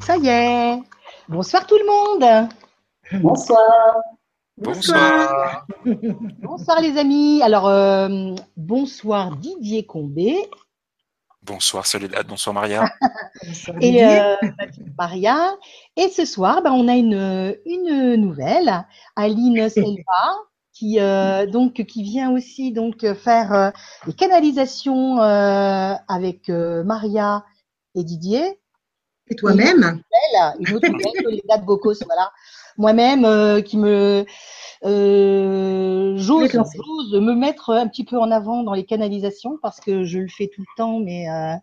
Ça y est. Bonsoir tout le monde. Bonsoir. Bonsoir. Bonsoir les amis. Alors, euh, bonsoir Didier Combé. Bonsoir Soledad, bonsoir Maria. et euh, Maria. Et ce soir, ben, on a une, une nouvelle, Aline Selva, qui euh, donc qui vient aussi donc faire euh, les canalisations euh, avec euh, Maria et Didier. Et toi-même? Une autre nouvelle, les dates Bocos, voilà. Moi-même euh, qui me euh, j'ose j'ose me mettre un petit peu en avant dans les canalisations parce que je le fais tout le temps, mais euh,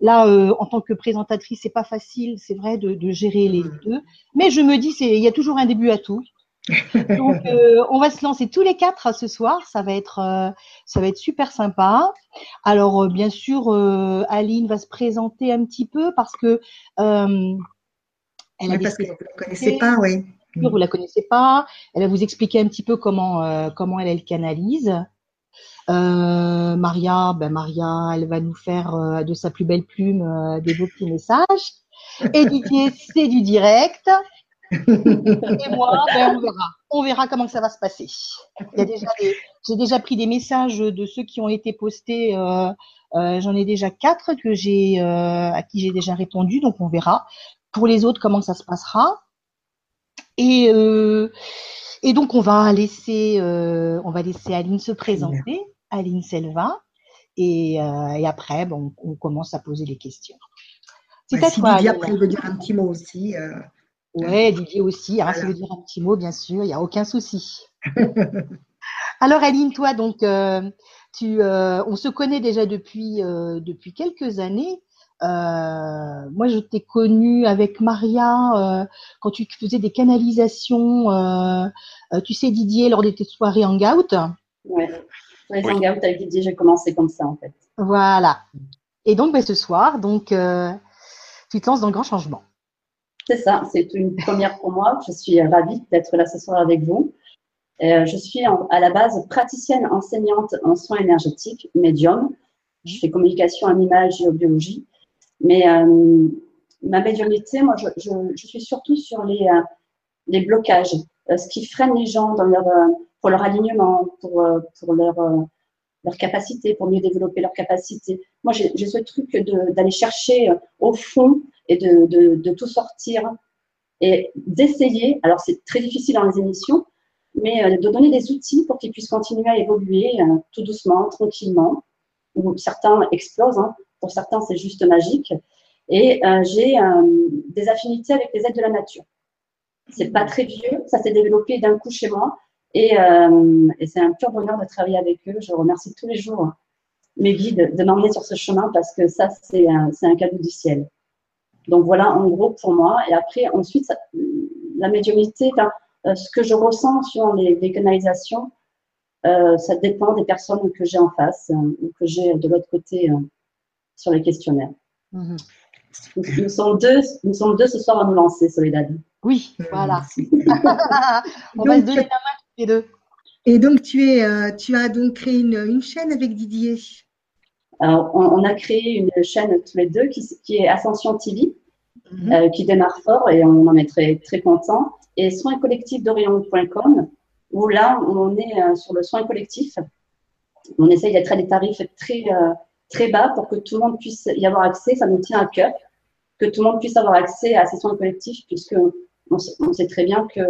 là euh, en tant que présentatrice c'est pas facile, c'est vrai de, de, gérer les deux. Mais je me dis c'est il y a toujours un début à tout. Donc euh, on va se lancer tous les quatre ce soir, ça va être euh, ça va être super sympa. Alors bien sûr Aline va se présenter un petit peu parce que elle oui, parce que vous ne la connaissez pas, oui vous la connaissez pas. Elle va vous expliquer un petit peu comment euh, comment elle, elle canalise. Euh, Maria, ben Maria, elle va nous faire euh, de sa plus belle plume euh, des beaux petits messages. Et Didier, c'est du direct. Et moi, ben on verra. On verra comment ça va se passer. J'ai déjà pris des messages de ceux qui ont été postés. Euh, J'en ai déjà quatre que j'ai à qui j'ai déjà répondu, donc on verra. Pour les autres, comment ça se passera. Et, euh, et donc on va laisser, euh, on va laisser Aline se présenter, Aline Selva, et, euh, et après bon, on commence à poser les questions. C'est à si après veut dire un petit mot aussi. Euh... Ouais, Didier aussi. Hein, voilà. veut dire un petit mot, bien sûr, il n'y a aucun souci. Alors Aline, toi donc, euh, tu, euh, on se connaît déjà depuis euh, depuis quelques années. Euh, moi, je t'ai connue avec Maria euh, quand tu faisais des canalisations, euh, tu sais, Didier, lors de tes soirées Hangout. Oui, les oui. Hangout avec Didier, j'ai commencé comme ça, en fait. Voilà. Et donc, ben, ce soir, donc, tu te lances dans le grand changement. C'est ça, c'est une première pour moi. Je suis ravie d'être là ce soir avec vous. Euh, je suis à la base praticienne enseignante en soins énergétiques, médium. Je fais communication en image et biologie. Mais euh, ma médiumnité, moi, je, suis surtout sur les, euh, blocages, ce qui freine les gens pour leur alignement, pour, leur capacité, pour mieux développer leur capacité. Moi, j'ai ce truc d'aller chercher au fond et de, tout sortir et d'essayer. Alors, c'est très difficile dans les émissions, mais de donner des outils pour qu'ils puissent continuer à évoluer tout doucement, tranquillement. Ou certains explosent, hein, pour certains, c'est juste magique. Et euh, j'ai euh, des affinités avec les aides de la nature. C'est pas très vieux, ça s'est développé d'un coup chez moi. Et, euh, et c'est un pur bonheur de travailler avec eux. Je remercie tous les jours mes guides de m'emmener sur ce chemin parce que ça, c'est un, un cadeau du ciel. Donc voilà, en gros, pour moi. Et après, ensuite, ça, la médiumnité, euh, ce que je ressens sur les, les canalisations, euh, ça dépend des personnes que j'ai en face euh, ou que j'ai de l'autre côté sur les questionnaires. Mmh. Nous, nous, sommes deux, nous sommes deux ce soir à nous lancer, Soledad. Oui, voilà. On donc, va se donner la main tous les deux. Et donc, tu, es, euh, tu as donc créé une, une chaîne avec Didier Alors, on, on, a créé une chaîne tous les deux qui, qui est Ascension TV, mmh. euh, qui démarre fort et on en est très, très content. Et soinscollectifs.d'orient.com, où là, on est euh, sur le soin collectif. On essaye d'être à des tarifs très très bas pour que tout le monde puisse y avoir accès. Ça nous tient à cœur que tout le monde puisse avoir accès à ces soins collectifs, puisque on, sait très bien que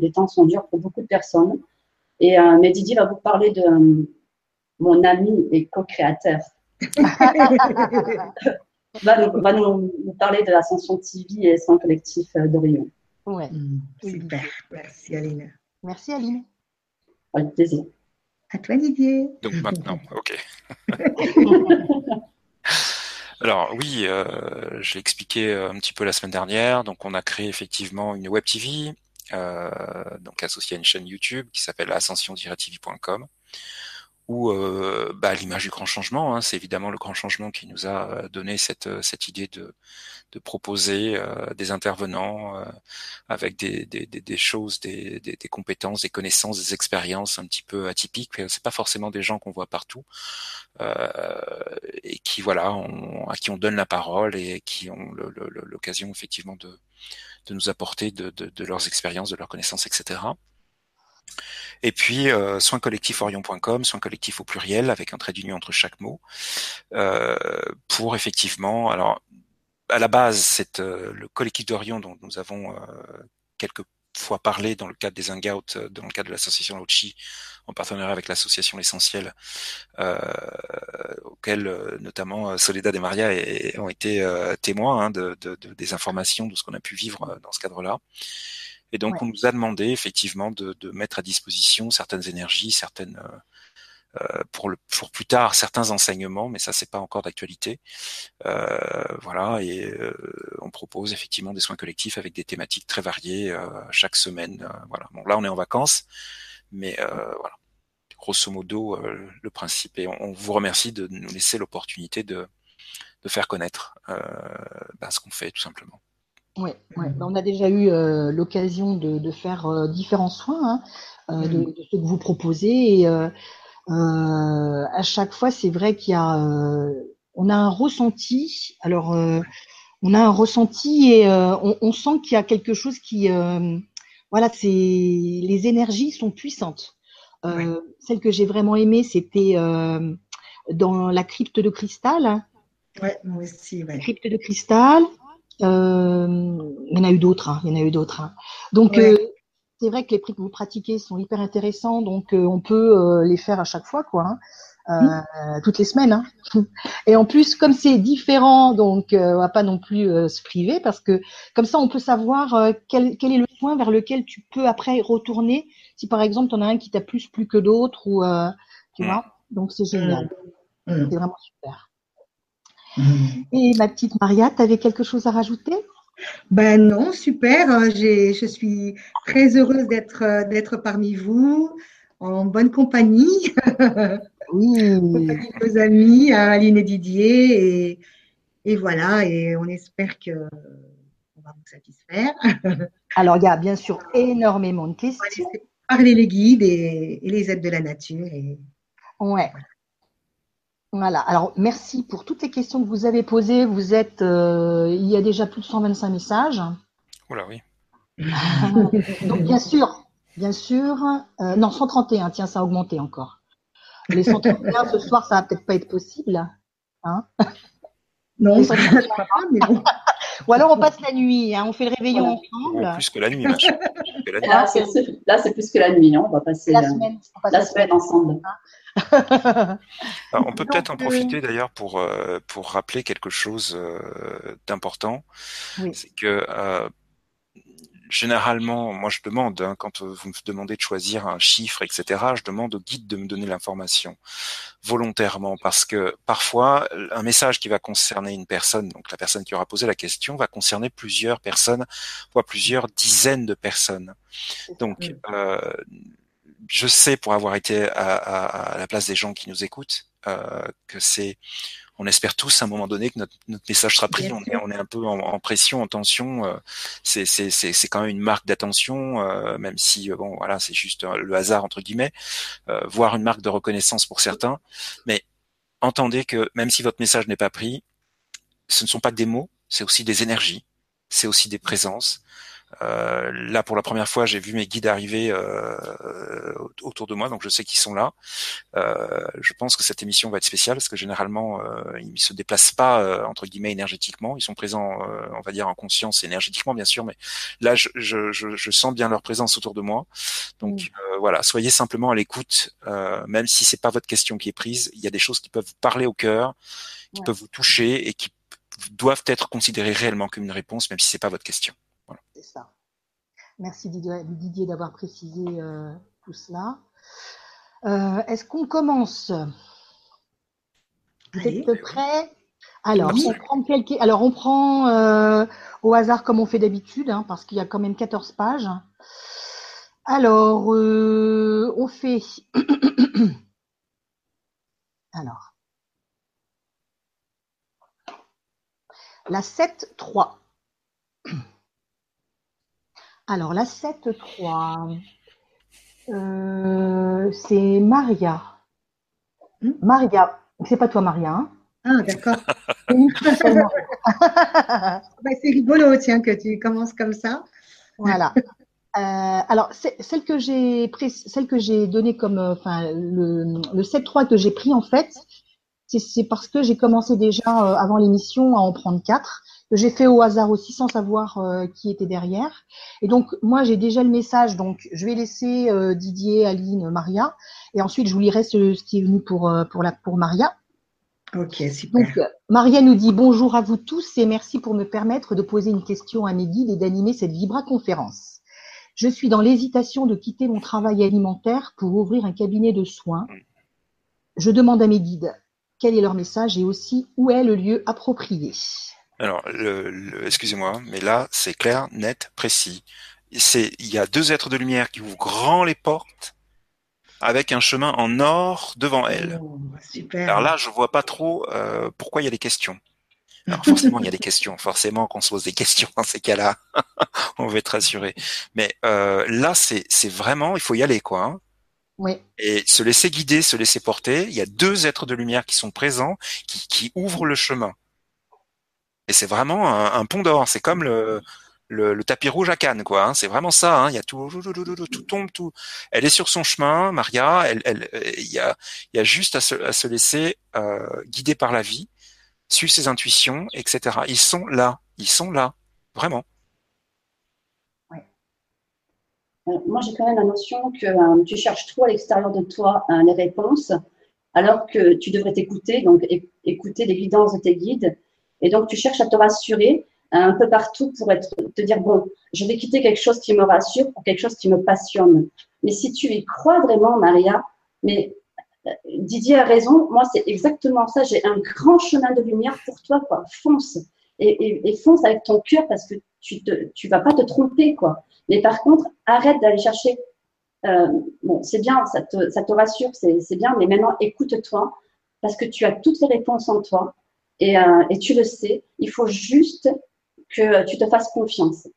les temps sont durs pour beaucoup de personnes. Et euh, mais Didier va vous parler de euh, mon ami et co-créateur. va, nous, va nous, nous, parler de l'ascension TV et soins collectifs d'Orion. Ouais. Mmh, super. Merci Aline. Merci Aline. Avec plaisir. À toi, Didier. Donc maintenant, ok. Alors oui, euh, je l'ai expliqué un petit peu la semaine dernière. Donc on a créé effectivement une web TV, euh, donc associée à une chaîne YouTube qui s'appelle ascension-tv.com où euh, bah, l'image du grand changement, hein, c'est évidemment le grand changement qui nous a donné cette, cette idée de, de proposer euh, des intervenants euh, avec des, des, des, choses, des, des, compétences, des connaissances, des expériences un petit peu atypiques. C'est pas forcément des gens qu'on voit partout euh, et qui voilà, on, à qui on donne la parole et qui ont l'occasion effectivement de de nous apporter de, leurs expériences, de leurs connaissances, etc. Et puis euh, soinscollectiforion.com, soins collectifs au pluriel avec un trait d'union entre chaque mot, euh, pour effectivement, alors à la base, c'est euh, le collectif d'Orion dont nous avons euh, quelques fois parlé dans le cadre des hangouts, euh, dans le cadre de l'association Lauchi, en partenariat avec l'association L'Essentiel, euh, auquel notamment Soledad et Maria ont été témoins hein, de, de, de, des informations de ce qu'on a pu vivre dans ce cadre-là. Et donc, on nous a demandé effectivement de, de, mettre à disposition certaines énergies, certaines euh, pour, le, pour plus tard certains enseignements, mais ça c'est pas encore d'actualité. Euh, voilà, et euh, on propose effectivement des soins collectifs avec des thématiques très variées euh, chaque semaine. voilà. Bon, là on est en vacances, mais voilà. Grosso modo, le principe. Et on, vous remercie de nous laisser l'opportunité de, de faire connaître ben, ce qu'on fait tout simplement. Oui, ouais. Ben, on a déjà eu euh, l'occasion de, de, faire euh, différents soins hein, euh, de, de, ce que vous proposez. Et à chaque fois, c'est vrai qu'il y a, on a un ressenti. Alors, on a un ressenti et on, on, sent qu'il y a quelque chose qui, voilà, c'est les énergies sont puissantes. Oui. Celle que j'ai vraiment aimée, c'était dans la crypte de cristal. Ouais, moi aussi. Ouais. Crypte de cristal. Euh, il y en a eu d'autres, hein, il y en a eu d'autres. Hein. Donc ouais. euh, c'est vrai que les prix que vous pratiquez sont hyper intéressants, donc euh, on peut euh, les faire à chaque fois, quoi, hein. mmh. toutes les semaines. Hein. Et en plus, comme c'est différent, donc on va pas non plus se priver, parce que comme ça, on peut savoir quel, quel, est le soin vers lequel tu peux après retourner. Si par exemple, tu en as un qui t'a plus plu que d'autres, ou tu mmh. vois, donc c'est génial, mmh. c'est vraiment super. Et ma petite Maria, tu avais quelque chose à rajouter? Ben non, super. Euh, je suis très heureuse d'être d'être parmi vous, en bonne compagnie. Oui. Nos amis, Aline et Didier. Et, et voilà, et on espère que on va vous satisfaire. Alors, il y a bien sûr énormément de questions. Parler les guides et, et, les aides de la nature. Et... Ouais. Voilà. Alors, merci pour toutes les questions que vous avez posées. Vous êtes, euh, il y a déjà plus de 125 messages. Oula, oui. Donc, bien sûr, bien sûr. Euh, non, 131. Tiens, ça a augmenté encore. Les 131 ce soir, ça va peut-être pas être possible. Hein non, ça ne pas, mais bon. Ou alors on passe la nuit, hein, on fait le réveillon voilà. ensemble. plus que la nuit, machin. la nuit. Là, c'est plus que la nuit, hein. on va passer la, la semaine, la, la semaine ensemble. Alors, on peut peut-être en profiter d'ailleurs pour euh, pour rappeler quelque chose euh, d'important, oui. c'est que euh, généralement, moi je demande hein, quand vous me demandez de choisir un chiffre, etc. Je demande au guide de me donner l'information volontairement parce que parfois un message qui va concerner une personne, donc la personne qui aura posé la question, va concerner plusieurs personnes, voire plusieurs dizaines de personnes. Donc euh, je sais pour avoir été à, à, à, la place des gens qui nous écoutent euh, que c'est on espère tous à un moment donné que notre, notre message sera pris. On est, on est, un peu en, en pression, en tension. Euh, c'est, c'est, c'est, quand même une marque d'attention, euh, même si euh, bon, voilà, c'est juste le hasard entre guillemets, voire une marque de reconnaissance pour certains. Mais entendez que même si votre message n'est pas pris, ce ne sont pas que des mots, c'est aussi des énergies, c'est aussi des présences. Euh, là, pour la première fois, j'ai vu mes guides arriver euh, autour de moi, donc je sais qu'ils sont là. Euh, je pense que cette émission va être spéciale parce que généralement, euh, ils se déplacent pas euh, entre guillemets énergétiquement. Ils sont présents, euh, on va dire, en conscience énergétiquement, bien sûr, mais là, je, je, je, je sens bien leur présence autour de moi. Donc mmh. voilà, soyez simplement à l'écoute, même si c'est pas votre question qui est prise. Il y a des choses qui peuvent vous parler au cœur, qui ouais. peuvent vous toucher et qui doivent être considérées réellement comme une réponse, même si c'est pas votre question. Ça. Merci Didier d'avoir précisé euh, tout cela. Euh, Est-ce qu'on commence? Vous êtes prêts alors on, prend quelques... Alors, on prend euh, au hasard comme on fait d'habitude, hein, parce qu'il y a quand même 14 pages. Alors, euh, on fait... Alors. La 7-3. Alors, la 7-3, euh, c'est Maria. Hmm? Maria, c'est pas toi, Maria. Hein ah, d'accord. bah, c'est rigolo, tiens, que tu commences comme ça. Voilà. Euh, alors, celle que j'ai celle que j'ai donnée comme, euh, enfin, le, le 7-3 que j'ai pris en fait, c'est parce que j'ai commencé déjà euh, avant l'émission à en prendre quatre que j'ai fait au hasard aussi sans savoir qui était derrière. Et donc moi j'ai déjà le message, donc je vais laisser Didier, Aline, Maria, et ensuite je vous lirai ce, ce qui est venu pour pour la pour Maria. Ok, super. Donc Maria nous dit bonjour à vous tous et merci pour me permettre de poser une question à mes guides et d'animer cette Vibra conférence. Je suis dans l'hésitation de quitter mon travail alimentaire pour ouvrir un cabinet de soins. Je demande à mes guides quel est leur message et aussi où est le lieu approprié. Alors, le, excusez-moi, mais là, c'est clair, net, précis. C'est, il y a deux êtres de lumière qui ouvrent grand les portes avec un chemin en or devant elles. Oh, super. Alors là, je vois pas trop euh, pourquoi il y a des questions. Alors forcément, il y a des questions. Forcément, qu'on se pose des questions dans ces cas-là, on va être rassuré. Mais euh, là, c'est c'est vraiment, il faut y aller, quoi. Hein. Oui. Et se laisser guider, se laisser porter. Il y a deux êtres de lumière qui sont présents, qui, qui ouvrent le chemin. Et c'est vraiment un, pont d'or. C'est comme le, tapis rouge à Cannes, quoi. Hein. C'est vraiment ça. Hein. Il y a tout, tout, tombe, tout. Elle est sur son chemin, Maria. Elle, elle, il y a, il y a juste à se, laisser euh, guider par la vie suivre ses intuitions, etc. Ils sont là, ils sont là, vraiment. Euh, moi, j'ai quand même la notion que euh, tu cherches trop à l'extérieur de toi euh, les réponses, alors que tu devrais t'écouter, donc écouter les guidances de tes guides. Et donc, tu cherches à te rassurer un peu partout pour te dire, bon, je vais quitter quelque chose qui me rassure pour quelque chose qui me passionne. Mais si tu y crois vraiment, Maria, mais Didier a raison, moi c'est exactement ça, j'ai un grand chemin de lumière pour toi, quoi. Fonce. Et, fonce avec ton cœur parce que tu ne vas pas te tromper. Mais par contre, arrête d'aller chercher. Euh, bon, c'est bien, ça te rassure, c'est bien, mais maintenant écoute-toi parce que tu as toutes les réponses en toi et, euh, et tu le sais. Il faut juste que tu te fasses confiance.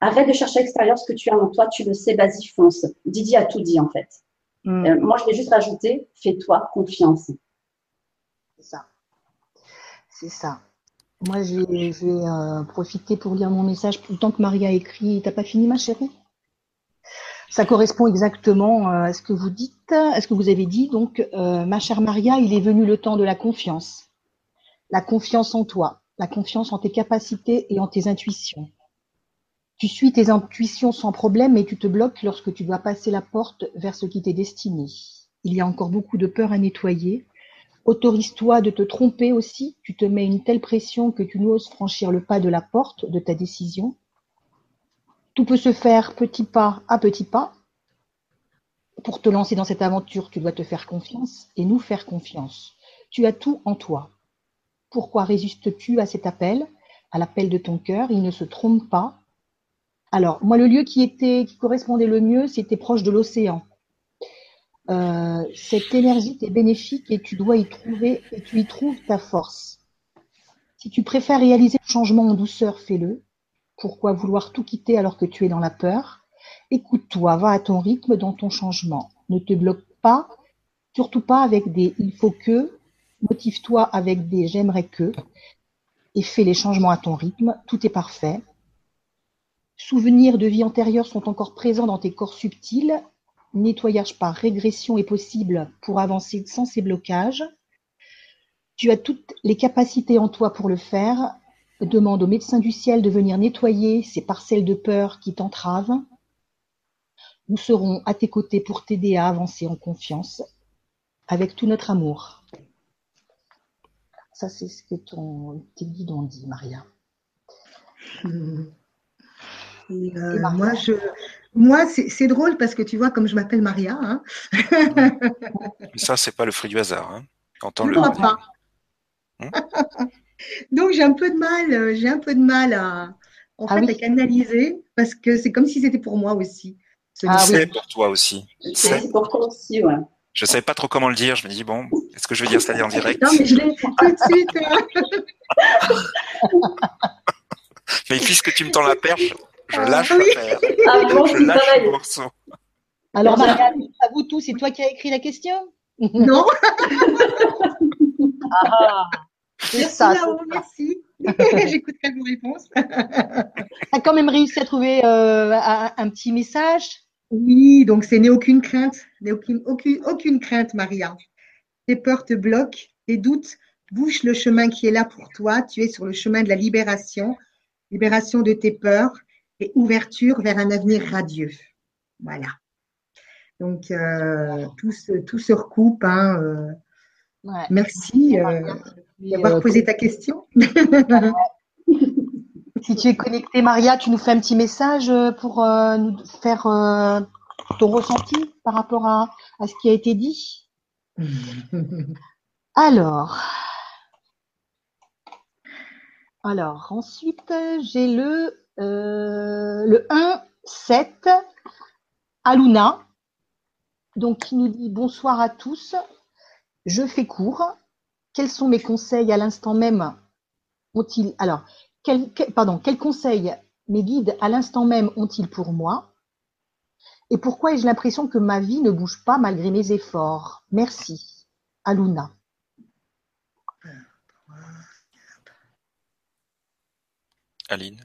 Arrête de chercher à l'extérieur ce que tu as en toi, tu le sais, vas-y, fonce. Didier a tout dit en fait. Mm. Euh, moi, je vais juste rajouter, fais-toi confiance. C'est ça. C'est ça. Moi, j'ai euh, profité pour lire mon message tout le temps que Maria a écrit. T'as pas fini, ma chérie? Ça correspond exactement à ce que vous dites, à ce que vous avez dit. Donc, ma chère Maria, il est venu le temps de la confiance. La confiance en toi, la confiance en tes capacités et en tes intuitions. Tu suis tes intuitions sans problème, mais tu te bloques lorsque tu dois passer la porte vers ce qui t'est destiné. Il y a encore beaucoup de peur à nettoyer. Autorise-toi de te tromper aussi. Tu te mets une telle pression que tu n'oses franchir le pas de la porte de ta décision. Tout peut se faire petit pas à petit pas. Pour te lancer dans cette aventure, tu dois te faire confiance et nous faire confiance. Tu as tout en toi. Pourquoi résistes-tu à cet appel, à l'appel de ton cœur? Il ne se trompe pas. Alors, moi, le lieu qui était, qui correspondait le mieux, c'était proche de l'océan. Euh, cette énergie est bénéfique et tu dois y trouver, et tu y trouves ta force. Si tu préfères réaliser le changement en douceur, fais-le. Pourquoi vouloir tout quitter alors que tu es dans la peur? Écoute-toi, va à ton rythme dans ton changement. Ne te bloque pas, surtout pas avec des il faut que, motive-toi avec des j'aimerais que, et fais les changements à ton rythme, tout est parfait. Souvenirs de vie antérieure sont encore présents dans tes corps subtils. Nettoyage par régression est possible pour avancer sans ces blocages. Tu as toutes les capacités en toi pour le faire. Demande au médecin du ciel de venir nettoyer ces parcelles de peur qui t'entravent. Nous serons à tes côtés pour t'aider à avancer en confiance avec tout notre amour. Ça, c'est ce que ton, tes guides ont dit, Maria. Mmh. Euh, moi, je, moi c'est drôle parce que tu vois, comme je m'appelle Maria. Hein. ça, c'est pas le fruit du hasard. Hein. On le pas. Hein Donc j'ai un peu de mal, euh, j'ai un peu de mal à, en ah fait, à canaliser parce que c'est comme si c'était pour moi aussi. Ah, c'est pour toi aussi. C'est pour toi aussi, ouais. Je savais pas trop comment le dire. Je me dis bon, est-ce que je veux dire ça en direct Non, mais je l'ai tout de suite. mais puisque tu me tends la perche, je ah lâche. Ah, je lâche le morceau. Alors, Marianne, à vous tous, c'est toi qui as écrit la question? Non. ah. C'est ça. merci. J'écouterai vos réponses. tu as quand même réussi à trouver euh, un, petit message? Oui, donc c'est n'aie aucune crainte. N'aie aucune, aucune, aucune crainte, Maria. Tes peurs te bloquent, tes doutes bouchent le chemin qui est là pour toi. Tu es sur le chemin de la libération, libération de tes peurs et ouverture vers un avenir radieux. Voilà. Donc, euh, tout, se, tout se recoupe. Hein, euh. Merci euh, d'avoir posé ta question. si tu es connecté, Maria, tu nous fais un petit message pour nous faire ton ressenti par rapport à, à, ce qui a été dit? Alors, alors ensuite, j'ai le, le 1, 7, Aluna donc qui nous dit bonsoir à tous. Je fais court. Quels sont mes conseils à l'instant même? Ont-ils alors pardon quels conseils mes guides à l'instant même ont-ils pour moi Et pourquoi ai-je l'impression que ma vie ne bouge pas malgré mes efforts? Merci. Aluna. Aline.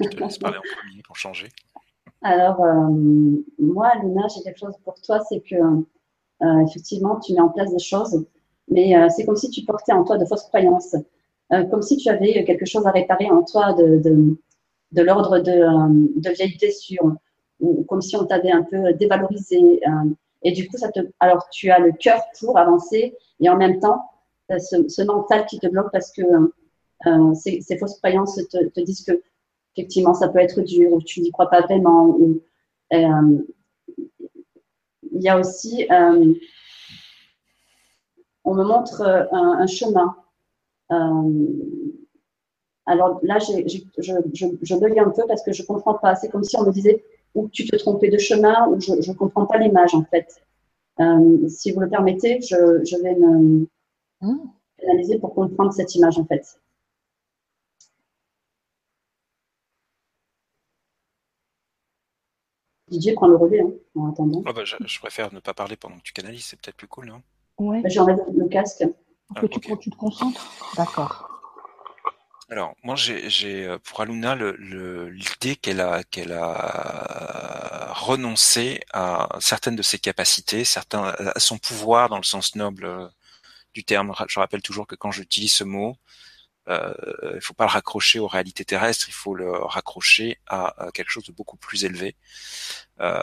Je te laisse parler en premier pour changer. Alors, euh, moi, Luna, j'ai quelque chose pour toi, c'est que euh, effectivement, tu mets en place des choses, mais euh, c'est comme si tu portais en toi de fausses croyances, comme si tu avais quelque chose à réparer en toi de, de, l'ordre de, de vieilles blessures, ou comme si on t'avait un peu dévalorisé. et du coup, ça te, alors tu as le cœur pour avancer, et en même temps, ce, mental qui te bloque parce que ces, fausses croyances te, disent que effectivement, ça peut être dur ou tu n'y crois pas vraiment. Euh, il y a aussi, euh, on me montre euh, un, chemin. Alors là, je, je, bug un peu parce que je ne comprends pas. C'est comme si on me disait ou tu te trompais de chemin ou je ne comprends pas l'image en fait. si vous le permettez, je, vais me mmh. analyser pour comprendre cette image en fait. Didier prend le relais hein, en attendant. Ah bah, je, préfère ne pas parler pendant que tu canalises, c'est peut-être plus cool, non? Ouais. Bah, J'enlève le casque. Pour que tu, tu, te concentres D'accord. Alors, moi, j'ai euh, pour Aluna l'idée qu'elle a, qu'elle a renoncé à certaines de ses capacités, certains, à son pouvoir dans le sens noble euh, du terme. Je rappelle toujours que quand j'utilise ce mot, euh, il faut pas le raccrocher aux réalités terrestres, il faut le raccrocher à, quelque chose de beaucoup plus élevé. Euh,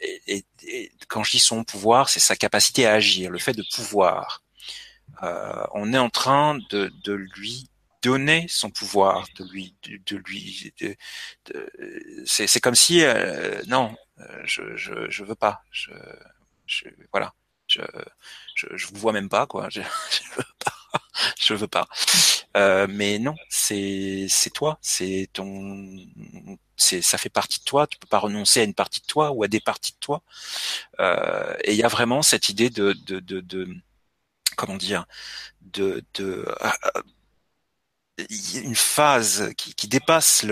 et, et, quand je dis son pouvoir, c'est sa capacité à agir, le fait de pouvoir. Euh, on est en train de, de lui donner son pouvoir, de lui, de, lui, de, c'est comme si euh, non, euh, je, je, je veux pas, je, je voilà, je, je, je vous vois même pas quoi, je, je veux pas, je veux pas. Euh, mais non, c'est c'est toi, c'est ton, c'est ça fait partie de toi. Tu peux pas renoncer à une partie de toi ou à des parties de toi. Euh, et il y a vraiment cette idée de de de, de comment dire de de euh, une phase qui, dépasse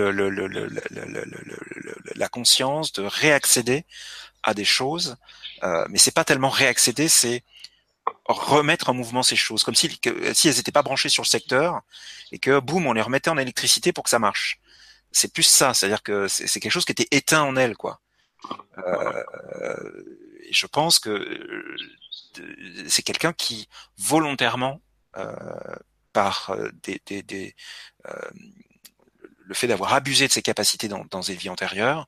la conscience de réaccéder à des choses, euh, mais c'est pas tellement réaccéder, c'est remettre en mouvement ces choses, comme si, si elles n'étaient pas branchées sur le secteur et que boum, on les remettait en électricité pour que ça marche. C'est plus ça, c'est-à-dire que c'est quelque chose qui était éteint en elles, quoi. Euh, et je pense que euh, c'est quelqu'un qui volontairement, euh, par euh, des, des, des euh, le fait d'avoir abusé de ses capacités dans, dans ses vies antérieures,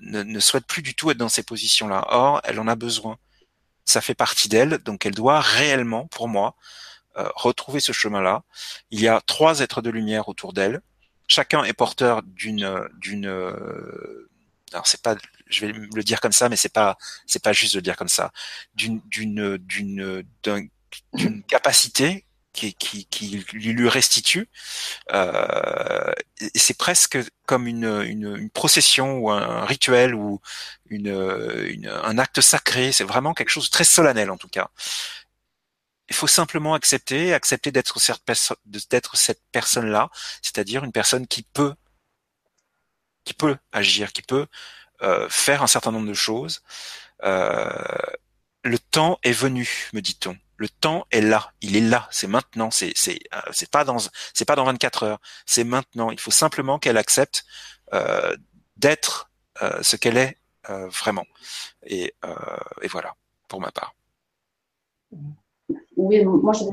ne, ne souhaite plus du tout être dans ces positions-là. Or, elle en a besoin ça fait partie d'elle, donc elle doit réellement, pour moi, euh, retrouver ce chemin-là. Il y a trois êtres de lumière autour d'elle. Chacun est porteur d'une d'une euh, alors c'est pas je vais le dire comme ça mais c'est pas c'est pas juste de le dire comme ça d'une d'une d'une d'une capacité qui, qui, qui lui restitue. Euh, c'est presque comme une, une, une, procession ou un rituel ou une, une un acte sacré. C'est vraiment quelque chose de très solennel en tout cas. Il faut simplement accepter, accepter d'être cette, d'être cette personne-là, c'est-à-dire une personne qui peut, qui peut agir, qui peut faire un certain nombre de choses. Euh, le temps est venu, me dit-on Le temps est là, il est là, c'est maintenant, c'est c'est euh, pas dans c'est pas dans 24 heures, c'est maintenant. Il faut simplement qu'elle accepte euh, d'être euh, ce qu'elle est euh, vraiment. Et, voilà, pour ma part. Oui, moi je,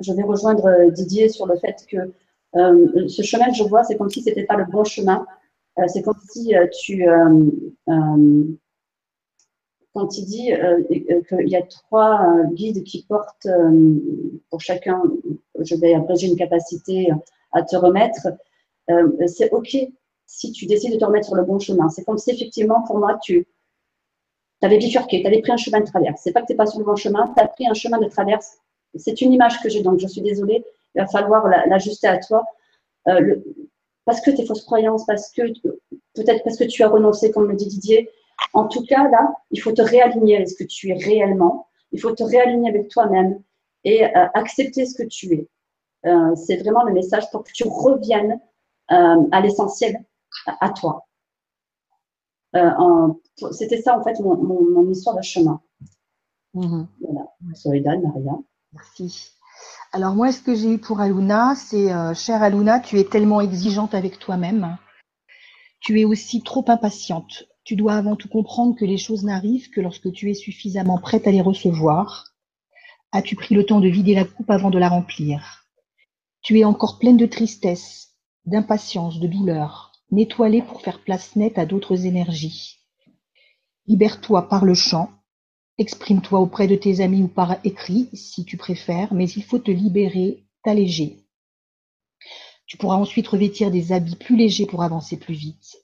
je vais rejoindre Didier sur le fait que euh, ce chemin que je vois, c'est comme si c'était pas le bon chemin. Euh, c'est comme si euh, tu, quand il dit qu'il y a trois guides qui portent pour chacun, je vais abréger une capacité à te remettre, c'est ok si tu décides de te remettre sur le bon chemin. C'est comme si effectivement pour moi tu avais bifurqué, tu avais pris un chemin de traverse. C'est pas que tu n'es pas sur le bon chemin, tu as pris un chemin de traverse. C'est une image que j'ai, donc je suis désolée, il va falloir l'ajuster à toi. Euh, parce que tes fausses croyances, parce que peut-être parce que tu as renoncé, comme le dit Didier. En tout cas, là, il faut te réaligner avec ce que tu es réellement. Il faut te réaligner avec toi-même et euh, accepter ce que tu es. Euh, c'est vraiment le message pour que tu reviennes à l'essentiel, à, toi. C'était ça, en fait, mon, histoire de chemin. Mmh. Voilà. Soledad, Maria. Merci. Alors moi, ce que j'ai eu pour Aluna, c'est euh, chère Aluna, tu es tellement exigeante avec toi-même. Tu es aussi trop impatiente. Tu dois avant tout comprendre que les choses n'arrivent que lorsque tu es suffisamment prête à les recevoir. As-tu pris le temps de vider la coupe avant de la remplir? Tu es encore pleine de tristesse, d'impatience, de douleur. Nettoie-les pour faire place nette à d'autres énergies. Libère-toi par le chant, Exprime-toi auprès de tes amis ou par écrit, si tu préfères, mais il faut te libérer, t'alléger. Tu pourras ensuite revêtir des habits plus légers pour avancer plus vite.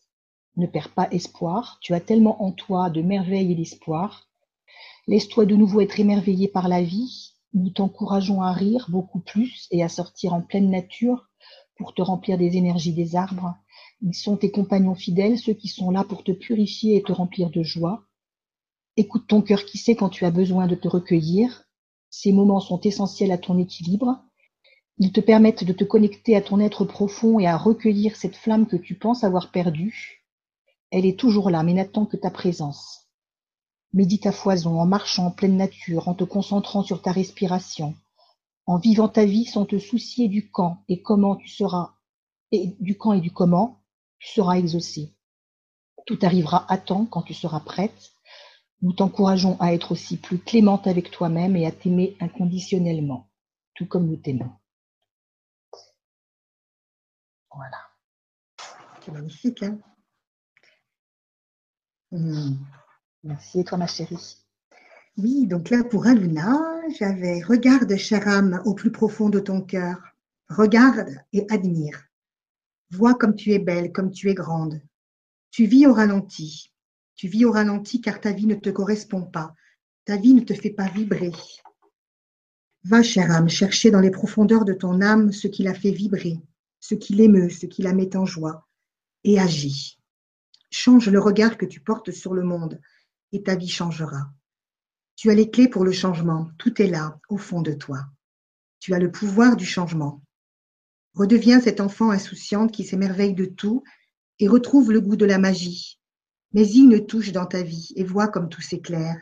Ne perds pas espoir, tu as tellement en toi de merveille et d'espoir. Laisse-toi de nouveau être émerveillé par la vie. Nous t'encourageons à rire beaucoup plus et à sortir en pleine nature pour te remplir des énergies des arbres. Ils sont tes compagnons fidèles, ceux qui sont là pour te purifier et te remplir de joie. Écoute ton cœur qui sait quand tu as besoin de te recueillir. Ces moments sont essentiels à ton équilibre. Ils te permettent de te connecter à ton être profond et à recueillir cette flamme que tu penses avoir perdue. Elle est toujours là, mais n'attend que ta présence. Médite à foison, en marchant en pleine nature, en te concentrant sur ta respiration, en vivant ta vie sans te soucier du quand et comment tu seras, du et du comment tu seras exaucé. Tout arrivera à temps quand tu seras prête, nous t'encourageons à être aussi plus clémente avec toi-même et à t'aimer inconditionnellement, tout comme nous t'aimons. Voilà. C'est magnifique, hein hmm. Merci, et toi, ma chérie? Oui, donc là, pour Aluna, j'avais Regarde, chère âme, au plus profond de ton cœur. Regarde et admire. Vois comme tu es belle, comme tu es grande. Tu vis au ralenti. Tu vis au ralenti car ta vie ne te correspond pas. Ta vie ne te fait pas vibrer. Va, chère âme, chercher dans les profondeurs de ton âme ce qui la fait vibrer, ce qui l'émeut, ce qui la met en joie, et agis. Change le regard que tu portes sur le monde, et ta vie changera. Tu as les clés pour le changement, tout est là, au fond de toi. Tu as le pouvoir du changement. Redeviens cet enfant insouciante qui s'émerveille de tout et retrouve le goût de la magie, mais une touche dans ta vie et vois comme tout s'éclaire.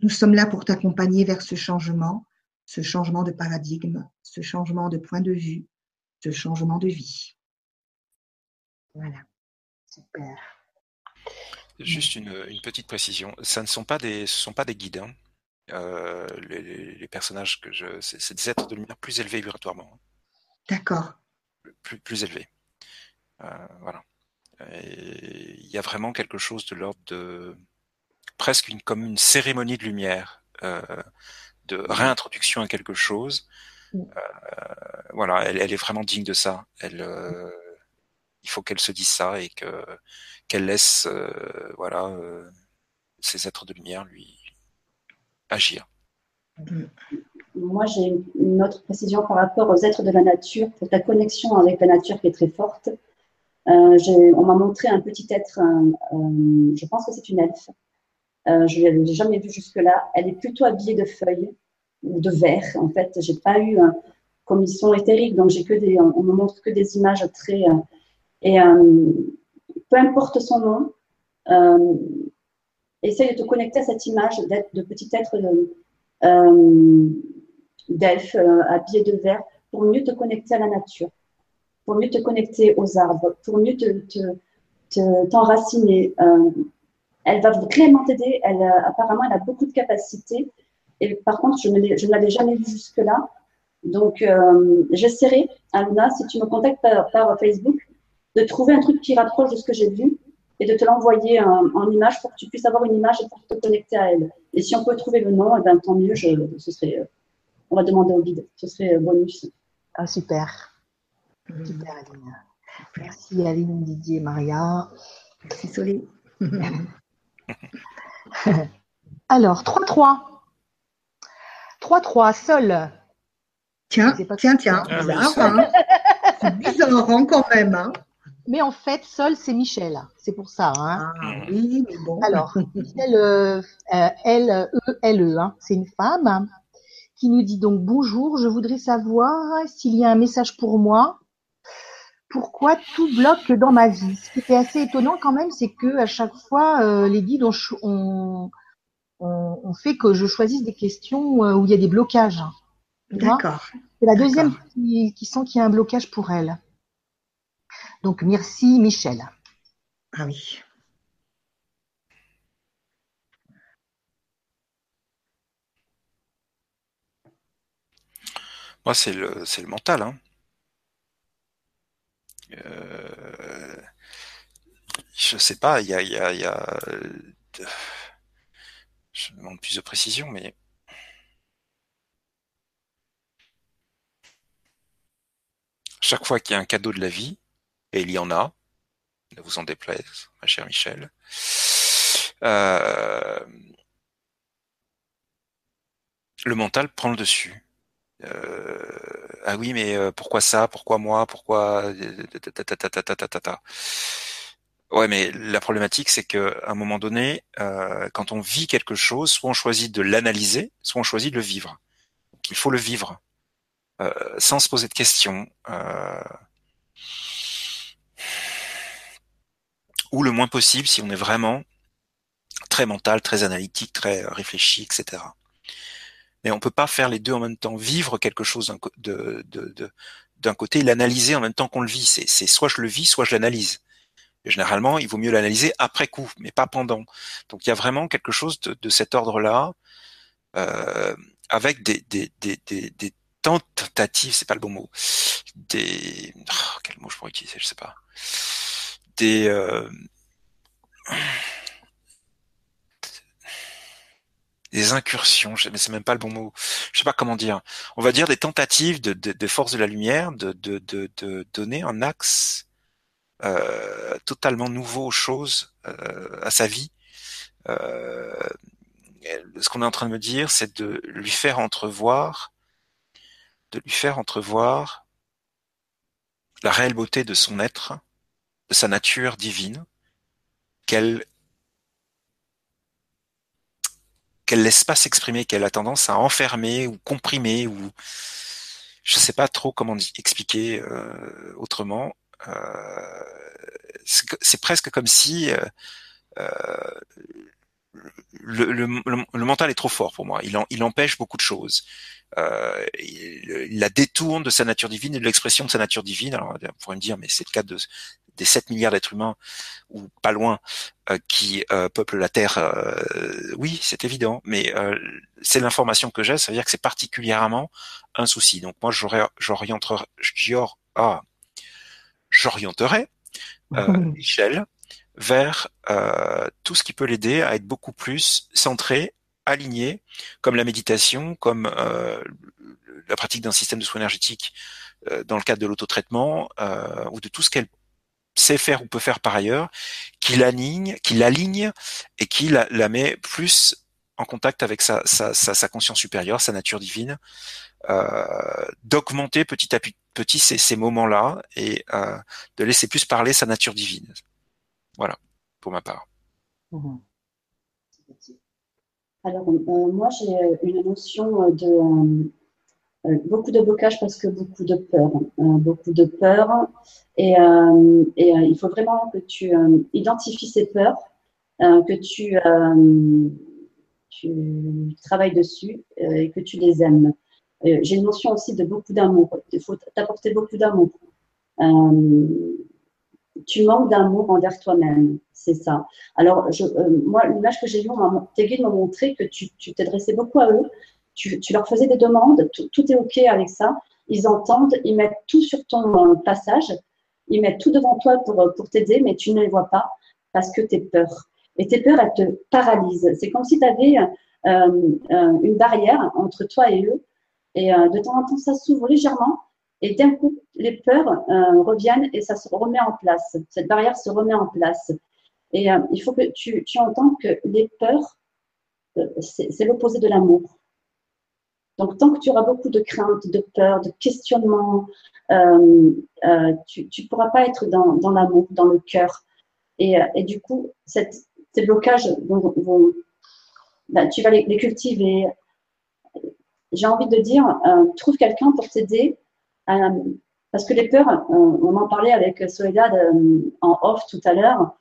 Nous sommes là pour t'accompagner vers ce changement, ce changement de paradigme, ce changement de point de vue, ce changement de vie. Voilà. Super. Juste une, petite précision. Ça ne sont pas des, ce sont pas des guides. Hein. Euh, les, personnages que je, c'est des êtres de lumière plus élevés vibratoirement. Hein. D'accord. Plus, plus élevés. Euh, voilà il y a vraiment quelque chose de l'ordre de presque une, comme une cérémonie de lumière, euh, de réintroduction à quelque chose. Mm. Euh, voilà, elle, elle, est vraiment digne de ça. Elle, euh, il faut qu'elle se dise ça et que qu'elle laisse, euh, voilà, euh, ces êtres de lumière lui agir. Moi, j'ai une autre précision par rapport aux êtres de la nature, pour ta connexion avec la nature qui est très forte. Euh, on m'a montré un petit être, euh, je pense que c'est une elfe. Euh, je ne l'ai jamais vue jusque-là. Elle est plutôt habillée de feuilles ou de verre. En fait, j'ai pas eu, comme ils sont éthériques, donc j'ai que des, on, me montre que des images très. et peu importe son nom, essaye de te connecter à cette image de petit être d'elfes habillés de vert pour mieux te connecter à la nature, pour mieux te connecter aux arbres, pour mieux te, t'enraciner. elle va vraiment t'aider. Elle, apparemment, elle a beaucoup de capacités. Et par contre, je ne, l'avais jamais vue jusque-là. Donc, j'essaierai, Aluna, si tu me contactes par Facebook, de trouver un truc qui rapproche de ce que j'ai vu et de te l'envoyer en, image pour que tu puisses avoir une image et pour te connecter à elle. Et si on peut trouver le nom, eh ben, tant mieux, ce serait, euh, on va demander au guide, ce serait euh, bonus. Ah, super. Super, Aline. Merci, Aline, Didier, Maria. Merci, Solé. Alors, 3-3. 3-3, seul. Tiens, tiens, tiens, ah, bizarre, hein C'est bizarre hein, quand même. Hein mais en fait, seul, c'est Michel. C'est pour ça. Hein. Ah, oui, mais bon. Alors, Michel, euh, euh elle, E, L, hein. c'est une femme qui nous dit donc bonjour. Je voudrais savoir s'il y a un message pour moi. Pourquoi tout bloque dans ma vie? Ce qui est assez étonnant quand même, c'est que à chaque fois, euh, les guides ont, on, fait que je choisisse des questions euh, où il y a des blocages. D'accord. C'est la deuxième qui, qui sent qu'il y a un blocage pour elle. Donc merci Michel. Ah oui. Moi, c'est le, c'est le mental. Hein. Euh, je sais pas, il y a, y a, y a... Je demande plus de précision, mais chaque fois qu'il y a un cadeau de la vie, et il y en a, ne vous en déplaise, ma chère Michel. Euh, le mental prend le dessus. Euh, ah oui, mais euh, pourquoi ça? Pourquoi moi? Pourquoi Ouais, mais la problématique, c'est qu'à un moment donné, quand on vit quelque chose, soit on choisit de l'analyser, soit on choisit de le vivre. Il faut le vivre sans se poser de questions ou le moins possible si on est vraiment très mental, très analytique, très euh, réfléchi, etc. Mais on peut pas faire les deux en même temps, vivre quelque chose de, d'un côté, l'analyser en même temps qu'on le vit. C'est, soit je le vis, soit je l'analyse. généralement, il vaut mieux l'analyser après coup, mais pas pendant. Donc il y a vraiment quelque chose de, cet ordre-là, euh, avec des, des, des, des, tentatives, c'est pas le bon mot, des, oh, quel mot je pourrais utiliser, je sais pas des euh, des incursions, mais c'est même pas le bon mot. Je sais pas comment dire. On va dire des tentatives de, de, de force de la lumière de, de, de, donner un axe euh, totalement nouveau aux choses, euh, à sa vie. Euh, ce qu'on est en train de me dire, c'est de lui faire entrevoir, de lui faire entrevoir la réelle beauté de son être, de sa nature divine, qu'elle qu'elle laisse pas s'exprimer, qu'elle a tendance à enfermer ou comprimer ou je sais pas trop comment expliquer euh, autrement. Euh, c'est presque comme si euh, le, le, le, mental est trop fort pour moi. Il, il empêche beaucoup de choses. Euh, il, la détourne de sa nature divine et de l'expression de sa nature divine. Alors, on pourrait me dire, mais c'est le cas de, des 7 milliards d'êtres humains, ou pas loin, euh, qui euh, peuplent la Terre. Euh, oui, c'est évident, mais c'est l'information que j'ai, ça veut dire que c'est particulièrement un souci. Donc moi, j'orienterai, ah, j'orienterai Michel vers tout ce qui peut l'aider à être beaucoup plus centré, aligné, comme la méditation, comme la pratique d'un système de soins énergétiques dans le cadre de l'autotraitement, ou de tout ce qu'elle sait faire ou peut faire par ailleurs, qui l'aligne, qui l'aligne et qui la, met plus en contact avec sa, conscience supérieure, sa nature divine, euh, d'augmenter petit à petit ces, moments-là et euh, de laisser plus parler sa nature divine. Voilà, pour ma part. Mmh. Alors, euh, moi, j'ai une notion de beaucoup de blocage parce que beaucoup de peur, hein. beaucoup de peur. Et, euh, euh, il faut vraiment que tu identifies ces peurs, que tu, travailles dessus et que tu les aimes. J'ai une notion aussi de beaucoup d'amour. Il faut t'apporter beaucoup d'amour. Euh, tu manques d'amour envers toi-même, c'est ça. Alors, euh, moi, l'image que j'ai vue, tes guides m'ont montré que tu t'adressais beaucoup à eux, tu, leur faisais des demandes, tout, est OK avec ça. Ils entendent, ils mettent tout sur ton passage, ils mettent tout devant toi pour, t'aider, mais tu ne les vois pas parce que tu es peur. Et tes peurs, elles te paralysent. C'est comme si tu avais euh, une barrière entre toi et eux. Et de temps en temps, ça s'ouvre légèrement et d'un coup, les peurs euh, reviennent et ça se remet en place. Cette barrière se remet en place. Et euh, il faut que tu, tu entends que les peurs, euh, c'est l'opposé de l'amour. Donc, tant que tu auras beaucoup de craintes, de peurs, de questionnements, tu ne pourras pas être dans, l'amour, dans le cœur. Et, et, du coup, cette, ces blocages vont, ben, tu vas les, cultiver. J'ai envie de dire, trouve quelqu'un pour t'aider euh, parce que les peurs, on, en parlait avec Soledad euh, en off tout à l'heure,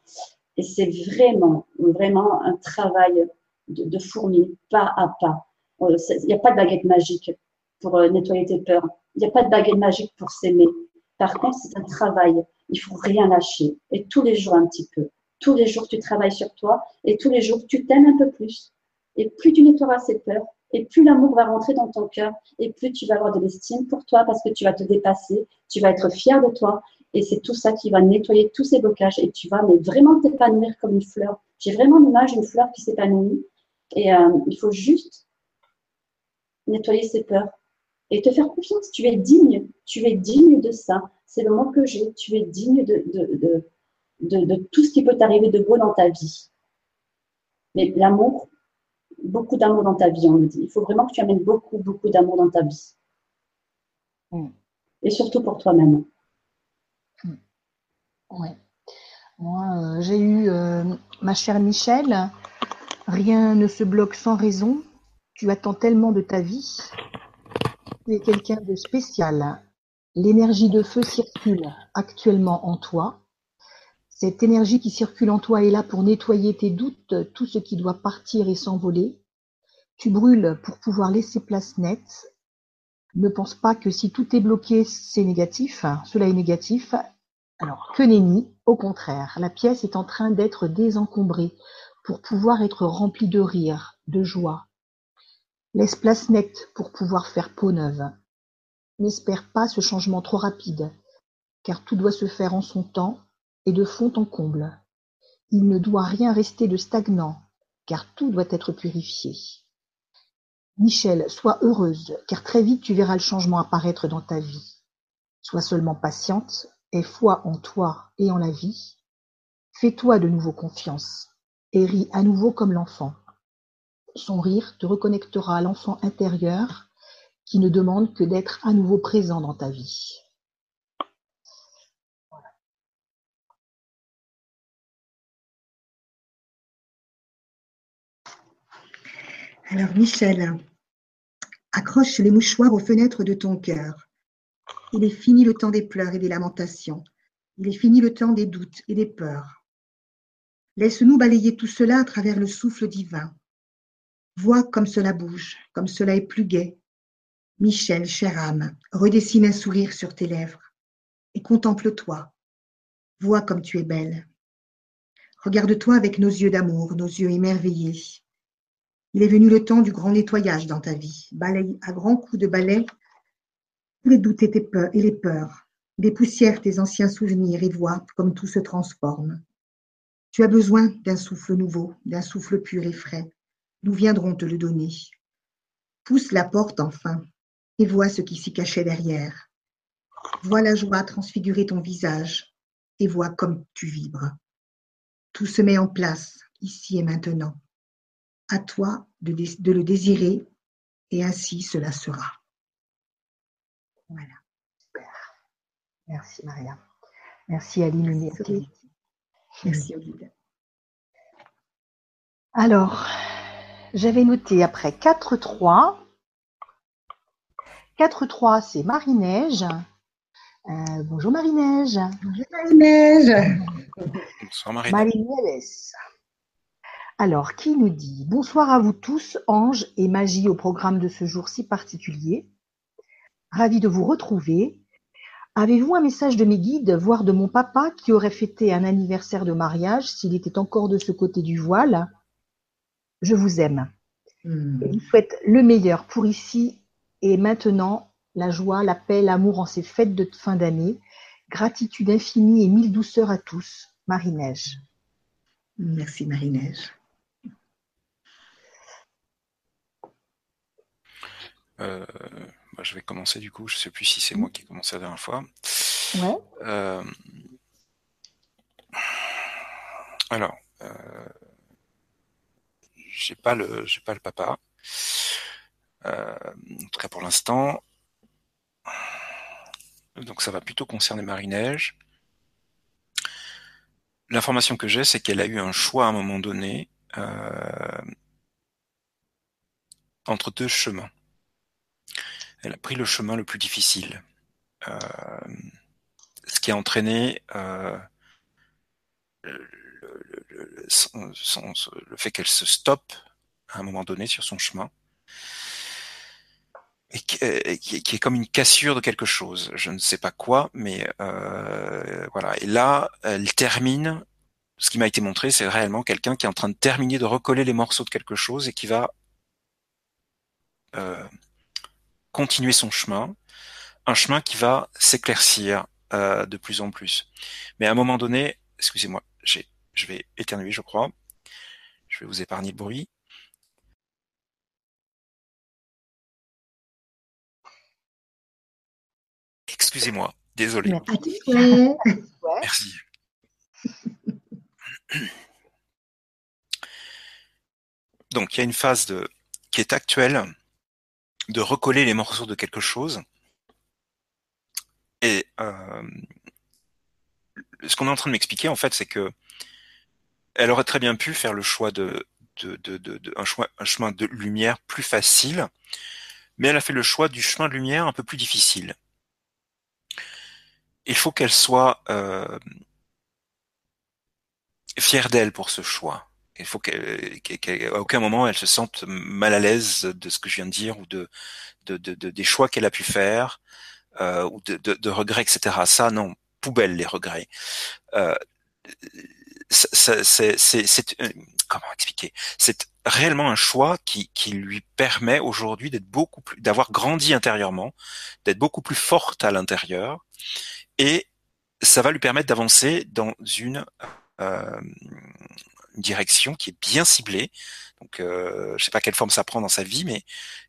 et c'est vraiment, vraiment un travail de, de fourmi, pas à pas. Euh, il n'y a pas de baguette magique pour nettoyer tes peurs. Il n'y a pas de baguette magique pour s'aimer. Par contre, c'est un travail. Il faut rien lâcher. Et tous les jours un petit peu. Tous les jours, tu travailles sur toi et tous les jours, tu t'aimes un peu plus. Et plus tu nettoieras ces peurs, et plus l'amour va rentrer dans ton cœur, et plus tu vas avoir de l'estime pour toi parce que tu vas te dépasser, tu vas être fier de toi, et c'est tout ça qui va nettoyer tous ces blocages, et tu vas vraiment t'épanouir comme une fleur. J'ai vraiment l'image d'une fleur qui s'épanouit, et euh, il faut juste nettoyer ses peurs et te faire confiance. Tu es digne, tu es digne de ça. C'est le mot que j'ai. Tu es digne de, de, de, de tout ce qui peut t'arriver de beau dans ta vie. Mais l'amour, beaucoup d'amour dans ta vie, on me dit. Il faut vraiment que tu amènes beaucoup, beaucoup d'amour dans ta vie. Mm. Et surtout pour toi-même. Mm. Oui. Moi, euh, j'ai eu euh, ma chère Michel. Rien ne se bloque sans raison. Tu attends tellement de ta vie. Tu es quelqu'un de spécial. L'énergie de feu circule actuellement en toi. Cette énergie qui circule en toi est là pour nettoyer tes doutes, tout ce qui doit partir et s'envoler. Tu brûles pour pouvoir laisser place nette. Ne pense pas que si tout est bloqué, c'est négatif. Cela est négatif. Alors, que nenni, au contraire, la pièce est en train d'être désencombrée pour pouvoir être remplie de rire, de joie. Laisse place nette pour pouvoir faire peau neuve. N'espère pas ce changement trop rapide, car tout doit se faire en son temps et de fond en comble. Il ne doit rien rester de stagnant, car tout doit être purifié. Michel, sois heureuse, car très vite tu verras le changement apparaître dans ta vie. Sois seulement patiente, aie foi en toi et en la vie. Fais-toi de nouveau confiance, et ris à nouveau comme l'enfant. Son rire te reconnectera à l'enfant intérieur qui ne demande que d'être à nouveau présent dans ta vie. Alors Michel, accroche les mouchoirs aux fenêtres de ton cœur. Il est fini le temps des pleurs et des lamentations. Il est fini le temps des doutes et des peurs. Laisse-nous balayer tout cela à travers le souffle divin. Vois comme cela bouge, comme cela est plus gai. Michel, chère âme, redessine un sourire sur tes lèvres et contemple-toi. Vois comme tu es belle. Regarde-toi avec nos yeux d'amour, nos yeux émerveillés. Il est venu le temps du grand nettoyage dans ta vie. Balaye à grands coups de balai tous les doutes et, peurs, et les peurs. Dépoussière tes anciens souvenirs et vois comme tout se transforme. Tu as besoin d'un souffle nouveau, d'un souffle pur et frais. Nous viendrons te le donner. Pousse la porte enfin et vois ce qui s'y cachait derrière. Vois la joie transfigurer ton visage et vois comme tu vibres. Tout se met en place ici et maintenant. À toi de, le désirer et ainsi cela sera. Voilà, super. Merci Maria. Merci Aline. Merci, Merci Olivier. Alors, j'avais noté après 4-3. 4-3, c'est Marie-Neige. Euh, bonjour Marie-Neige. Bonjour Marie-Neige. Bonsoir Marie-Neige. Alors, qui nous dit Bonsoir à vous tous, anges et magie au programme de ce jour si particulier. Ravi de vous retrouver. Avez-vous un message de mes guides, voire de mon papa qui aurait fêté un anniversaire de mariage s'il était encore de ce côté du voile? Je vous aime. Hmm. Et vous souhaite le meilleur pour ici et maintenant, la joie, la paix, l'amour en ces fêtes de fin d'année. Gratitude infinie et mille douceurs à tous. Marie-Neige. Merci Marie-Neige. Euh, bah, je vais commencer du coup. Je sais plus si c'est moi qui ai commencé la dernière fois. Ouais. Euh, alors, euh, j'ai pas le, j'ai pas le papa. Euh, en tout cas pour l'instant. Donc ça va plutôt concerner Marie-Neige. L'information que j'ai, c'est qu'elle a eu un choix à un moment donné euh, entre deux chemins. Elle a pris le chemin le plus difficile, euh, ce qui a entraîné euh, le, le- le- le fait qu'elle se stoppe à un moment donné sur son chemin et qui, qui est comme une cassure de quelque chose. Je ne sais pas quoi, mais euh, voilà. Et là, elle termine. Ce qui m'a été montré, c'est réellement quelqu'un qui est en train de terminer de recoller les morceaux de quelque chose et qui va euh, continuer son chemin, un chemin qui va s'éclaircir euh, de plus en plus. Mais à un moment donné, excusez-moi, j'ai, je vais éternuer, je crois. Je vais vous épargner le bruit. Excusez-moi, désolé. Merci. Donc, il y a une phase de, qui est actuelle de recoller les morceaux de quelque chose. Et euh, ce qu'on est en train de m'expliquer, en fait, c'est que elle aurait très bien pu faire le choix de, un, chemin de lumière plus facile, mais elle a fait le choix du chemin de lumière un peu plus difficile. Il faut qu'elle soit euh, fière d'elle pour ce choix. Il faut qu'à aucun moment elle se sente mal à l'aise de ce que je viens de dire ou de, de, de- de- des choix qu'elle a pu faire euh, ou de, regrets, etc. Ça, non, poubelle les regrets. Euh, c'est euh, comment expliquer? C'est réellement un choix qui, qui lui permet aujourd'hui d'être beaucoup plus, d'avoir grandi intérieurement, d'être beaucoup plus forte à l'intérieur, et ça va lui permettre d'avancer dans une euh, direction qui est bien ciblée. Donc, euh, je sais pas quelle forme ça prend dans sa vie, mais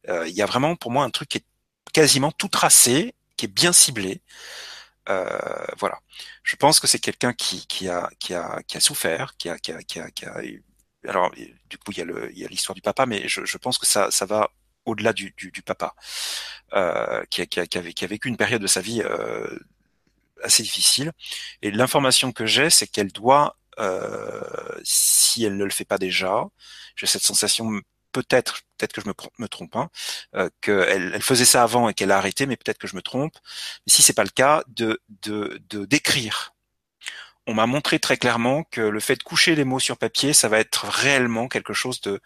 euh, il y a vraiment pour moi un truc qui est quasiment tout tracé, qui est bien ciblé. Euh, voilà. Je pense que c'est quelqu'un qui, qui a qui a qui a souffert, qui a qui a qui a, qui a alors du coup il y a l'histoire du papa, mais je, je pense que ça ça va au-delà du, du, du papa, euh, qui, a, qui, a, qui, a, qui a vécu une période de sa vie euh, assez difficile. Et l'information que j'ai, c'est qu'elle doit, euh, si elle ne le fait pas déjà, j'ai cette sensation peut-être, peut-être que je me, trompe, hein, euh, qu'elle elle faisait ça avant et qu'elle a arrêté, mais peut-être que je me trompe. Mais si c'est pas le cas, de d'écrire. On m'a montré très clairement que le fait de coucher les mots sur papier, ça va être réellement quelque chose de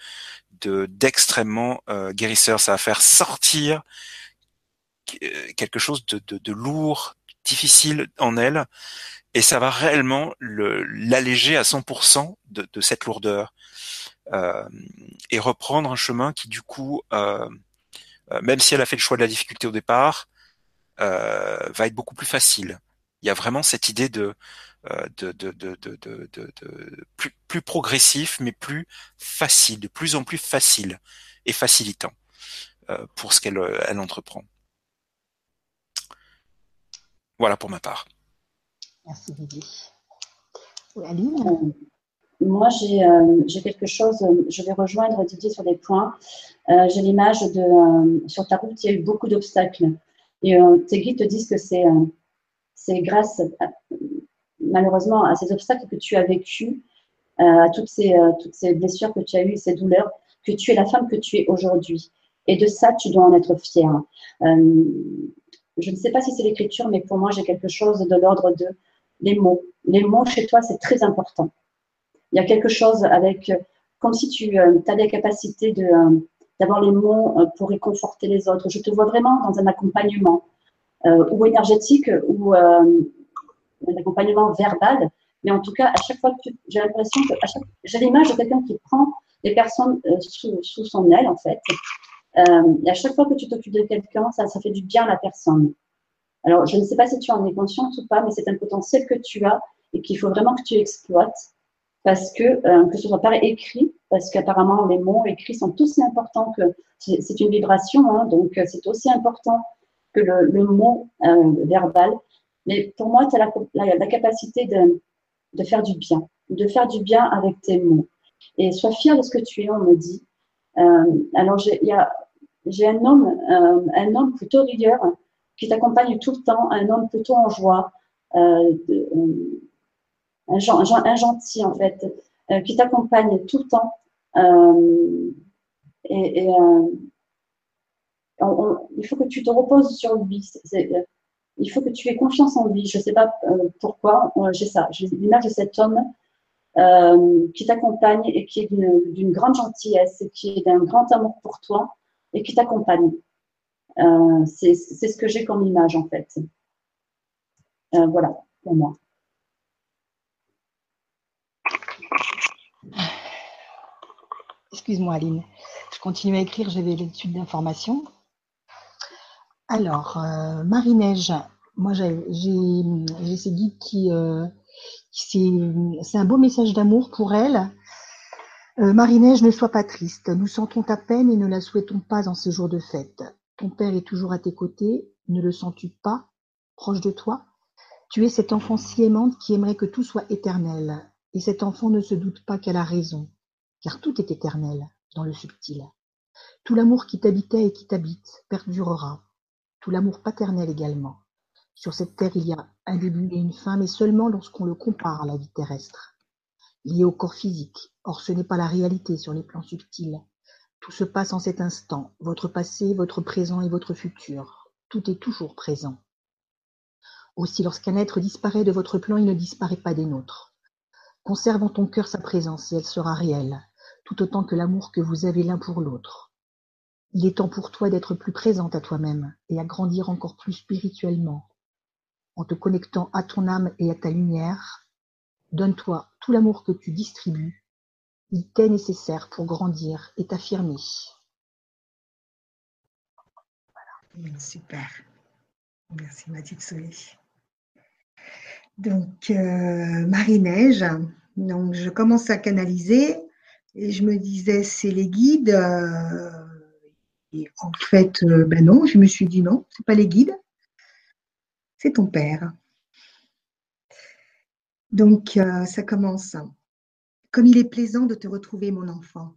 de d'extrêmement euh, guérisseur. Ça va faire sortir euh, quelque chose de, de, lourd, difficile en elle, et ça va réellement l'alléger à 100% de, cette lourdeur et reprendre un chemin qui du coup, euh, même si elle a fait le choix de la difficulté au départ, euh, va être beaucoup plus facile. Il y a vraiment cette idée de plus, progressif, mais plus facile, de plus en plus facile et facilitant euh, pour ce qu'elle elle entreprend. Voilà pour ma part. Merci Didier. Moi, j'ai euh, j'ai quelque chose, euh, je vais rejoindre Didier sur des points. Euh, j'ai l'image de, sur ta route, il y a eu beaucoup d'obstacles. Et tes guides te disent que c'est grâce, malheureusement, à ces obstacles que tu as vécu, à toutes ces, toutes ces blessures que tu as eues, ces douleurs, que tu es la femme que tu es aujourd'hui. Et de ça, tu dois en être fière. Je ne sais pas si c'est l'écriture, mais pour moi, j'ai quelque chose de l'ordre de les mots. Les mots chez toi, c'est très important. Il y a quelque chose avec, euh, comme si tu euh, as des capacités de, euh, d'avoir les mots pour réconforter les autres. Je te vois vraiment dans un accompagnement ou énergétique ou un accompagnement verbal. Mais en tout cas, à chaque fois que j'ai l'impression que j'ai l'image de quelqu'un qui prend les personnes sous, sous, son aile, en fait. et à chaque fois que tu t'occupes de quelqu'un, ça, ça fait du bien à la personne. Alors, je ne sais pas si tu en es consciente ou pas, mais c'est un potentiel que tu as et qu'il faut vraiment que tu exploites parce que, euh, que ce soit par écrit, parce qu'apparemment les mots écrits sont aussi importants que, c'est une vibration, hein, donc euh, c'est aussi important que le, mot euh, verbal. Mais pour moi, tu as la, capacité de, de faire du bien, de faire du bien avec tes mots. Et sois fier de ce que tu es, on me dit. Euh, alors, j'ai un homme, un homme plutôt rigueur qui t'accompagne tout le temps, un homme plutôt en joie, un, gentil en fait, euh, qui t'accompagne tout le temps. Euh, et, euh, il faut que tu te reposes sur lui. il faut que tu aies confiance en lui. Je ne sais pas pourquoi, j'ai ça. J'ai l'image de cet homme qui t'accompagne et qui est d'une grande gentillesse, et qui est d'un grand amour pour toi et qui t'accompagne. c'est ce que j'ai comme image en fait. voilà, pour moi. Excuse-moi, Aline. Je continue à écrire, j'avais l'étude d'information. Alors, euh, Marie-Neige, moi j'ai ces guides qui. Euh, c'est un beau message d'amour pour elle. Euh, Marie-Neige, ne sois pas triste. Nous sentons ta peine et ne la souhaitons pas en ces jours de fête. Ton père est toujours à tes côtés. Ne le sens-tu pas proche de toi? Tu es cette enfant si aimante qui aimerait que tout soit éternel. Et cet enfant ne se doute pas qu'elle a raison car tout est éternel dans le subtil. Tout l'amour qui t'habitait et qui t'habite perdurera, tout l'amour paternel également. Sur cette terre, il y a un début et une fin, mais seulement lorsqu'on le compare à la vie terrestre, lié au corps physique. Or, ce n'est pas la réalité sur les plans subtils. Tout se passe en cet instant, votre passé, votre présent et votre futur. Tout est toujours présent. Aussi, lorsqu'un être disparaît de votre plan, il ne disparaît pas des nôtres. Conserve en ton cœur sa présence et elle sera réelle tout autant que l'amour que vous avez l'un pour l'autre. Il est temps pour toi d'être plus présente à toi-même et à grandir encore plus spirituellement. En te connectant à ton âme et à ta lumière, donne-toi tout l'amour que tu distribues. Il t'est nécessaire pour grandir et t'affirmer. Voilà. Super. Merci ma petite. Donc, euh, Marie-Neige, je commence à canaliser et je me disais, c'est les guides. Euh, et en fait, euh, ben non, je me suis dit non, c'est pas les guides, c'est ton père. Donc, euh, ça commence. Comme il est plaisant de te retrouver, mon enfant.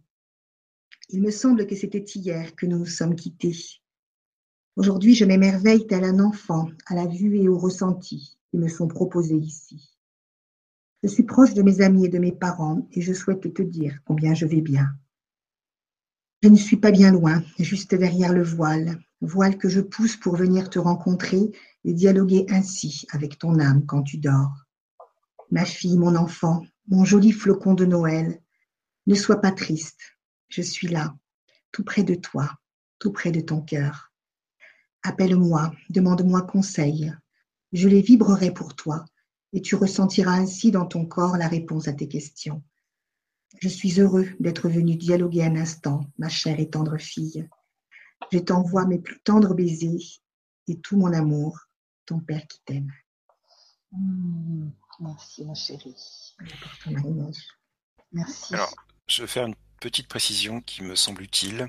Il me semble que c'était hier que nous nous sommes quittés. Aujourd'hui, je m'émerveille tel un enfant à la vue et au ressenti qui me sont proposés ici. Je suis proche de mes amis et de mes parents et je souhaite te dire combien je vais bien. Je ne suis pas bien loin, juste derrière le voile, voile que je pousse pour venir te rencontrer et dialoguer ainsi avec ton âme quand tu dors. Ma fille, mon enfant, mon joli flocon de Noël, ne sois pas triste, je suis là, tout près de toi, tout près de ton cœur. Appelle-moi, demande-moi conseil, je les vibrerai pour toi et tu ressentiras ainsi dans ton corps la réponse à tes questions. Je suis heureux d'être venu dialoguer un instant, ma chère et tendre fille. Je t'envoie mes plus tendres baisers et tout mon amour, ton père qui t'aime. Mmh, merci, ma chérie. Merci. Alors, je vais faire une petite précision qui me semble utile.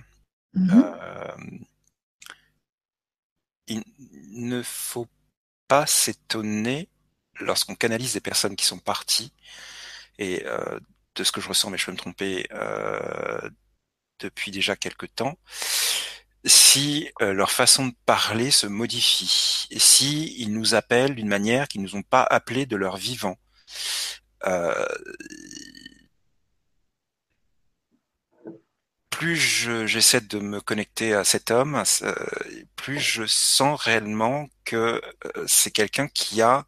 Mmh. Euh, il ne faut pas s'étonner lorsqu'on canalise des personnes qui sont parties, et euh, de ce que je ressens, mais je peux me tromper, euh, depuis déjà quelques temps, si euh, leur façon de parler se modifie, et si ils nous appellent d'une manière qu'ils nous ont pas appelé de leur vivant. plus j'essaie de me connecter à cet homme, plus je sens réellement que c'est quelqu'un qui a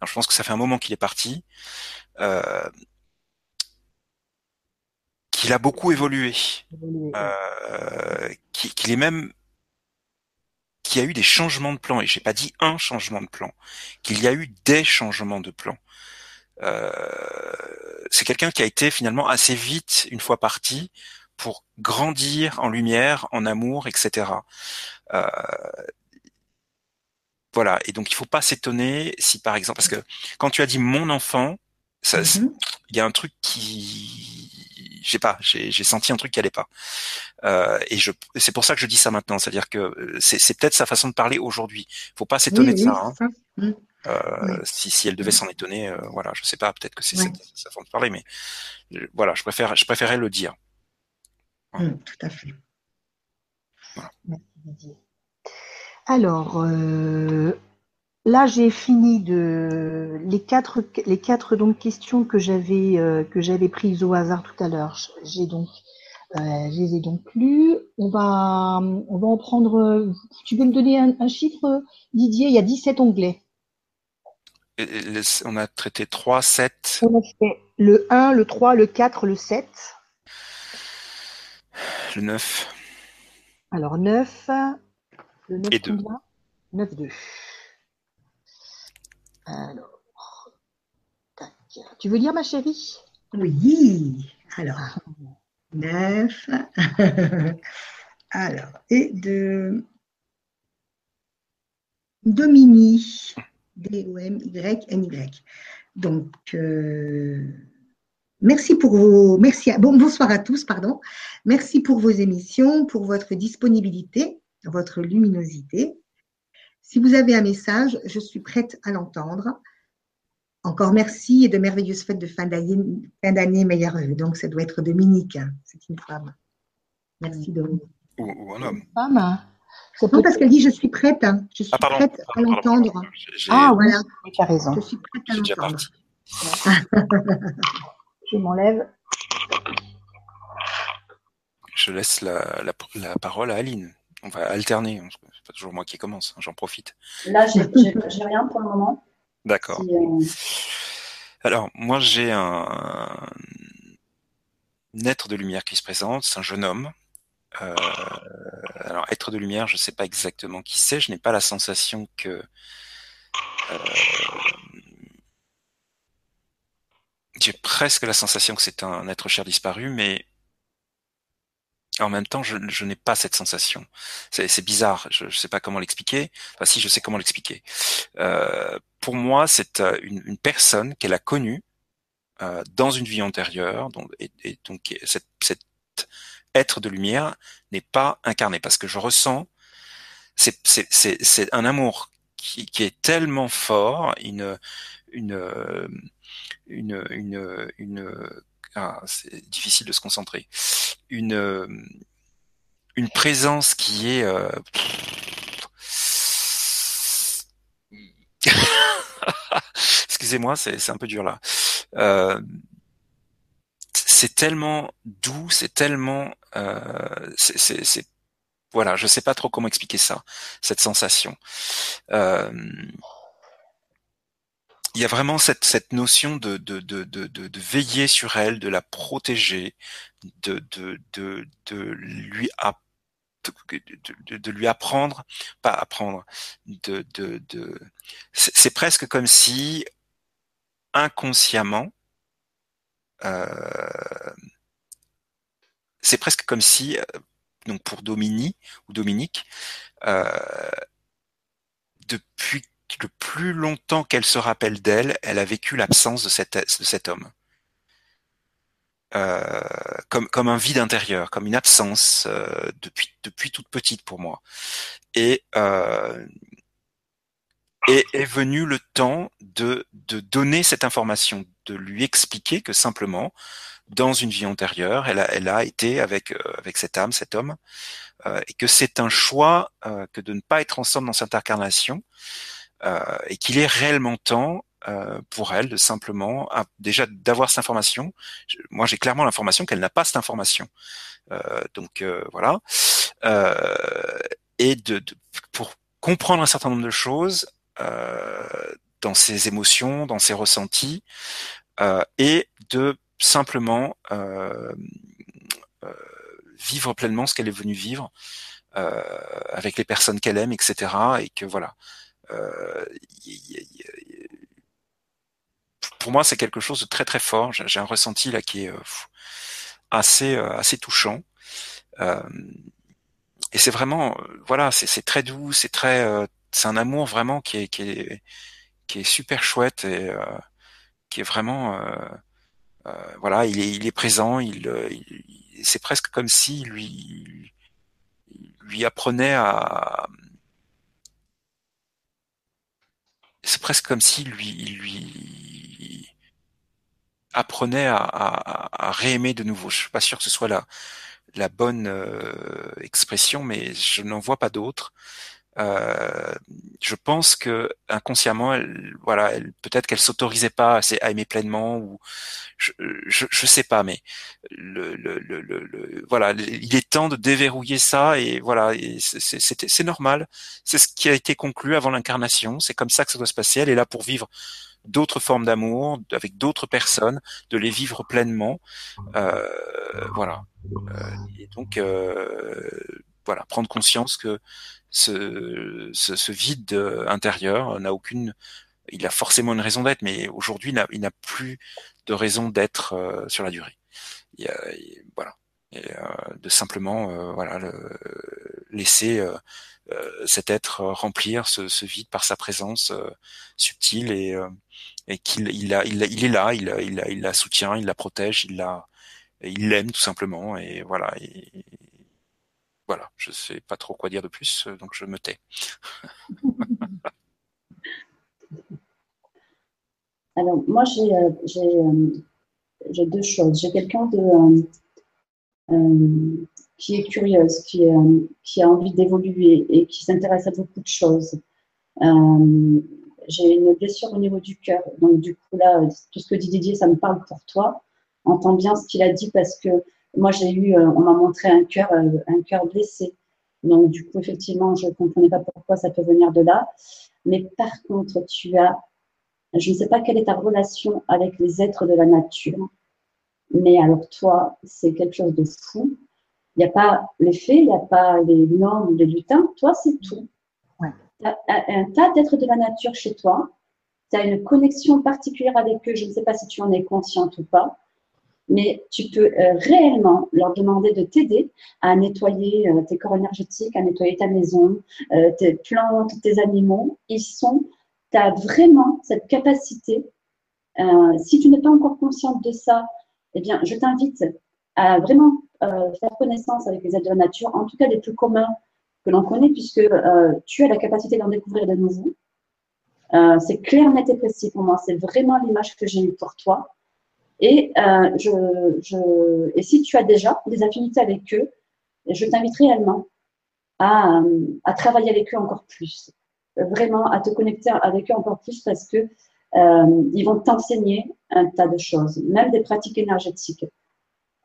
alors, je pense que ça fait un moment qu'il est parti. Euh, qu'il a beaucoup évolué, euh, qu'il qu'il est même qu'il y a eu des changements de plan et j'ai pas dit un changement de plan, qu'il y a eu des changements de plan. Euh, c'est quelqu'un qui a été finalement assez vite une fois parti pour grandir en lumière, en amour, etc. Euh, voilà. Et donc il faut pas s'étonner si par exemple parce que quand tu as dit mon enfant, Mhm. il y a un truc qui, je sais pas, j'ai senti un truc qui allait pas. Euh, et je, c'est pour ça que je dis ça maintenant, c'est-à-dire que euh, c'est peut-être sa façon de parler aujourd'hui. Faut pas s'étonner Oui, de oui, ça. hein. ça. Euh, si si elle devait s'en étonner, euh, voilà, je sais pas, peut-être que c'est sa façon de parler, mais voilà, je préfère, je préférais le dire. Mm, tout à fait. Merci Didier. Alors, euh, là j'ai fini de les quatre les quatre donc questions que j'avais euh, que j'avais prises au hasard tout à l'heure. J'ai donc euh, je les ai donc lues. On va on va en prendre. Tu peux me donner un, un chiffre, Didier? Il y a 17 onglets. Et- On a traité 3, 7, On a fait le 1, le 3, le 4, le 7. le 9 Alors 9. Le 9 Et deux. combien? 9, 2. Alors. Tac. Tu veux lire ma chérie? Oui. Alors, neuf. Alors, et de Domini. D-O-M-Y-N-Y. Donc, euh, merci pour vos. Merci. à- bon, bonsoir à tous, pardon. Merci pour vos émissions, pour votre disponibilité, votre luminosité. Si vous avez un message, je suis prête à l'entendre. Encore merci et de merveilleuses fêtes de fin d'année, fin d'année meilleurs vœux. Donc, ça doit être Dominique. hein. C'est une femme. Merci, Dominique. ou, ou un homme. Femme Non, peut parce qu'elle dit Je suis prête. hein. Je suis Ah pardon. prête pardon, à l'entendre. Ah Voilà. tu as raison. Je suis prête à l'entendre. Je m'enlève. Je laisse la, la, la parole à Aline. On va alterner. hein, C'est pas toujours moi qui commence. hein, J'en profite. Là, j'ai rien pour le moment. D'accord. Euh, Alors, moi, j'ai un, un être de lumière qui se présente. C'est un jeune homme. Euh, alors, être de lumière, je ne sais pas exactement qui c'est. Je n'ai pas la sensation que. euh, j'ai presque la sensation que c'est un être cher disparu, mais en même temps, je, je n'ai pas cette sensation. C'est bizarre. Je ne sais pas comment l'expliquer. Enfin, si, je sais comment l'expliquer. Euh, pour moi, c'est euh, une, une personne qu'elle a connue euh, dans une vie antérieure, donc, et, et donc cet, cet être de lumière n'est pas incarné parce que je ressens, c'est un amour qui, qui est tellement fort, une une une une une ah, c'est difficile de se concentrer, une euh, une présence qui est euh, Excusez-moi, c'est un peu dur là. Euh, c'est tellement doux, c'est tellement, euh, c'est- voilà, je sais pas trop comment expliquer ça, cette sensation. Euh, il y a vraiment cette, cette notion de, de, de, de, veiller sur elle, de la protéger, de, lui de, lui apprendre, pas apprendre, de, c'est presque comme si inconsciemment, euh, c'est presque comme si, euh, donc pour ou Dominique, euh, depuis le plus longtemps qu'elle se rappelle d'elle, elle a vécu l'absence de cet, de cet homme. Euh, comme, comme un vide intérieur, comme une absence euh, depuis, depuis toute petite pour moi. Et, euh, est venu le temps de, de donner cette information, de lui expliquer que simplement, dans une vie antérieure, elle a, elle a été avec, euh, avec cette âme, cet homme, euh, et que c'est un choix euh, que de ne pas être ensemble dans cette incarnation, et qu'il est réellement temps euh, pour elle de simplement déjà d'avoir cette information. Moi, j'ai clairement l'information qu'elle n'a pas cette information. Euh, donc euh, voilà, Euh, et de, de- pour comprendre un certain nombre de choses euh, dans ses émotions, dans ses ressentis, euh, et de simplement euh, vivre pleinement ce qu'elle est venue vivre avec les personnes qu'elle aime, etc. Et que voilà. Pour moi, c'est quelque chose de très très fort. J'ai un ressenti là qui est assez assez touchant. et c'est vraiment, voilà, c'est très doux, c'est très, c'est un amour vraiment qui est qui est qui est super chouette et qui est vraiment euh, voilà, il est, il est présent, il, euh, il c'est presque comme si lui lui apprenait à c'est presque comme si lui lui apprenait à, à, réaimer de nouveau. Je suis pas sûr que ce soit la la bonne euh, expression, mais je n'en vois pas d'autre. Euh, je pense que inconsciemment, elle, voilà, elle, peut-être qu'elle s'autorisait pas à, aimer pleinement ou je, je, je sais pas, mais le, le, le, le, voilà, il est temps de déverrouiller ça et voilà, c'est normal. C'est ce qui a été conclu avant l'incarnation. C'est comme ça que ça doit se passer. Elle est là pour vivre d'autres formes d'amour avec d'autres personnes, de les vivre pleinement. Euh, voilà. Euh, et donc euh, voilà, prendre conscience que ce, ce, ce vide euh, intérieur n'a aucune il a forcément une raison d'être, mais aujourd'hui, il n'a plus de raison d'être euh, sur la durée. Il y a, voilà, et, euh, de simplement euh, voilà le, laisser cet être remplir ce, ce, vide par sa présence subtile et, et qu'il il, a, il, il, est là, il, il, il la soutient, il la protège, il la, il l'aime tout simplement et voilà. Et, voilà, je sais pas trop quoi dire de plus, euh, donc je me tais. Alors, moi, j'ai euh, euh, deux choses. J'ai quelqu'un de qui est curieuse, qui, qui a envie d'évoluer et qui s'intéresse à beaucoup de choses. j'ai une blessure au niveau du cœur. Donc, du coup, là, tout ce que dit Didier, ça me parle pour toi. Entends bien ce qu'il a dit parce que moi, j'ai eu, euh, on m'a montré un cœur, euh, un cœur blessé. Donc, du coup, effectivement, je ne comprenais pas pourquoi ça peut venir de là. Mais par contre, tu as, je ne sais pas quelle est ta relation avec les êtres de la nature, mais alors toi, c'est quelque chose de fou. Il n'y a pas les fées, il n'y a pas les normes, les lutins. Toi, c'est tout. Tu as un tas d'êtres de la nature chez toi. Tu as une connexion particulière avec eux. Je ne sais pas si tu en es consciente ou pas mais tu peux euh, réellement leur demander de t'aider à nettoyer euh, tes corps énergétiques, à nettoyer ta maison, euh, tes plantes, tes animaux. Ils sont, tu as vraiment cette capacité. si tu n'es pas encore consciente de ça, eh bien, je t'invite à vraiment faire connaissance avec les êtres de la nature, en tout cas les plus communs que l'on connaît, puisque tu as la capacité d'en découvrir de nouveaux. c'est clair, net et précis pour moi. C'est vraiment l'image que j'ai eue pour toi. Et, euh, et si tu as déjà des affinités avec eux, je t'invite réellement à, travailler avec eux encore plus, vraiment à te connecter avec eux encore plus parce que euh, ils vont t'enseigner un tas de choses, même des pratiques énergétiques.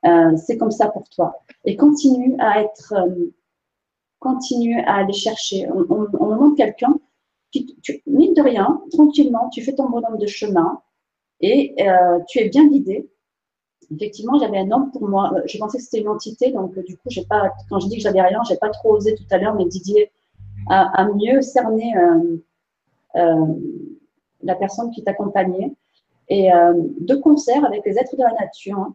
Euh, c'est comme ça pour toi. Et continue à être, continue à aller chercher. On, on, on montre quelqu'un qui, tu, mine de rien, tranquillement, tu fais ton bonhomme de chemin, et euh, tu es bien guidé. Effectivement, j'avais un homme pour moi. Je pensais que c'était une entité, donc du coup, j'ai pas. Quand je dis que j'avais rien, j'ai pas trop osé tout à l'heure, mais Didier a, mieux cerné euh, euh, la personne qui t'accompagnait. Et de concert avec les êtres de la nature,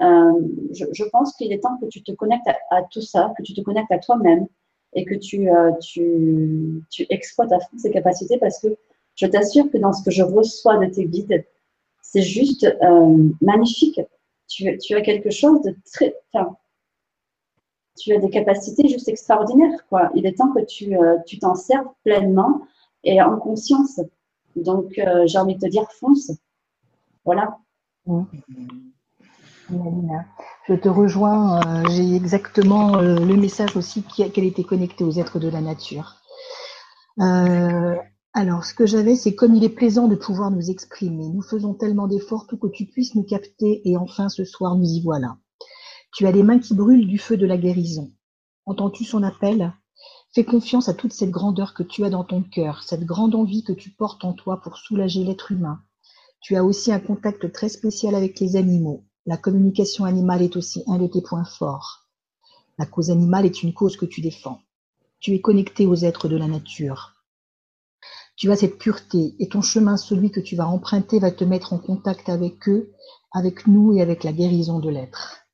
hein, je, pense qu'il est temps que tu te connectes à, tout ça, que tu te connectes à toi-même et que tu, tu, tu exploites à fond ces capacités parce que je t'assure que dans ce que je reçois de tes guides, c'est juste euh, magnifique. Tu, as quelque chose de très. Tu as des capacités juste extraordinaires. Quoi. Il est temps que tu euh, t'en serves pleinement et en conscience. Donc, euh, j'ai envie de te dire, fonce. Voilà. Je te rejoins. j'ai exactement le message aussi qu'elle était connectée aux êtres de la nature. Alors, ce que j'avais, c'est comme il est plaisant de pouvoir nous exprimer. Nous faisons tellement d'efforts pour que tu puisses nous capter et enfin ce soir nous y voilà. Tu as les mains qui brûlent du feu de la guérison. Entends-tu son appel? Fais confiance à toute cette grandeur que tu as dans ton cœur, cette grande envie que tu portes en toi pour soulager l'être humain. Tu as aussi un contact très spécial avec les animaux. La communication animale est aussi un de tes points forts. La cause animale est une cause que tu défends. Tu es connecté aux êtres de la nature. Tu as cette pureté et ton chemin, celui que tu vas emprunter, va te mettre en contact avec eux, avec nous et avec la guérison de l'être.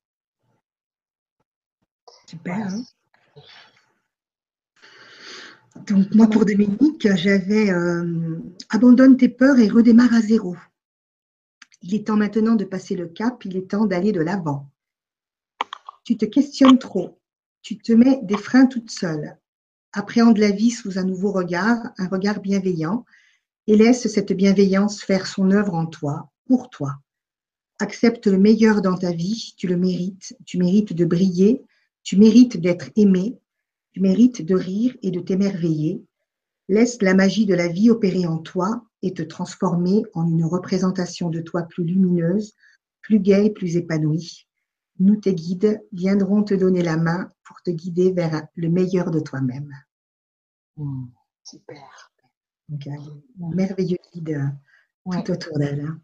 Super. Hein Donc moi pour Dominique, j'avais euh, abandonne tes peurs et redémarre à zéro. Il est temps maintenant de passer le cap, il est temps d'aller de l'avant. Tu te questionnes trop, tu te mets des freins toute seule. Appréhende la vie sous un nouveau regard, un regard bienveillant, et laisse cette bienveillance faire son œuvre en toi, pour toi. Accepte le meilleur dans ta vie, tu le mérites, tu mérites de briller, tu mérites d'être aimé, tu mérites de rire et de t'émerveiller. Laisse la magie de la vie opérer en toi et te transformer en une représentation de toi plus lumineuse, plus gaie, plus épanouie. Nous, tes guides, viendront te donner la main pour te guider vers le meilleur de toi-même. Mmh, super. Donc, un merveilleux guide tout autour d'elle. Hein.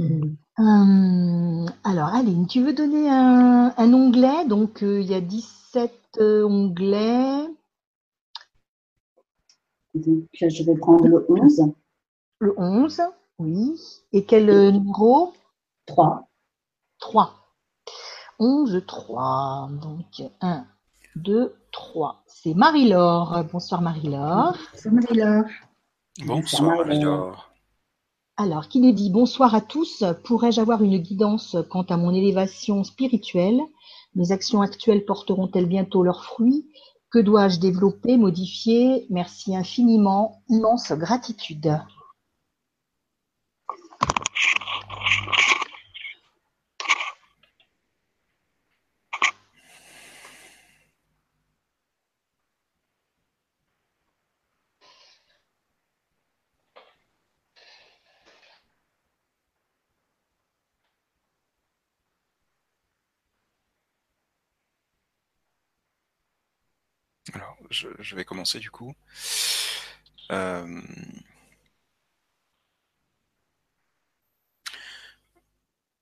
Mmh. Mmh. Hum, alors, Aline, tu veux donner un, onglet? Donc, euh, il y a 17 euh, onglets. Donc, je vais prendre le 11. Le 11, oui. Et quel euh, numéro? 3. 3. 11, 3. Donc, 1, 2, 3. C'est Marie-Laure. Bonsoir Marie-Laure. Bonsoir Marie-Laure. Bonsoir Marie-Laure. Alors, qui nous dit bonsoir à tous. Pourrais-je avoir une guidance quant à mon élévation spirituelle? Mes actions actuelles porteront-elles bientôt leurs fruits? Que dois-je développer, modifier? Merci infiniment. Immense gratitude. Alors, je, vais commencer du coup. Euh...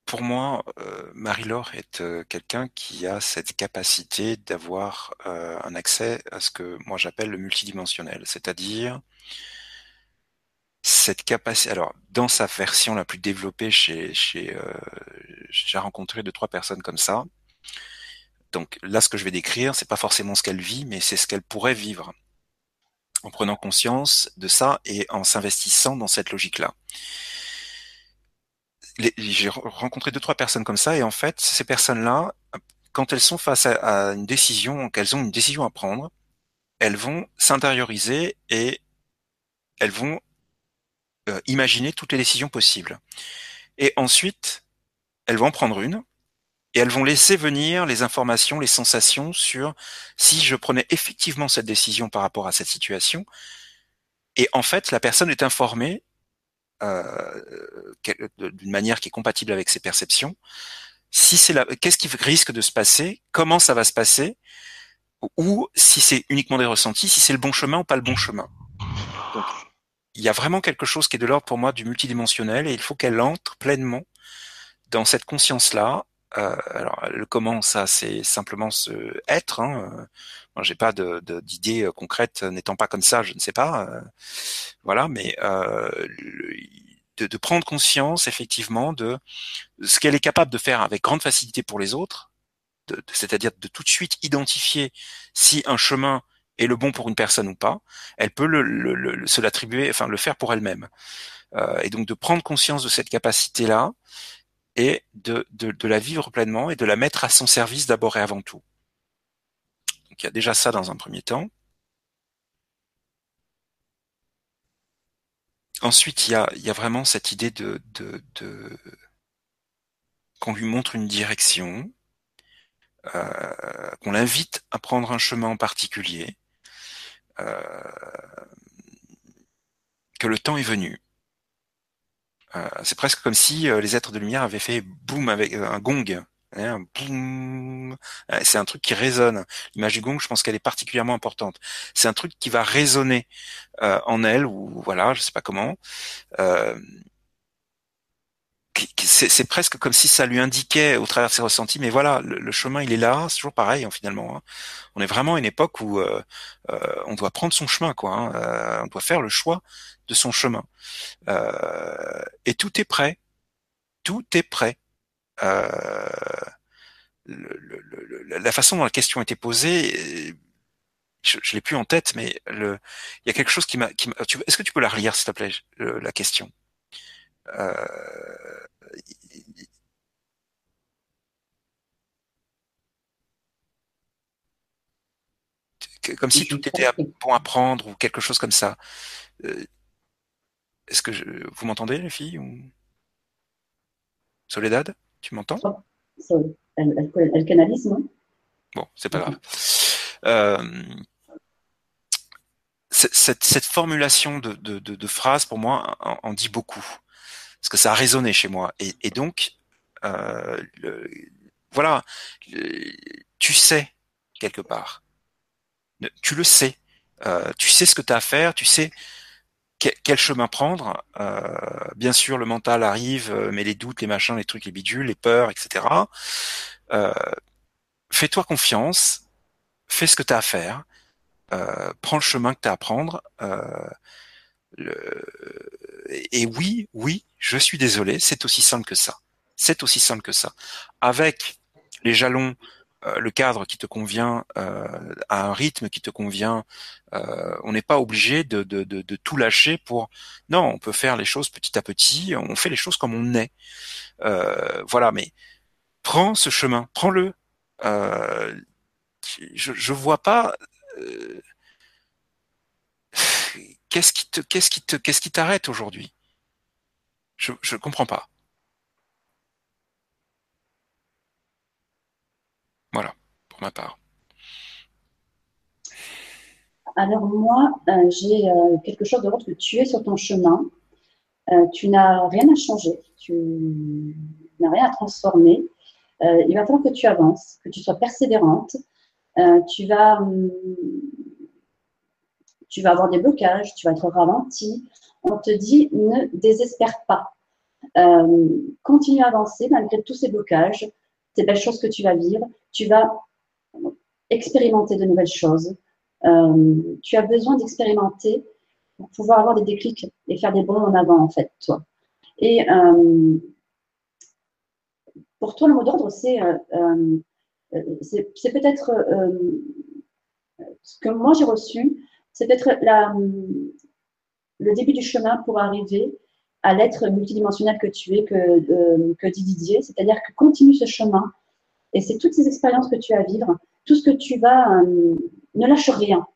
Pour moi, euh, Marie-Laure est euh, quelqu'un qui a cette capacité d'avoir un accès à ce que moi j'appelle le multidimensionnel, c'est-à-dire cette capacité. Alors, dans sa version la plus développée, j'ai rencontré deux trois personnes comme ça. Donc là, ce que je vais décrire, c'est pas forcément ce qu'elle vit, mais c'est ce qu'elle pourrait vivre en prenant conscience de ça et en s'investissant dans cette logique-là. J'ai rencontré deux trois personnes comme ça et en fait, ces personnes-là, quand elles sont face à, une décision, qu'elles ont une décision à prendre, elles vont s'intérioriser et elles vont euh, imaginer toutes les décisions possibles. Et ensuite, elles vont en prendre une et elles vont laisser venir les informations, les sensations sur si je prenais effectivement cette décision par rapport à cette situation. Et en fait, la personne est informée euh, d'une manière qui est compatible avec ses perceptions. Si c'est qu'est-ce qui risque de se passer, comment ça va se passer, ou si c'est uniquement des ressentis, si c'est le bon chemin ou pas le bon chemin. Il y a vraiment quelque chose qui est de l'ordre pour moi du multidimensionnel et il faut qu'elle entre pleinement dans cette conscience-là euh, alors le comment ça c'est simplement ce être. Hein. Moi j'ai pas de, d'idée euh, concrète n'étant pas comme ça, je ne sais pas. Euh, voilà, mais de, de, prendre conscience effectivement de ce qu'elle est capable de faire avec grande facilité pour les autres, c'est-à-dire de tout de suite identifier si un chemin est le bon pour une personne ou pas. Elle peut le, le, se l'attribuer, enfin le faire pour elle-même. et donc de prendre conscience de cette capacité-là et de, de, de, la vivre pleinement et de la mettre à son service d'abord et avant tout. Donc il y a déjà ça dans un premier temps. Ensuite, il y a, il y a vraiment cette idée de, de, de qu'on lui montre une direction, euh, qu'on l'invite à prendre un chemin en particulier, euh, que le temps est venu. Euh, c'est presque comme si euh, les êtres de lumière avaient fait boum avec euh, un gong. Hein, c'est un truc qui résonne. L'image du gong, je pense qu'elle est particulièrement importante. C'est un truc qui va résonner en elle, ou voilà, je sais pas comment. c'est presque comme si ça lui indiquait au travers de ses ressentis, mais voilà, le, chemin il est là, c'est toujours pareil hein, finalement. Hein. On est vraiment à une époque où on doit prendre son chemin, quoi. Hein. On doit faire le choix de son chemin. et tout est prêt, tout est prêt. la façon dont la question a été posée, je, je l'ai plus en tête, mais le, il y a quelque chose qui m'a. Est-ce que tu peux la relire, s'il te plaît, la question? Euh, comme si tout était bon à prendre ou quelque chose comme ça. Euh, est-ce que vous m'entendez, les filles ou... Soledad, tu m'entends? Elle, canalise, non? Bon, c'est pas grave. Euh, cette, formulation de, de, phrase, pour moi, en, dit beaucoup. Parce que ça a résonné chez moi. Et, donc, euh, voilà, tu sais, quelque part tu le sais. Euh, tu sais ce que tu as à faire, tu sais quel chemin prendre. Euh, bien sûr, le mental arrive, euh, mais les doutes, les machins, les trucs, les bidules, les peurs, etc. Fais-toi confiance, fais ce que tu as à faire, prends le chemin que tu as à prendre. Et oui, oui, je suis désolé, c'est aussi simple que ça. C'est aussi simple que ça. Avec les jalons euh, le cadre qui te convient, euh, à un rythme qui te convient. Euh, on n'est pas obligé de, tout lâcher pour. Non, on peut faire les choses petit à petit. On fait les choses comme on est. voilà, mais prends ce chemin, prends-le. je, je vois pas. qu'est-ce qui te, qu'est-ce qui te, qu'est-ce qui t'arrête aujourd'hui? Je, je comprends pas. Voilà, pour ma part. Alors moi, euh, j'ai euh, quelque chose de l'autre que tu es sur ton chemin. Euh, tu n'as rien à changer, tu n'as rien à transformer. il va falloir que tu avances, que tu sois persévérante. tu, vas, hum, tu vas avoir des blocages, tu vas être ralenti. On te dit ne désespère pas. continue à avancer malgré tous ces blocages ces belles choses que tu vas vivre, tu vas expérimenter de nouvelles choses. Euh, tu as besoin d'expérimenter pour pouvoir avoir des déclics et faire des bons en avant, en fait, toi. Et euh, pour toi, le mot d'ordre, c'est euh, peut-être ce que moi j'ai reçu, c'est peut-être le début du chemin pour arriver à l'être multidimensionnel que tu es, que, euh, que dit Didier. C'est-à-dire que continue ce chemin. Et c'est toutes ces expériences que tu as à vivre, tout ce que tu vas, euh, ne lâche rien.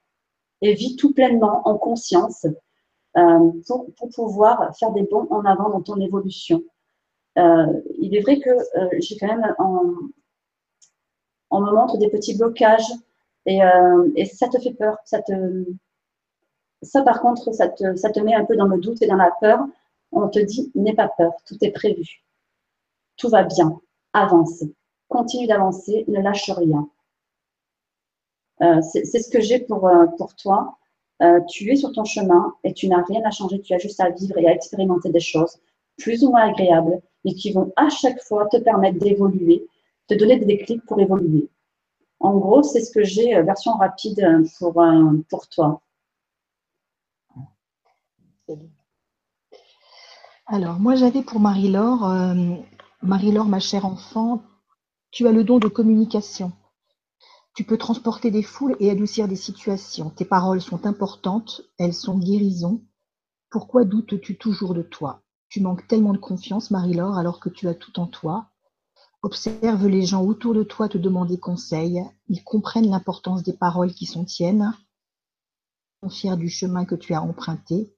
Et vis tout pleinement en conscience euh, pour, pouvoir faire des bons en avant dans ton évolution. il est vrai que j'ai quand même, on me montre des petits blocages et, ça te fait peur. Ça, te, par contre, ça te met un peu dans le doute et dans la peur on te dit n'aie pas peur, tout est prévu. Tout va bien, avance. Continue d'avancer, ne lâche rien. Euh, c'est ce que j'ai pour, euh, toi. Euh, tu es sur ton chemin et tu n'as rien à changer, tu as juste à vivre et à expérimenter des choses plus ou moins agréables, mais qui vont à chaque fois te permettre d'évoluer, te donner des déclics pour évoluer. En gros, c'est ce que j'ai, version rapide pour, pour toi. Alors, moi, j'avais pour Marie-Laure, euh, Marie-Laure, ma chère enfant, tu as le don de communication. Tu peux transporter des foules et adoucir des situations. Tes paroles sont importantes, elles sont guérisons. Pourquoi doutes-tu toujours de toi? Tu manques tellement de confiance, Marie-Laure, alors que tu as tout en toi. Observe les gens autour de toi te demander conseil. Ils comprennent l'importance des paroles qui sont tiennes. Ils sont fiers du chemin que tu as emprunté.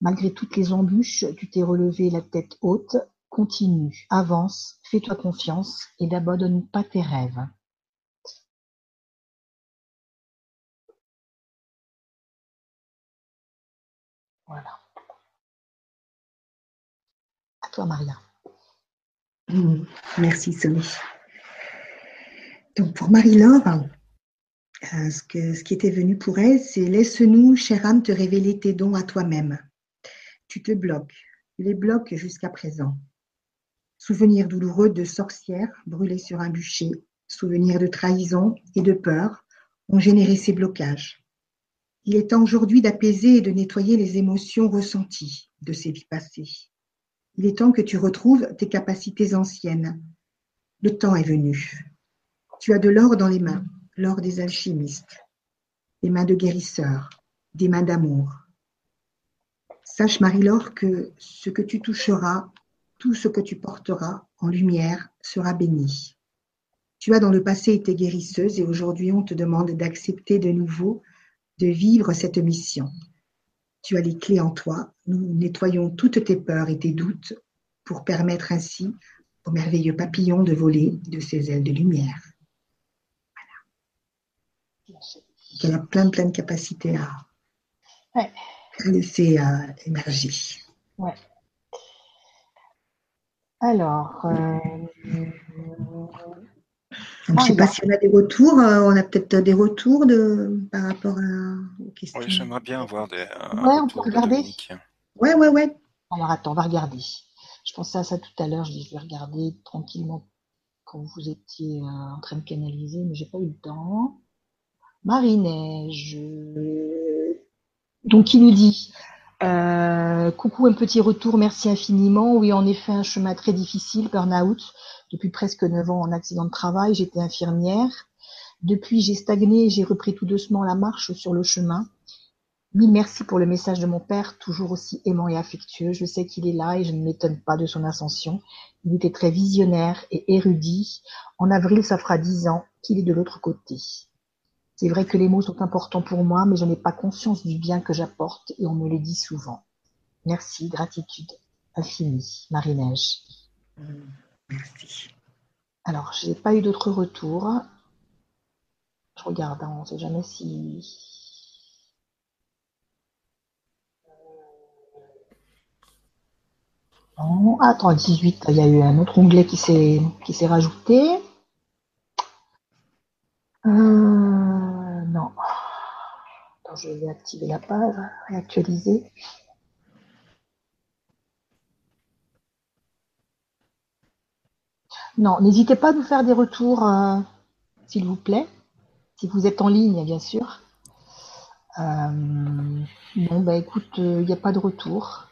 Malgré toutes les embûches, tu t'es relevé la tête haute, continue, avance, fais-toi confiance et n'abandonne pas tes rêves. Voilà. À toi, Maria. Merci, Sophie. Donc, pour Marie-Laure, euh, ce, qui était venu pour elle, c'est Laisse-nous, chère âme, te révéler tes dons à toi-même tu te bloques, tu les bloques jusqu'à présent. Souvenirs douloureux de sorcières brûlées sur un bûcher, souvenirs de trahison et de peur ont généré ces blocages. Il est temps aujourd'hui d'apaiser et de nettoyer les émotions ressenties de ces vies passées. Il est temps que tu retrouves tes capacités anciennes. Le temps est venu. Tu as de l'or dans les mains, l'or des alchimistes, des mains de guérisseurs, des mains d'amour. Sache, Marie-Laure, que ce que tu toucheras, tout ce que tu porteras en lumière sera béni. Tu as dans le passé été guérisseuse et aujourd'hui on te demande d'accepter de nouveau de vivre cette mission. Tu as les clés en toi. Nous nettoyons toutes tes peurs et tes doutes pour permettre ainsi au merveilleux papillon de voler de ses ailes de lumière. Voilà. Elle a plein, plein de capacités à, Ouais. à laisser euh, émerger. Ouais. Alors, euh, Donc, je ne sais pas si on a des retours. euh, on a peut-être des retours de, par rapport à, aux questions. Oui, j'aimerais bien avoir des. Ouais, on peut de regarder. Ouais, ouais, ouais. alors attends, on va regarder. Je pensais à ça tout à l'heure. Je dis, je vais regarder tranquillement quand vous étiez euh, en train de canaliser, mais j'ai pas eu le temps. Marie-Neige. Donc, qui nous dit euh, Coucou, un petit retour, merci infiniment. Oui, en effet, un chemin très difficile, burn-out. Depuis presque 9 ans en accident de travail, j'étais infirmière. Depuis, j'ai stagné et j'ai repris tout doucement la marche sur le chemin. Mille merci pour le message de mon père, toujours aussi aimant et affectueux. Je sais qu'il est là et je ne m'étonne pas de son ascension. Il était très visionnaire et érudit. En avril, ça fera dix ans qu'il est de l'autre côté. C'est vrai que les mots sont importants pour moi, mais je n'ai pas conscience du bien que j'apporte et on me le dit souvent. Merci, gratitude infinie, Marie-Neige. Merci. Alors, j'ai pas eu d'autres retours. Je regarde, hein, on sait jamais si. Non, attends, 18, il y a eu un autre onglet qui s'est rajouté. Euh. Je vais activer la page, réactualiser. Non, n'hésitez pas à nous faire des retours, euh, s'il vous plaît, si vous êtes en ligne, bien sûr. Euh, non, bah écoute, il n'y a pas de retour.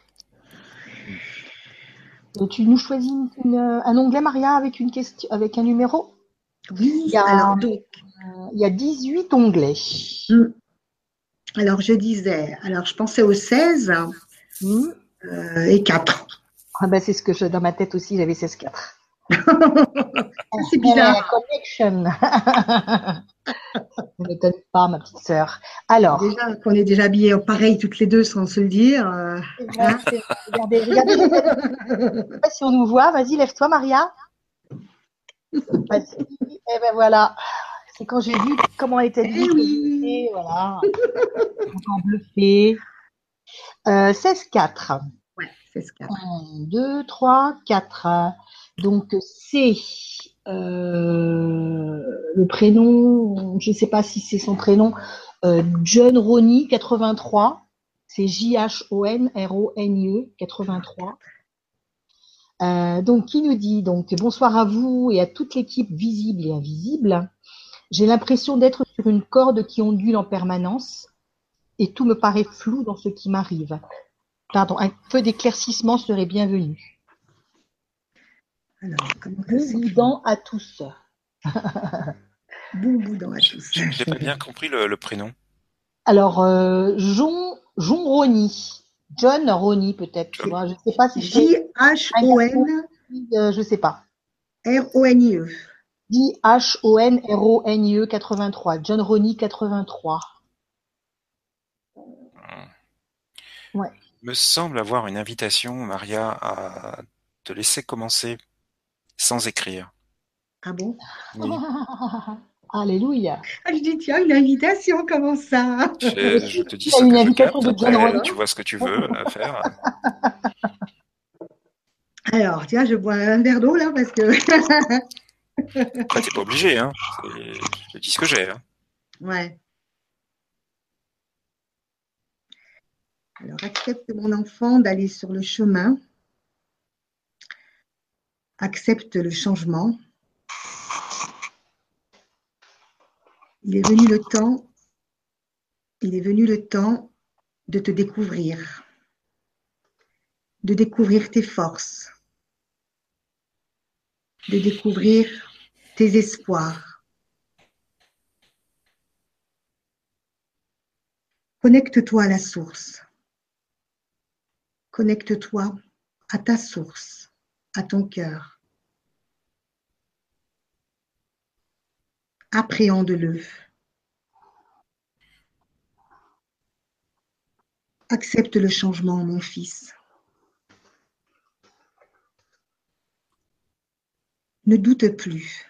Euh, tu nous choisis une- une, euh, un onglet, Maria, avec une question, avec un numéro? Oui, Il y a- alors donc, Euh, Il y a 18 onglets. Alors je disais, alors je pensais aux 16 Hmm. euh, et 4. Ah bah, c'est ce que je, dans ma tête aussi, j'avais 16-4. c'est bizarre. Connection. ne m'étonne pas, ma petite sœur. Alors, Déjà qu'on est déjà habillés pareil toutes les deux sans se le dire. euh, regardez, regardez, regardez si on nous voit. Vas-y, lève-toi, Maria. Vas-y. Et ben voilà. C'est quand j'ai vu comment elle était Eh dit. oui. Voilà. Bluffé. Euh, 16-4. Ouais, c'est ce 4. 1, 2, 3, 4. Donc, c'est euh, le prénom, je ne sais pas si c'est son prénom, euh, John Ronnie, 83. C'est J-H-O-N-R-O-N-I-E, 83. Euh, donc, qui nous dit donc bonsoir à vous et à toute l'équipe visible et invisible. J'ai l'impression d'être sur une corde qui ondule en permanence et tout me paraît flou dans ce qui m'arrive. Pardon, un peu d'éclaircissement serait bienvenu. Alors, Bon boudin à tous. Bon boudin à tous. J'ai pas bien compris le, le prénom. Alors, euh, Jon, Jon Rony, John Rony peut-être, tu John. vois. Je sais pas si c'est, J-H-O-N-R-O-N-I-E. euh, je sais pas. J-H-O-N-R-O-N-I-E 83. John Rony 83. Ouais. Me semble avoir une invitation, Maria, à te laisser commencer sans écrire. Ah bon? Oui. Alléluia. Ah, je dis, tiens, une invitation, comment ça? Je, je te dis Il y a ce une que je invitation capte, de John après, tu vois ce que tu veux à faire. Alors, tiens, je bois un verre d'eau là parce que. Après, t'es pas obligé, hein. Je dis ce que j'ai. Hein. ouais. Alors, accepte mon enfant d'aller sur le chemin Accepte le changement. Il est venu le temps, il est venu le temps de te découvrir, de découvrir tes forces, de découvrir tes espoirs. Connecte-toi à la source. Connecte-toi à ta source, à ton cœur. Appréhende-le. Accepte le changement, mon fils. Ne doute plus.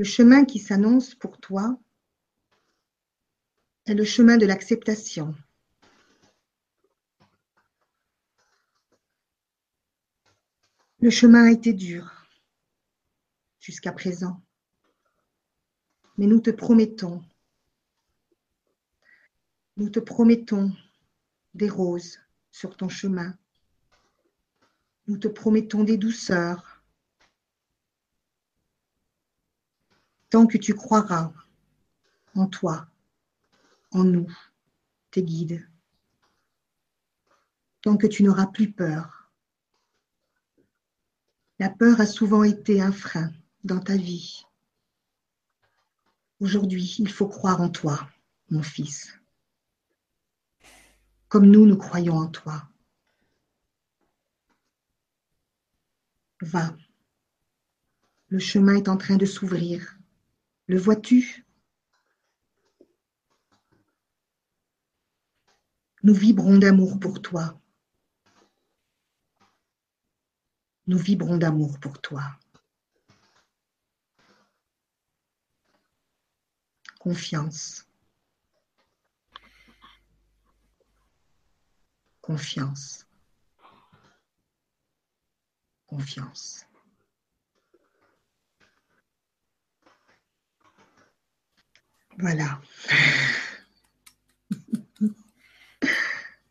Le chemin qui s'annonce pour toi est le chemin de l'acceptation. Le chemin a été dur jusqu'à présent, mais nous te promettons, nous te promettons des roses sur ton chemin. Nous te promettons des douceurs. Tant que tu croiras en toi, en nous, tes guides. Tant que tu n'auras plus peur. La peur a souvent été un frein dans ta vie. Aujourd'hui, il faut croire en toi, mon fils. Comme nous, nous croyons en toi. Va. Le chemin est en train de s'ouvrir. Le vois-tu? Nous vibrons d'amour pour toi. Nous vibrons d'amour pour toi. Confiance. Confiance confiance. Voilà.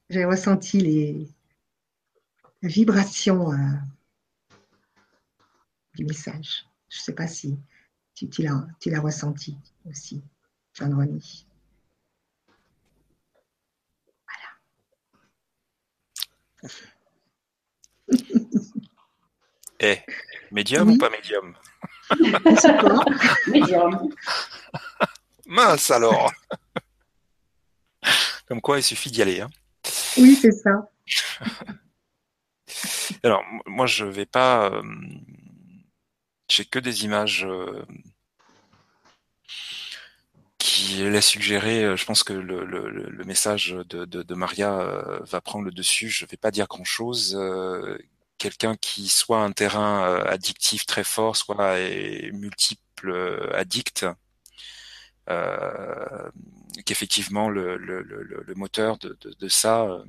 J'ai ressenti les vibrations euh, du message. Je ne sais pas si tu, tu l'as ressenti aussi, Jean-René. Voilà. Eh, médium ou pas médium? Médium. Mince alors Comme quoi, il suffit d'y aller. Hein. Oui, c'est ça. alors, moi, je vais pas. Euh, j'ai que des images euh, qui laissent suggérer. Euh, je pense que le, message de, Maria va prendre le dessus. Je vais pas dire grand chose quelqu'un qui soit un terrain addictif très fort, soit multiple addict, qu'effectivement le, moteur de, ça, euh,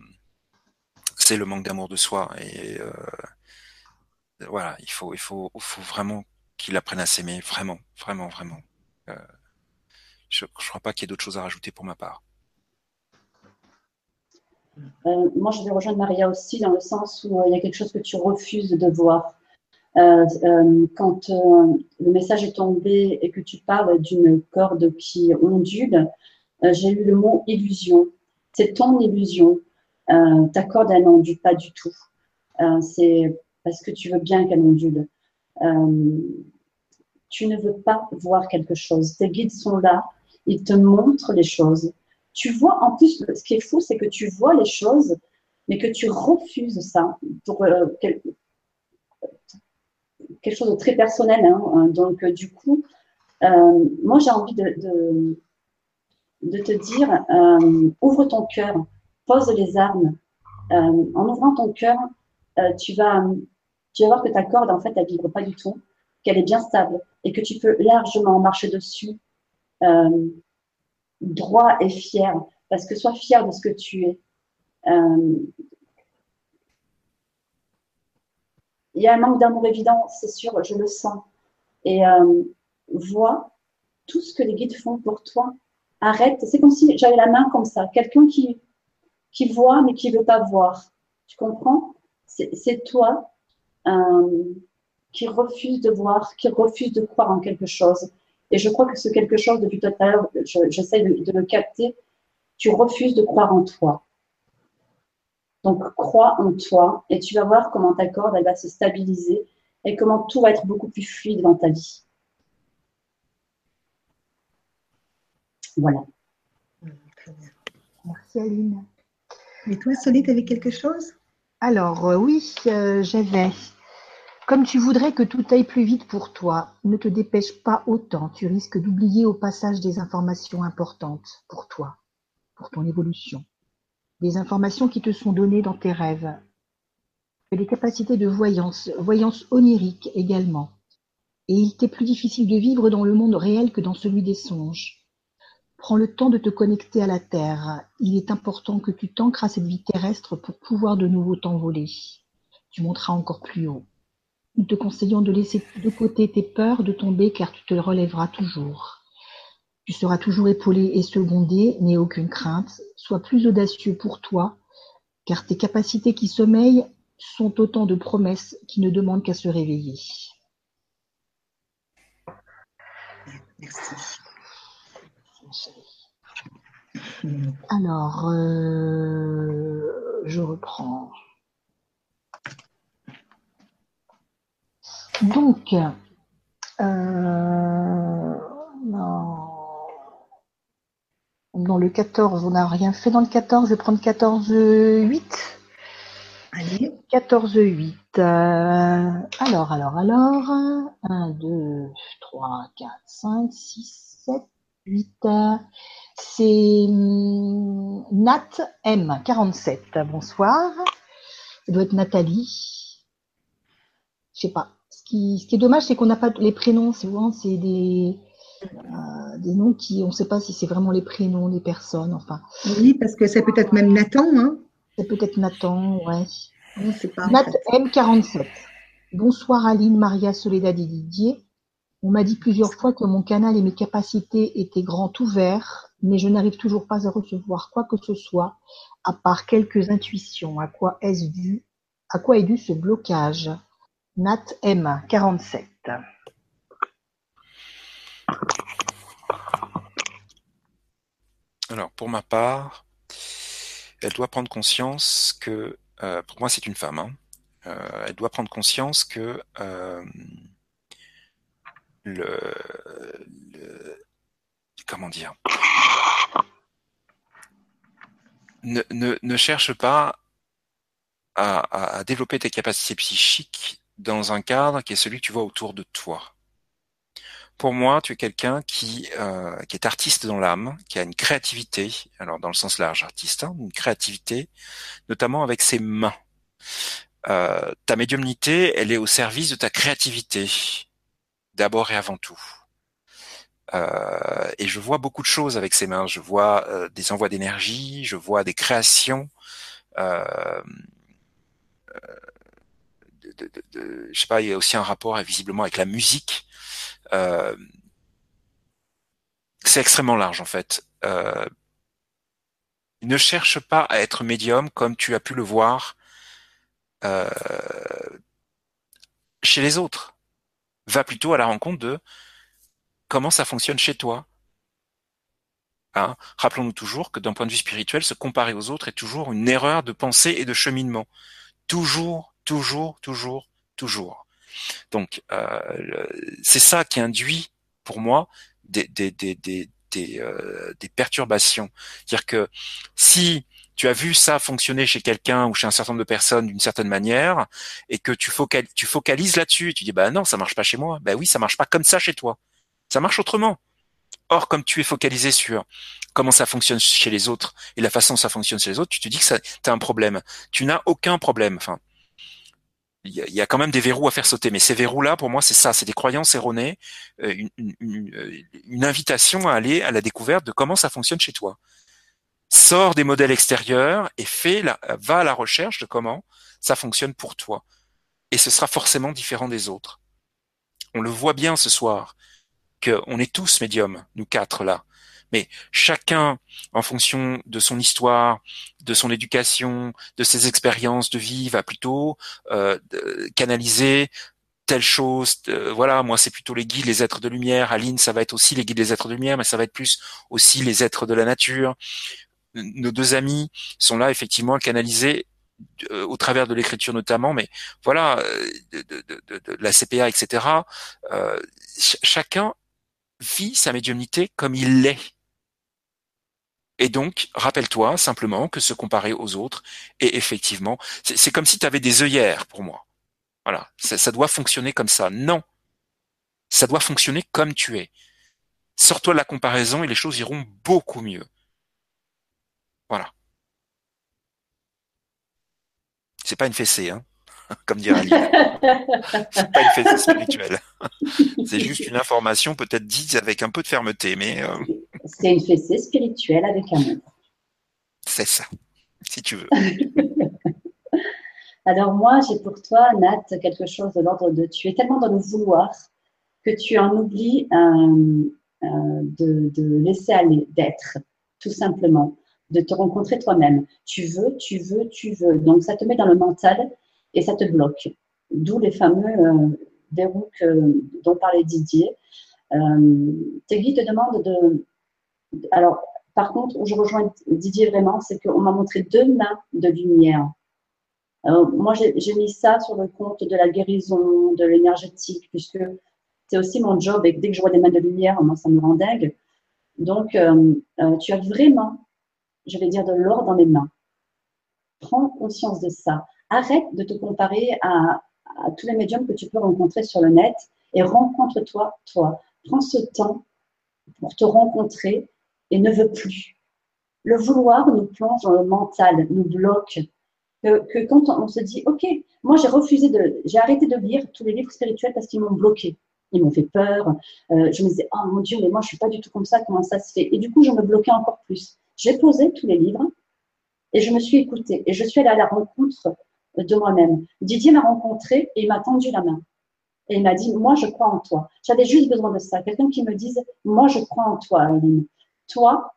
c'est le manque d'amour de soi. Et euh, voilà, il faut, il faut, vraiment qu'il apprenne à s'aimer, vraiment, vraiment, vraiment. Euh, je ne crois pas qu'il y ait d'autres choses à rajouter pour ma part. Euh, moi, je vais rejoindre Maria aussi dans le sens où euh, il y a quelque chose que tu refuses de voir. Euh, quand le message est tombé et que tu parles d'une corde qui ondule, j'ai eu le mot illusion. C'est ton illusion. ta corde, elle n'ondule pas du tout. c'est parce que tu veux bien qu'elle ondule. tu ne veux pas voir quelque chose. Tes guides sont là, ils te montrent les choses tu vois, en plus, ce qui est fou, c'est que tu vois les choses, mais que tu refuses ça euh, quelque chose de très personnel. Hein. Donc, euh, du coup, euh, moi, j'ai envie de, de, te dire, ouvre ton cœur, pose les armes. en ouvrant ton cœur, tu, vas, tu vas voir que ta corde, en fait, elle vibre pas du tout, qu'elle est bien stable et que tu peux largement marcher dessus droit et fier, parce que sois fier de ce que tu es. Euh, il y a un manque d'amour évident, c'est sûr, je le sens. Et euh, vois tout ce que les guides font pour toi. Arrête. C'est comme si j'avais la main comme ça. Quelqu'un qui, qui voit mais qui ne veut pas voir. Tu comprends? C'est toi euh, qui refuse de voir, qui refuse de croire en quelque chose. Et je crois que ce quelque chose, depuis tout à l'heure, j'essaie de, de le capter. Tu refuses de croire en toi. Donc, crois en toi et tu vas voir comment ta corde, elle va se stabiliser et comment tout va être beaucoup plus fluide dans ta vie. Voilà. Merci Aline. Et toi, Solide, tu avais quelque chose? Alors, euh, oui, euh, j'avais. Comme tu voudrais que tout aille plus vite pour toi, ne te dépêche pas autant. Tu risques d'oublier au passage des informations importantes pour toi, pour ton évolution. Des informations qui te sont données dans tes rêves. Des capacités de voyance, voyance onirique également. Et il t'est plus difficile de vivre dans le monde réel que dans celui des songes. Prends le temps de te connecter à la Terre. Il est important que tu t'ancres à cette vie terrestre pour pouvoir de nouveau t'envoler. Tu monteras encore plus haut. Nous te conseillons de laisser de côté tes peurs de tomber car tu te relèveras toujours. Tu seras toujours épaulé et secondé, n'aie aucune crainte. Sois plus audacieux pour toi, car tes capacités qui sommeillent sont autant de promesses qui ne demandent qu'à se réveiller. Merci. Alors, euh, je reprends. Donc, euh, dans le 14, on n'a rien fait dans le 14. Je vais prendre 14-8. Allez. 14-8. Euh, alors, alors, alors. 1, 2, 3, 4, 5, 6, 7, 8. C'est hum, Nat M, 47. Bonsoir. Ça doit être Nathalie. Je sais pas. Ce qui, ce qui est dommage, c'est qu'on n'a pas les prénoms. Souvent, c'est des, euh, des noms qui, on ne sait pas si c'est vraiment les prénoms des personnes, enfin. Oui, parce que c'est peut-être même Nathan, hein. C'est peut-être Nathan, ouais. Nat M quarante sept. Bonsoir Aline, Maria, Soledad et Didier. On m'a dit plusieurs fois que mon canal et mes capacités étaient grands ouverts, mais je n'arrive toujours pas à recevoir quoi que ce soit, à part quelques intuitions. À quoi est-ce dû, à quoi est dû ce blocage? Nat M47. Alors, pour ma part, elle doit prendre conscience que, euh, pour moi, c'est une femme. hein. Euh, elle doit prendre conscience que euh, le, le- comment dire, ne, cherche pas à, à, à développer tes capacités psychiques dans un cadre qui est celui que tu vois autour de toi. Pour moi, tu es quelqu'un qui, euh, qui est artiste dans l'âme, qui a une créativité, alors dans le sens large, artiste, hein, une créativité, notamment avec ses mains. Euh, ta médiumnité, elle est au service de ta créativité, d'abord et avant tout. Euh, et je vois beaucoup de choses avec ses mains. Je vois euh, des envois d'énergie, je vois des créations. Euh, de, de, de, de- je sais pas, il y a aussi un rapport euh, visiblement avec la musique. Euh, c'est extrêmement large en fait. Euh, ne cherche pas à être médium comme tu as pu le voir euh, chez les autres. Va plutôt à la rencontre de comment ça fonctionne chez toi. Hein Rappelons-nous toujours que d'un point de vue spirituel, se comparer aux autres est toujours une erreur de pensée et de cheminement. Toujours, toujours, toujours, toujours. Donc, euh, c'est ça qui induit, pour moi, des, des, des, des, euh, des perturbations. C'est-à-dire que si tu as vu ça fonctionner chez quelqu'un ou chez un certain nombre de personnes d'une certaine manière, et que tu, focal, tu focalises là-dessus, tu dis bah non, ça marche pas chez moi. Ben oui, ça marche pas comme ça chez toi. Ça marche autrement. Or, comme tu es focalisé sur comment ça fonctionne chez les autres et la façon dont ça fonctionne chez les autres, tu te dis que tu as un problème. Tu n'as aucun problème. Enfin, il y, a, quand même des verrous à faire sauter, mais ces verrous-là, pour moi, c'est ça, c'est des croyances erronées, euh, euh, une invitation à aller à la découverte de comment ça fonctionne chez toi. Sors des modèles extérieurs et fais la, va à la recherche de comment ça fonctionne pour toi. Et ce sera forcément différent des autres. On le voit bien ce soir, qu'on est tous médiums, nous quatre là. Mais chacun, en fonction de son histoire, de son éducation, de ses expériences de vie, va plutôt euh, canaliser telle chose. Euh, voilà, moi c'est plutôt les guides, les êtres de lumière. Aline, ça va être aussi les guides, les êtres de lumière, mais ça va être plus aussi les êtres de la nature. Nos deux amis sont là effectivement à canaliser euh, au travers de l'écriture notamment, mais voilà, euh, de, la CPA, etc. Euh, chacun vit sa médiumnité comme il l'est. Et donc, rappelle-toi simplement que se comparer aux autres, et effectivement, c'est comme si tu avais des œillères pour moi. Voilà, ça, ça doit fonctionner comme ça. Non, ça doit fonctionner comme tu es. Sors-toi de la comparaison et les choses iront beaucoup mieux. Voilà. C'est pas une fessée, hein comme dirait Ali. c'est pas une fessée spirituelle. c'est juste une information peut-être dite avec un peu de fermeté, mais. Euh, c'est une fessée spirituelle avec amour. C'est ça, si tu veux. Alors moi, j'ai pour toi, Nat, quelque chose de l'ordre de tu es tellement dans le vouloir que tu en oublies euh, euh, de, de laisser aller, d'être, tout simplement de te rencontrer toi-même. Tu veux, tu veux, tu veux. Donc ça te met dans le mental et ça te bloque. D'où les fameux euh, verrous dont parlait Didier. Euh, tes guides te demandent de... Alors, par contre, où je rejoins Didier vraiment, c'est qu'on m'a montré deux mains de lumière. moi, j'ai mis ça sur le compte de la guérison, de l'énergétique, puisque c'est aussi mon job et dès que je vois des mains de lumière, moi, ça me rend dingue. Donc, euh, euh, tu as vraiment je vais dire, de l'or dans mes mains. Prends conscience de ça. Arrête de te comparer à, tous les médiums que tu peux rencontrer sur le net et rencontre-toi, toi. Prends ce temps pour te rencontrer et ne veux plus. Le vouloir nous plonge dans le mental, nous bloque. Que, quand on, se dit, OK, moi j'ai refusé de, j'ai arrêté de lire tous les livres spirituels parce qu'ils m'ont bloqué. Ils m'ont fait peur. Euh, je me disais, oh mon Dieu, mais moi je suis pas du tout comme ça, comment ça se fait? Et du coup, je me bloquais encore plus. J'ai posé tous les livres et je me suis écoutée et je suis allée à la rencontre de moi-même. Didier m'a rencontré et il m'a tendu la main. Et il m'a dit, moi, je crois en toi. J'avais juste besoin de ça. Quelqu'un qui me dise, moi, je crois en toi, Aline. Toi,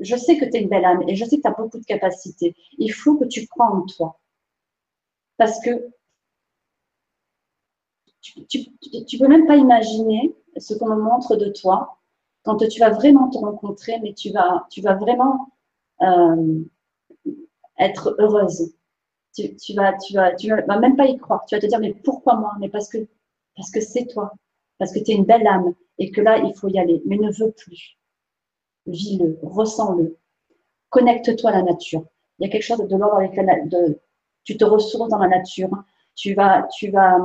je sais que tu es une belle âme et je sais que tu as beaucoup de capacités. Il faut que tu crois en toi. Parce que tu ne peux même pas imaginer ce qu'on me montre de toi quand tu vas vraiment te rencontrer, mais tu vas, tu vas vraiment euh, être heureuse. Tu, tu, vas, tu, vas, tu vas même pas y croire. Tu vas te dire, mais pourquoi moi? Mais parce que parce que c'est toi, parce que tu es une belle âme et que là, il faut y aller. Mais ne veux plus. Vis-le, ressens-le. Connecte-toi à la nature. Il y a quelque chose de l'ordre avec la, de, tu te ressources dans la nature. Tu vas, tu vas,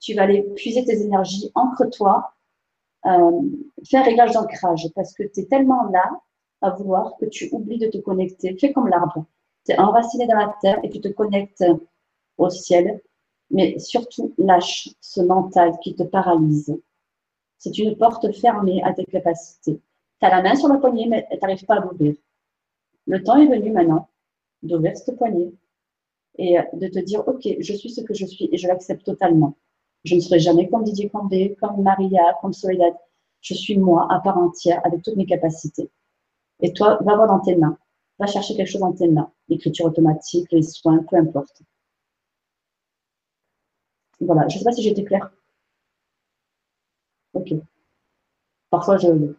tu vas aller puiser tes énergies. Ancre-toi euh, fais un réglage d'ancrage parce que tu es tellement là à vouloir que tu oublies de te connecter. Fais comme l'arbre. Tu es enraciné dans la terre et tu te connectes au ciel. Mais surtout, lâche ce mental qui te paralyse. C'est une porte fermée à tes capacités. Tu as la main sur la poignée, mais tu n'arrives pas à l'ouvrir. Le temps est venu maintenant d'ouvrir cette poignée et de te dire, OK, je suis ce que je suis et je l'accepte totalement. Je ne serai jamais comme Didier Condé, comme Maria, comme Soledad. Je suis moi à part entière avec toutes mes capacités. Et toi, va voir dans tes mains. Va chercher quelque chose dans tes mains. L'écriture automatique, les soins, peu importe. Voilà. Je ne sais pas si été claire. Ok. Parfois, je.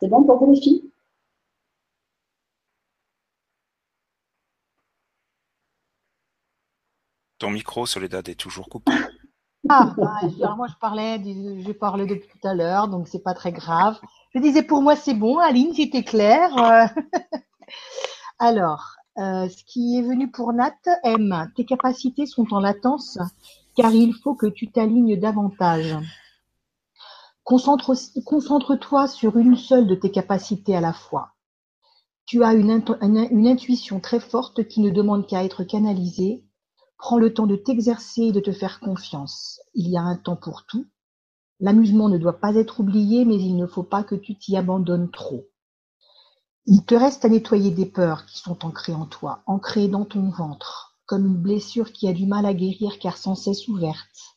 C'est bon pour vous, les filles? Ton micro, Soledad, est toujours coupé. Ah, bah, moi je parlais, je parlais depuis tout à l'heure, donc c'est pas très grave. Je disais pour moi c'est bon, Aline, c'était clair. Euh. Alors, euh, ce qui est venu pour Nat, M, tes capacités sont en latence? Car il faut que tu t'alignes davantage. Concentre-toi sur une seule de tes capacités à la fois. Tu as une, intuition très forte qui ne demande qu'à être canalisée Prends le temps de t'exercer et de te faire confiance. Il y a un temps pour tout. L'amusement ne doit pas être oublié, mais il ne faut pas que tu t'y abandonnes trop. Il te reste à nettoyer des peurs qui sont ancrées en toi, ancrées dans ton ventre, comme une blessure qui a du mal à guérir car sans cesse ouverte.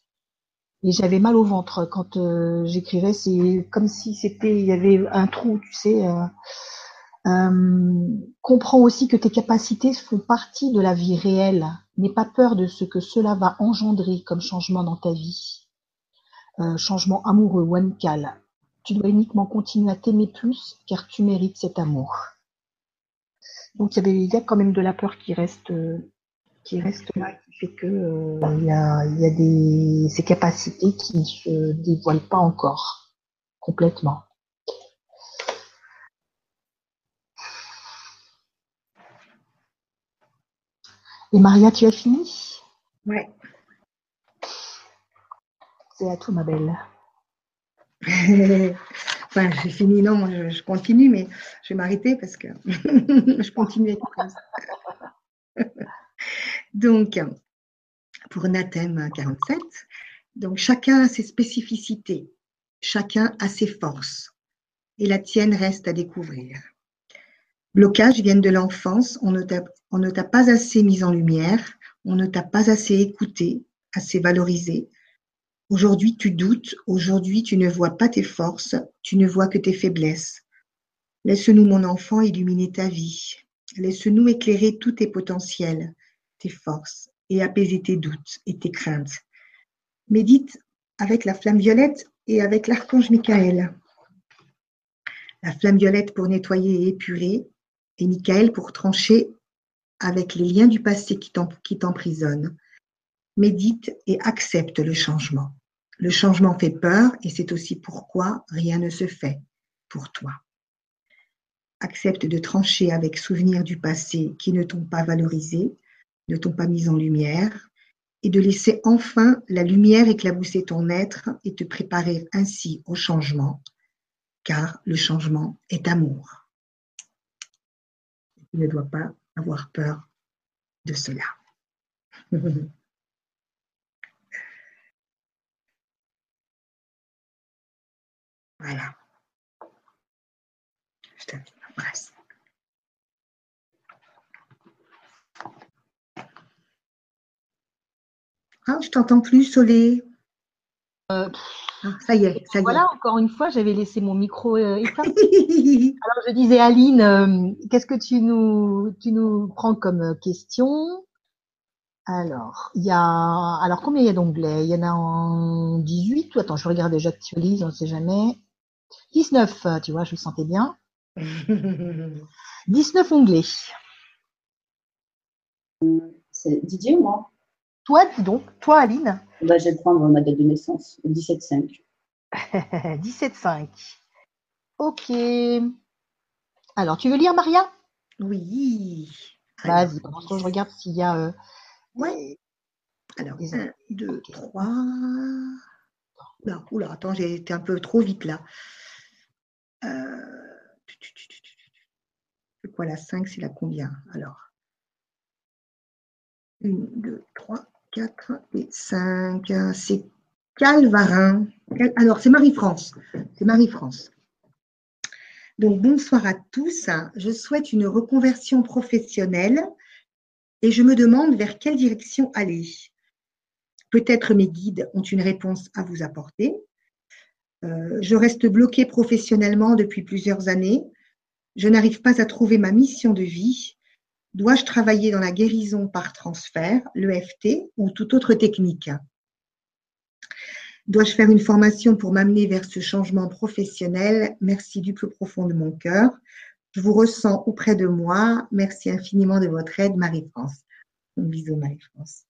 et j'avais mal au ventre quand euh, j'écrivais. C'est comme si c'était, il y avait un trou, tu sais. Euh, euh, comprends aussi que tes capacités font partie de la vie réelle. N'aie pas peur de ce que cela va engendrer comme changement dans ta vie. Changement amoureux ou amical. Tu dois uniquement continuer à t'aimer plus car tu mérites cet amour. Donc il y, il y a quand même de la peur qui reste, qui reste là, qui fait que euh, il y, a, y a des, ces capacités qui ne se dévoilent pas encore complètement. Et Maria, tu as fini? Ouais. C'est à tout, ma belle. enfin, j'ai fini, non, je, je, continue, mais je vais m'arrêter parce que je continue à. Donc, pour Nathème 47, donc chacun a ses spécificités, chacun a ses forces, et la tienne reste à découvrir. Blocages viennent de l'enfance, on ne t'a pas assez mis en lumière, on ne t'a pas assez écouté, assez valorisé. Aujourd'hui, tu doutes, aujourd'hui, tu ne vois pas tes forces, tu ne vois que tes faiblesses. Laisse-nous, mon enfant, illuminer ta vie. Laisse-nous éclairer tous tes potentiels, tes forces, et apaiser tes doutes et tes craintes. Médite avec la flamme violette et avec l'archange Michael. La flamme violette pour nettoyer et épurer, et Michael pour trancher avec les liens du passé qui t'emprisonnent. Médite et accepte le changement. Le changement fait peur et c'est aussi pourquoi rien ne se fait pour toi. Accepte de trancher avec souvenirs du passé qui ne t'ont pas valorisé, ne t'ont pas mis en lumière, et de laisser enfin la lumière éclabousser ton être et te préparer ainsi au changement, car le changement est amour. Tu ne dois pas avoir peur de cela. voilà. Je t'embrasse. Ah, je t'entends plus, Solé. Euh, ah, ça y est, ça y voilà, encore une fois, j'avais laissé mon micro euh, éteint. Alors, je disais, Aline, euh, qu'est-ce que tu nous, tu nous prends comme question? Alors, il y a, alors combien il y a d'onglets? Il y en a en 18 ou attends, je regarde, j'actualise, on ne sait jamais. 19, tu vois, je le sentais bien. 19 onglets. C'est Didier ou moi? Toi, dis donc, toi, Aline bah, Je vais prendre ma date de naissance, 17-5. 17-5. Ok. Alors, tu veux lire, Maria? Oui. Vas-y, pendant que je regarde s'il y a. Euh, ouais. Alors, 1, 2, 3. Oula, oula, attends, j'ai été un peu trop vite là. Euh... C'est quoi la 5 C'est la combien? Alors. 1, 2, 3, 4 et 5. C'est Calvarin. Alors, c'est Marie-France. C'est Marie-France. Donc, bonsoir à tous. Je souhaite une reconversion professionnelle et je me demande vers quelle direction aller. Peut-être mes guides ont une réponse à vous apporter. Euh, je reste bloquée professionnellement depuis plusieurs années. Je n'arrive pas à trouver ma mission de vie. Dois-je travailler dans la guérison par transfert, l'EFT ou toute autre technique? Dois-je faire une formation pour m'amener vers ce changement professionnel? Merci du plus profond de mon cœur. Je vous ressens auprès de moi. Merci infiniment de votre aide, Marie-France. Un bisou, Marie-France.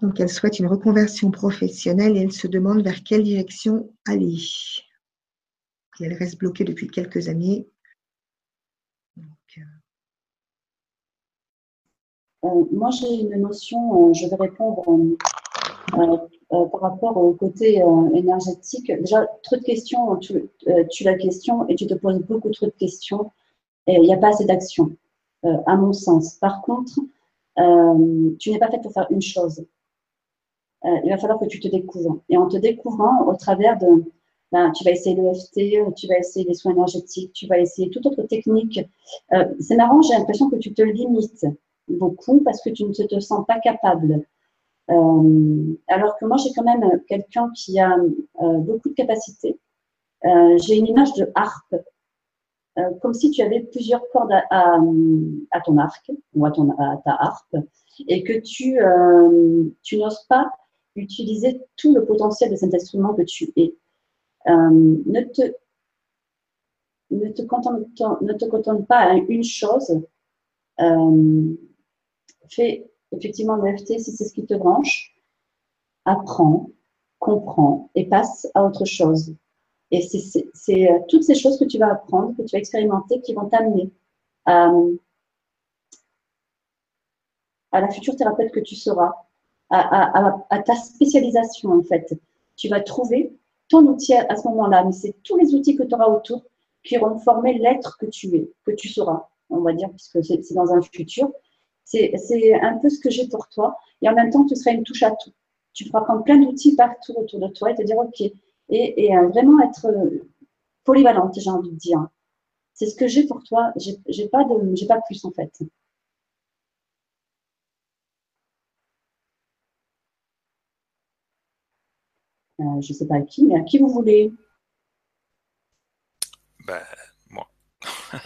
Donc, elle souhaite une reconversion professionnelle et elle se demande vers quelle direction aller. Elle reste bloquée depuis quelques années. Donc, euh, moi, j'ai une notion, euh, je vais répondre euh, par rapport au côté énergétique. Déjà, trop de questions, tu, la question et tu te poses beaucoup trop de questions et il n'y a pas assez d'action, à mon sens. Par contre, tu n'es pas fait pour faire une chose. il va falloir que tu te découvres. Et en te découvrant au travers de, ben, tu vas essayer l'EFT, tu vas essayer les soins énergétiques, tu vas essayer toute autre technique. c'est marrant, j'ai l'impression que tu te limites beaucoup parce que tu ne te sens pas capable. alors que moi, j'ai quand même quelqu'un qui a beaucoup de capacités. j'ai une image de harpe, comme si tu avais plusieurs cordes à, ton arc ou à, ton, ta harpe, et que tu, tu n'oses pas utiliser tout le potentiel de cet instrument que tu es. ne te ne te contente, ne te contente pas à une chose. Euh, fais effectivement l'EFT si c'est ce qui te branche. Apprends, comprends et passe à autre chose. Et c'est euh, toutes ces choses que tu vas apprendre, que tu vas expérimenter, qui vont t'amener à, à, la future thérapeute que tu seras, à, à, ta spécialisation en fait. Tu vas trouver ton outil à, ce moment-là, mais c'est tous les outils que tu auras autour qui auront formé l'être que tu es, que tu seras, on va dire, puisque c'est dans un futur. C'est un peu ce que j'ai pour toi. Et en même temps, tu seras une touche à tout. Tu pourras prendre plein d'outils partout autour de toi et te dire OK. Et, euh, vraiment être euh, polyvalente, j'ai envie de dire. C'est ce que j'ai pour toi. J'ai pas de, pas plus en fait. Euh, je ne sais pas à qui, mais à qui vous voulez. Ben, moi.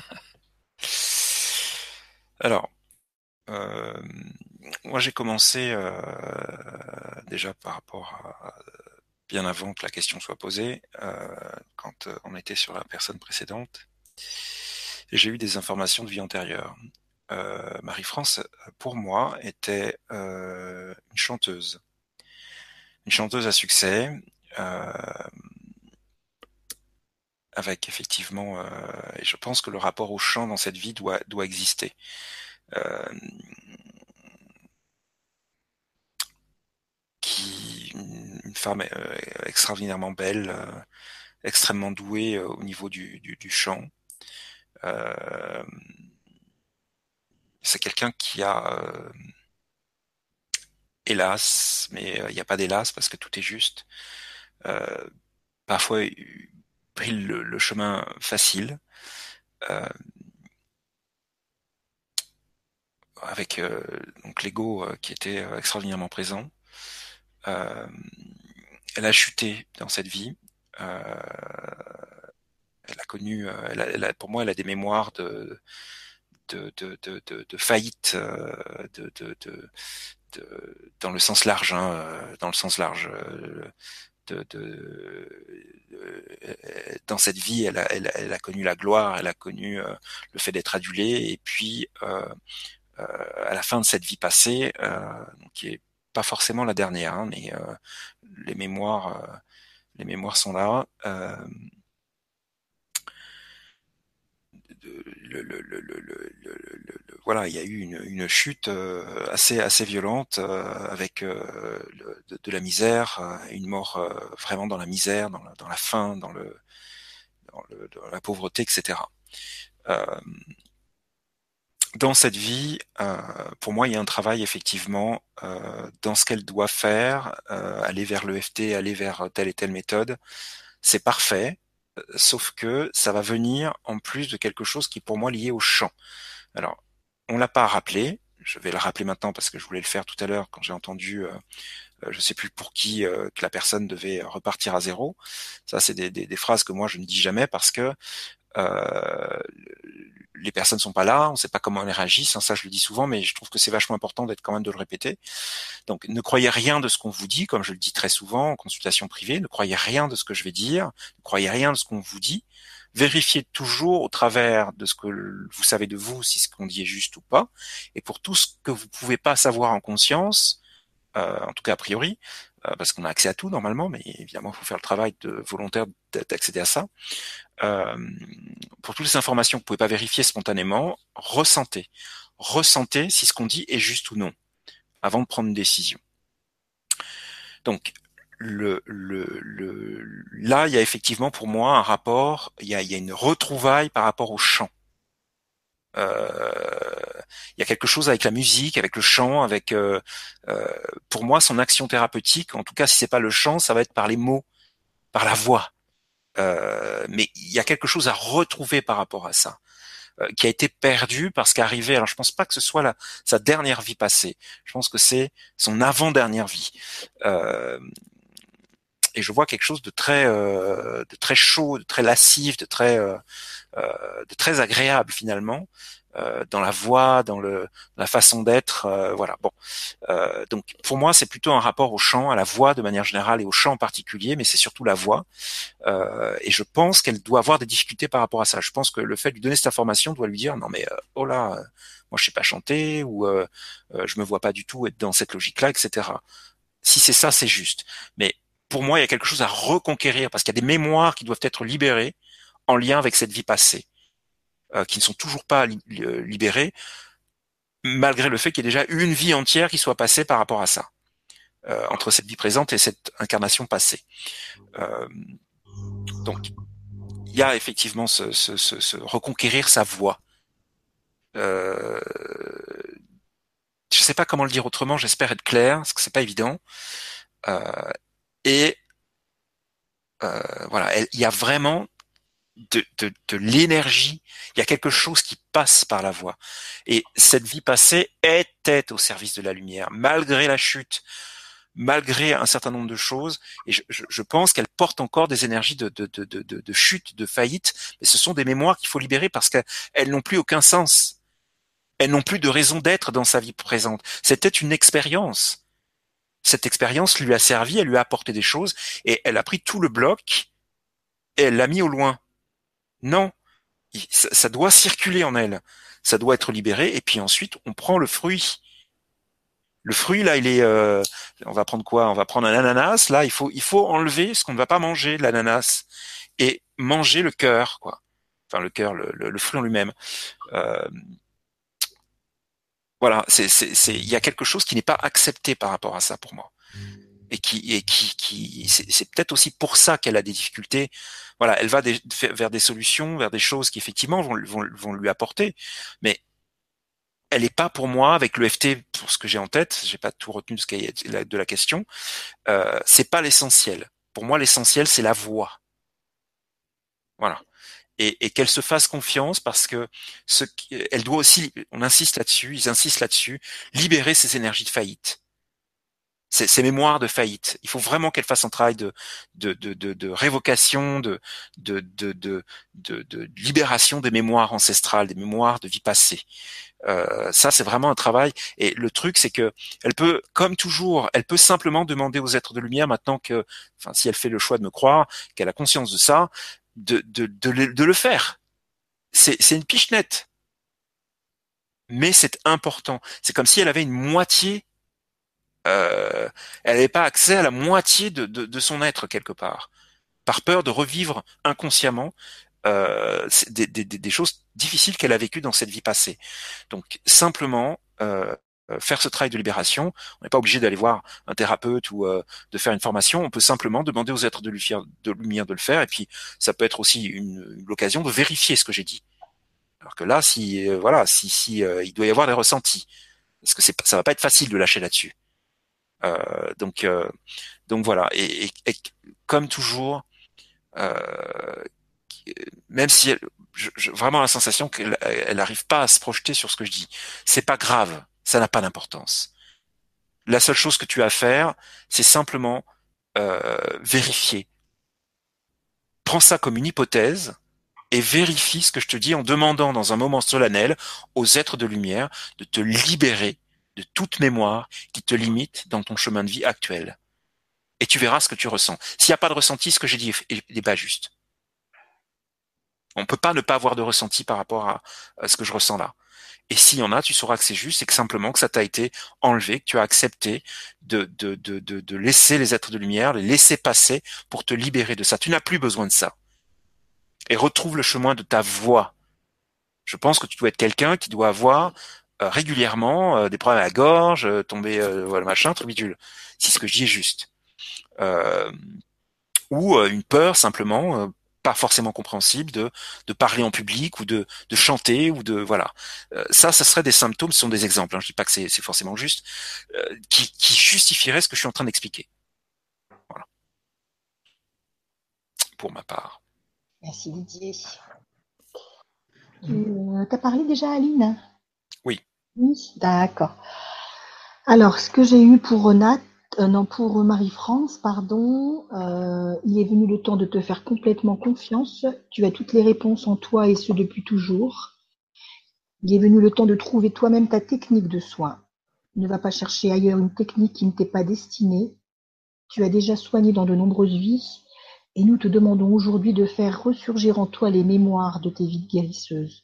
Alors, euh, moi j'ai commencé euh, déjà par rapport à bien avant que la question soit posée, euh, quand on était sur la personne précédente, j'ai eu des informations de vie antérieure. Marie-France, pour moi, était une chanteuse. Une chanteuse à succès, avec effectivement, et je pense que le rapport au chant dans cette vie doit, doit exister. Qui une femme euh, extraordinairement belle, euh, extrêmement douée euh, au niveau du, du, chant. c'est quelqu'un qui a, hélas, mais il n'y a pas d'hélas parce que tout est juste. parfois pris le, chemin facile. Avec euh, donc l'ego euh, qui était extraordinairement présent. elle a chuté dans cette vie. elle a connu, elle pour moi, elle a des mémoires de de, de, de, de, faillite de, de, de, dans le sens large, hein, dans le sens large de, de, dans cette vie, elle a, elle, elle a, connu la gloire, elle a connu euh, le fait d'être adulée, et puis euh, euh, à la fin de cette vie passée, qui est pas forcément la dernière, hein, mais les mémoires, les mémoires sont là. Voilà, il y a eu une, chute euh, assez assez violente euh, avec euh, de, la misère, une mort vraiment dans la misère, dans la, dans la faim, dans dans, le, dans la pauvreté, etc. dans cette vie, pour moi, il y a un travail effectivement dans ce qu'elle doit faire, aller vers l'EFT, aller vers telle et telle méthode. C'est parfait, sauf que ça va venir en plus de quelque chose qui est pour moi lié au chant. Alors, on l'a pas rappelé. Je vais le rappeler maintenant parce que je voulais le faire tout à l'heure quand j'ai entendu, euh, euh je sais plus pour qui, euh, que la personne devait repartir à zéro. Ça, c'est des, des, phrases que moi je ne dis jamais parce que euh, les personnes sont pas là, on ne sait pas comment elles réagissent. Hein, ça, je le dis souvent, mais je trouve que c'est vachement important d'être quand même de le répéter. Donc, ne croyez rien de ce qu'on vous dit, comme je le dis très souvent en consultation privée. Ne croyez rien de ce que je vais dire. Ne croyez rien de ce qu'on vous dit vérifiez toujours au travers de ce que vous savez de vous si ce qu'on dit est juste ou pas. Et pour tout ce que vous pouvez pas savoir en conscience, euh, en tout cas a priori, euh, parce qu'on a accès à tout normalement, mais évidemment il faut faire le travail de volontaire d'accéder à ça. Euh, pour toutes les informations que vous pouvez pas vérifier spontanément, ressentez, ressentez si ce qu'on dit est juste ou non, avant de prendre une décision. Donc le, le, là, il y a effectivement pour moi un rapport, il y a, il y a une retrouvaille par rapport au chant. Euh, il y a quelque chose avec la musique, avec le chant, avec euh, euh, pour moi son action thérapeutique. En tout cas, si c'est pas le chant, ça va être par les mots, par la voix. Mais il y a quelque chose à retrouver par rapport à ça. qui a été perdu parce qu'arrivé, alors je pense pas que ce soit la, sa dernière vie passée, je pense que c'est son avant-dernière vie. et je vois quelque chose de très, de très chaud, de très lascif, de très, de très agréable finalement, euh, dans la voix, dans le la façon d'être, euh, voilà. Bon, euh, donc pour moi c'est plutôt un rapport au chant, à la voix de manière générale et au chant en particulier, mais c'est surtout la voix. et je pense qu'elle doit avoir des difficultés par rapport à ça. Je pense que le fait de lui donner cette information doit lui dire non mais oh là, moi je sais pas chanter ou je me vois pas du tout être dans cette logique-là, etc. Si c'est ça, c'est juste. Mais pour moi, il y a quelque chose à reconquérir parce qu'il y a des mémoires qui doivent être libérées en lien avec cette vie passée. Euh, qui ne sont toujours pas euh, libérés, malgré le fait qu'il y ait déjà une vie entière qui soit passée par rapport à ça, euh, entre cette vie présente et cette incarnation passée. donc, il y a effectivement ce, ce, ce, reconquérir sa voix. Euh, je sais pas comment le dire autrement, j'espère être clair, parce que c'est pas évident. Euh, et euh, voilà, il y a vraiment de, de, de l'énergie. Il y a quelque chose qui passe par la voix. Et cette vie passée était au service de la lumière, malgré la chute, malgré un certain nombre de choses. Et je, je, pense qu'elle porte encore des énergies de, de, de, de, chute, de faillite. Mais ce sont des mémoires qu'il faut libérer parce qu'elles n'ont plus aucun sens. Elles n'ont plus de raison d'être dans sa vie présente. C'était une expérience. Cette expérience lui a servi, elle lui a apporté des choses, et elle a pris tout le bloc et elle l'a mis au loin. Non, ça, doit circuler en elle, ça doit être libéré, et puis ensuite on prend le fruit. Le fruit là, il est, euh, on va prendre quoi? On va prendre un ananas. Là, il faut, il faut enlever ce qu'on ne va pas manger, l'ananas, et manger le cœur, quoi. Enfin, le cœur, le, le, fruit en lui-même. Euh, voilà, c'est, c'est, il y a quelque chose qui n'est pas accepté par rapport à ça pour moi et qui et qui, qui c'est peut-être aussi pour ça qu'elle a des difficultés. Voilà, elle va vers des solutions, vers des choses qui effectivement vont, lui apporter, mais elle n'est pas pour moi avec le FT pour ce que j'ai en tête. J'ai pas tout retenu de ce de la question. Euh, c'est pas l'essentiel. Pour moi, l'essentiel c'est la voix. Voilà. Et, et qu'elle se fasse confiance parce que ce elle doit aussi, on insiste là-dessus, ils insistent là-dessus, libérer ses énergies de faillite ces, mémoires de faillite. Il faut vraiment qu'elle fasse un travail de, de, de, de, révocation, de, de, de, de, de, libération des mémoires ancestrales, des mémoires de vie passée. Euh, ça, c'est vraiment un travail. Et le truc, c'est que elle peut, comme toujours, elle peut simplement demander aux êtres de lumière, maintenant que, enfin, si elle fait le choix de me croire, qu'elle a conscience de ça, de, de, de, le, de le faire. C'est une pichenette. Mais c'est important. C'est comme si elle avait une moitié euh, elle n'avait pas accès à la moitié de, de, de, son être quelque part, par peur de revivre inconsciemment euh, des, des, des, choses difficiles qu'elle a vécues dans cette vie passée. Donc simplement euh, faire ce travail de libération, on n'est pas obligé d'aller voir un thérapeute ou euh, de faire une formation, on peut simplement demander aux êtres de, lumière de, lumière de le faire, et puis ça peut être aussi une, une occasion de vérifier ce que j'ai dit. Alors que là, si euh, voilà, si, si euh, il doit y avoir des ressentis, parce que c'est, ça va pas être facile de lâcher là-dessus. Euh, donc, euh, donc voilà. Et, comme toujours, euh, même si je, vraiment la sensation qu'elle elle n'arrive pas à se projeter sur ce que je dis. C'est pas grave, ça n'a pas d'importance. La seule chose que tu as à faire, c'est simplement vérifier. Prends ça comme une hypothèse et vérifie ce que je te dis en demandant dans un moment solennel aux êtres de lumière de te libérer de toute mémoire qui te limite dans ton chemin de vie actuel. Et tu verras ce que tu ressens. S'il n'y a pas de ressenti, ce que j'ai dit n'est pas juste. On ne peut pas ne pas avoir de ressenti par rapport à, ce que je ressens là. Et s'il y en a, tu sauras que c'est juste, c'est que simplement que ça t'a été enlevé, que tu as accepté de, de, de, de, laisser les êtres de lumière, les laisser passer pour te libérer de ça. Tu n'as plus besoin de ça. Et retrouve le chemin de ta voix. Je pense que tu dois être quelqu'un qui doit avoir régulièrement euh, des problèmes à la gorge, euh, tomber, voilà machin, truc. Si ce que je dis est juste. ou une peur simplement pas forcément compréhensible de, de parler en public ou de, de chanter ou de voilà. Ça ça serait des symptômes ce sont des exemples hein, je dis pas que c'est forcément juste qui, qui justifieraient ce que je suis en train d'expliquer. Voilà. Pour ma part. Merci Didier. Euh, T'as parlé déjà Aline? Oui. D'accord. Alors, ce que j'ai eu pour Renate, euh, non, pour Marie-France, pardon, euh, il est venu le temps de te faire complètement confiance. Tu as toutes les réponses en toi et ce depuis toujours. Il est venu le temps de trouver toi-même ta technique de soin. Ne va pas chercher ailleurs une technique qui ne t'est pas destinée. Tu as déjà soigné dans de nombreuses vies et nous te demandons aujourd'hui de faire ressurgir en toi les mémoires de tes vies guérisseuses.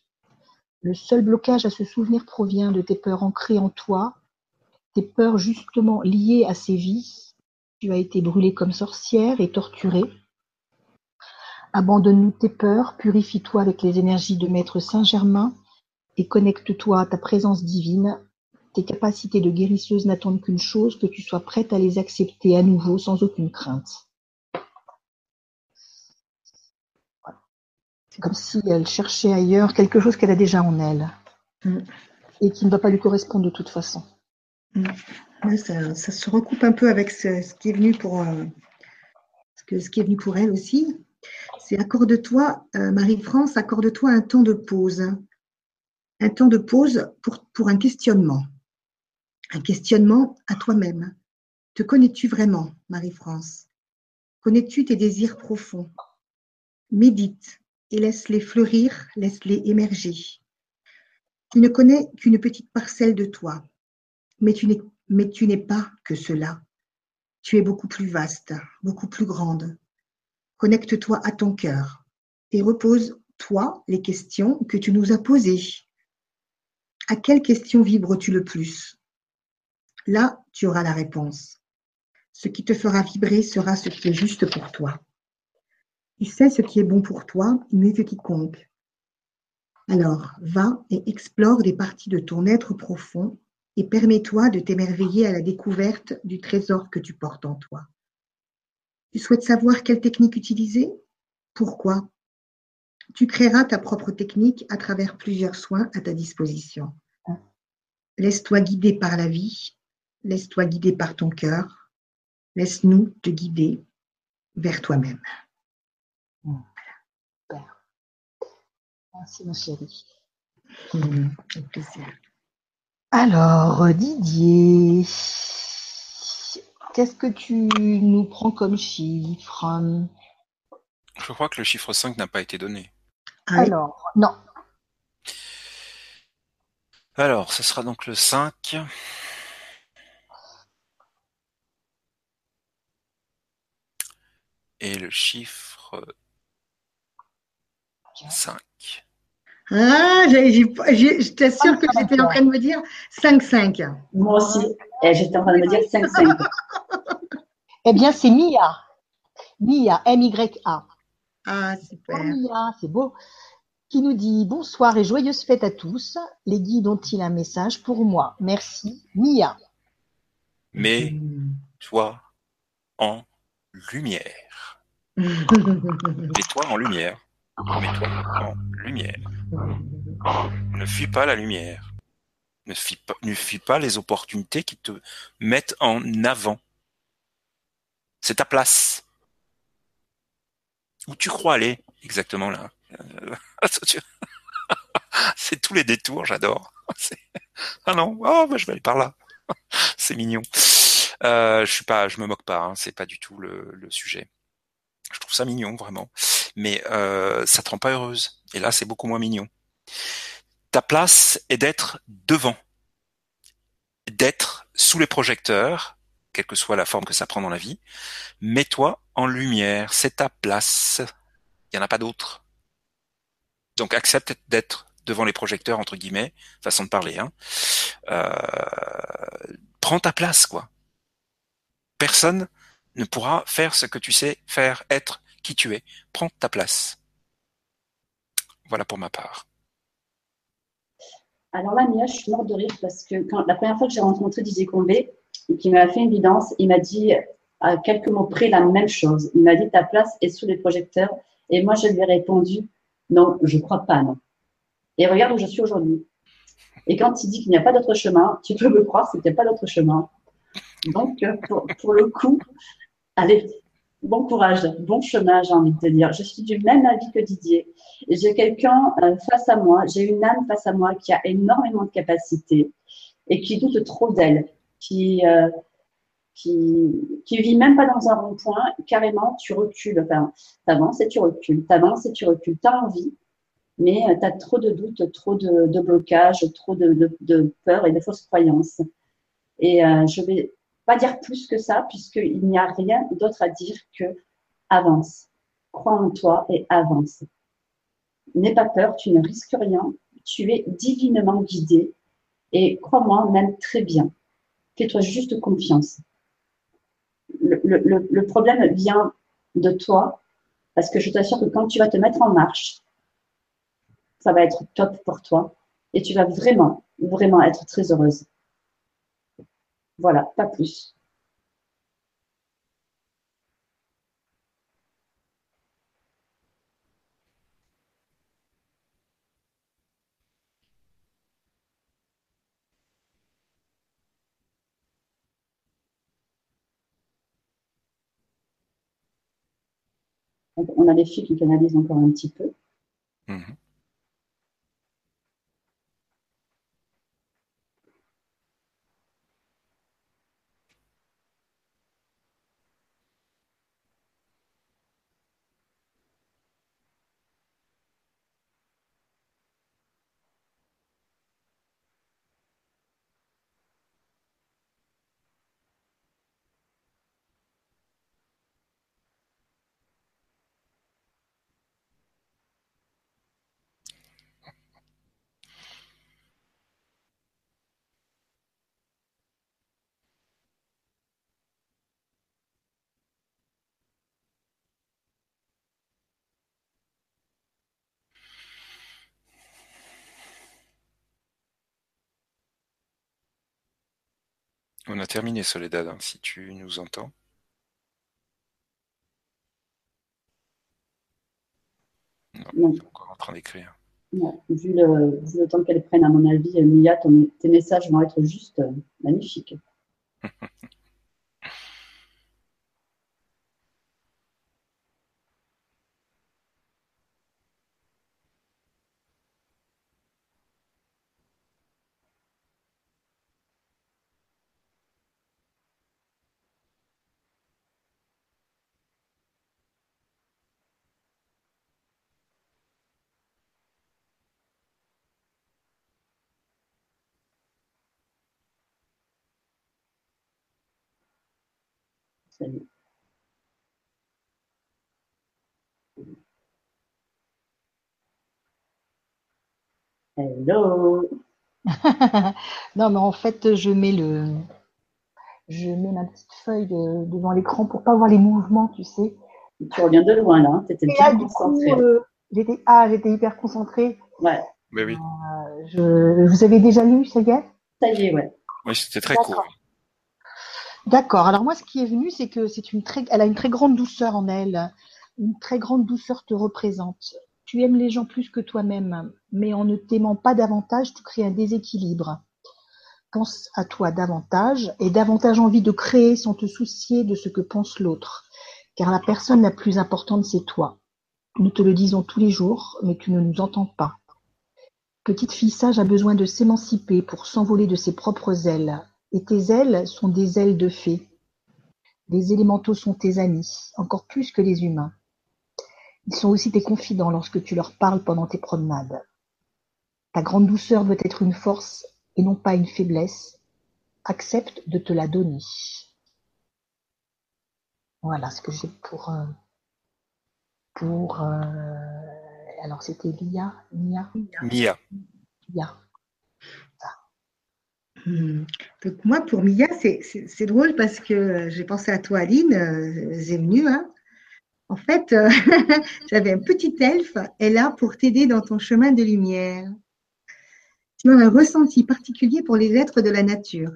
Le seul blocage à se souvenir provient de tes peurs ancrées en toi, tes peurs justement liées à ces vies. Tu as été brûlée comme sorcière et torturée. Abandonne-nous tes peurs, purifie-toi avec les énergies de Maître Saint-Germain et connecte-toi à ta présence divine. Tes capacités de guérisseuse n'attendent qu'une chose, que tu sois prête à les accepter à nouveau sans aucune crainte. C'est comme si elle cherchait ailleurs quelque chose qu'elle a déjà en elle Mm. et qui ne va pas lui correspondre de toute façon. Ouais, ça, ça se recoupe un peu avec ce, ce qui est venu pour euh, ce, que- ce qui est venu pour elle aussi. C'est accorde-toi, euh, Marie-France, accorde-toi un temps de pause. Un temps de pause pour, pour un questionnement. Un questionnement à toi-même. Te connais-tu vraiment, Marie-France? Connais-tu tes désirs profonds? Médite et laisse-les fleurir, laisse-les émerger. Tu ne connais qu'une petite parcelle de toi, mais tu n'es pas que cela. Tu es beaucoup plus vaste, beaucoup plus grande. Connecte-toi à ton cœur et repose-toi les questions que tu nous as posées. À quelle question vibres-tu le plus? Là, tu auras la réponse. Ce qui te fera vibrer sera ce qui est juste pour toi. Tu sais ce qui est bon pour toi mieux que quiconque. Alors, va et explore des parties de ton être profond et permets-toi de t'émerveiller à la découverte du trésor que tu portes en toi. Tu souhaites savoir quelle technique utiliser? Pourquoi? Tu créeras ta propre technique à travers plusieurs soins à ta disposition. Laisse-toi guider par la vie, laisse-toi guider par ton cœur, laisse-nous te guider vers toi-même. Merci, ma chérie. Avec plaisir. Alors, Didier, qu'est-ce que tu nous prends comme chiffre? Je crois que le chiffre 5 n'a pas été donné. Ah oui, Alors, non. Alors, ce sera donc le 5. Et le chiffre 5. Ah, j'ai- je t'assure que j'étais en train de me dire 5-5. Moi aussi. Et j'étais en train de me dire 5-5. Eh bien, c'est Mia. Mia, M-Y-A. Ah, Oh, super. Mia, c'est beau. Qui nous dit bonsoir et joyeuse fête à tous. Les guides ont-ils un message pour moi? Merci, Mia. Mais Mm. toi en lumière. Mets-toi en lumière. Lumière. Ne fuis pas la lumière. Ne fuis pas, ne fuis pas les opportunités qui te mettent en avant. C'est ta place. Où tu crois aller? Exactement là C'est tous les détours, j'adore. Ah non, oh, bah, je vais aller par là. C'est mignon. Euh, je suis pas, je me moque pas. Hein, c'est pas du tout le, le sujet. Je trouve ça mignon vraiment, mais euh, ça te rend pas heureuse. Et là, c'est beaucoup moins mignon. Ta place est d'être devant, d'être sous les projecteurs, quelle que soit la forme que ça prend dans la vie. Mets-toi en lumière, c'est ta place. Il y en a pas d'autre. Donc accepte d'être devant les projecteurs entre guillemets, façon de parler. Hein. Euh, prends ta place, quoi. Personne ne pourra faire ce que tu sais faire, être qui tu es. Prends ta place. Voilà pour ma part. Alors là, Mia, je suis morte de rire parce que la première fois que j'ai rencontré Didier Combé, qui m'a fait une guidance, il m'a dit à quelques mots près la même chose. Il m'a dit ta place est sous les projecteurs. Et moi, je lui ai répondu non, je crois pas, non. Et regarde où je suis aujourd'hui. Et quand il dit qu'il n'y a pas d'autre chemin, tu peux me croire, c'était pas d'autre chemin. Donc, euh, pour, pour le coup, allez, bon courage, bon chemin, j'ai envie de te dire. Je suis du même avis que Didier. J'ai quelqu'un euh, face à moi, j'ai une âme face à moi qui a énormément de capacités et qui doute trop d'elle, qui, euh, qui, qui vit même pas dans un rond-point, carrément, tu recules, enfin, t'avances et tu recules, t'avances et tu recules, t'as envie, mais tu as trop de doutes, trop de, de blocages, trop de, de, de, peur et de fausses croyances. Et euh, je vais dire plus que ça, puisqu'il n'y a rien d'autre à dire que avance. Crois en toi et avance. N'aie pas peur, tu ne risques rien, tu es divinement guidé et crois-moi, même très bien. Fais-toi juste confiance. Le, problème vient de toi parce que je t'assure que quand tu vas te mettre en marche, ça va être top pour toi et tu vas vraiment, vraiment être très heureuse. Voilà, pas plus. on a les filles qui canalisent encore un petit peu. Mhm. On a terminé Soledad, hein, si tu nous entends. Non, est encore en train d'écrire. vu, le, temps qu'elle prenne, à mon avis, Mia, tes messages vont être juste euh, magnifiques. Hello. non, mais en fait, je mets le, je mets ma petite feuille devant l'écran pour pas voir les mouvements, tu sais. Tu reviens de loin là, tu étais bien concentrée. Euh, j'étais, ah, j'étais hyper concentrée. Ouais. Mais oui. Euh, je, vous avez déjà lu, ça y est Ça y est, ouais. Oui, c'était très court. D'accord. Alors moi, ce qui est venu, c'est que c'est a une très grande douceur en elle. Une très grande douceur te représente. Tu aimes les gens plus que toi-même, mais en ne t'aimant pas davantage, tu crées un déséquilibre. Pense à toi davantage et davantage envie de créer sans te soucier de ce que pense l'autre, car la personne la plus importante, c'est toi. Nous te le disons tous les jours, mais tu ne nous entends pas. Petite fille sage a besoin de s'émanciper pour s'envoler de ses propres ailes, et tes ailes sont des ailes de fée. Les élémentaux sont tes amis, encore plus que les humains. Ils sont aussi tes confidents lorsque tu leur parles pendant tes promenades. Ta grande douceur doit être une force et non pas une faiblesse. Accepte de te la donner. Voilà ce que j'ai pour euh, pour euh, alors c'était Lia Mia Hmm. Donc moi, pour Mia, c'est drôle parce que j'ai pensé à toi, Aline, euh, Hein. En fait, euh, j'avais un petit elfe, elle est là pour t'aider dans ton chemin de lumière. Tu as un ressenti particulier pour les êtres de la nature.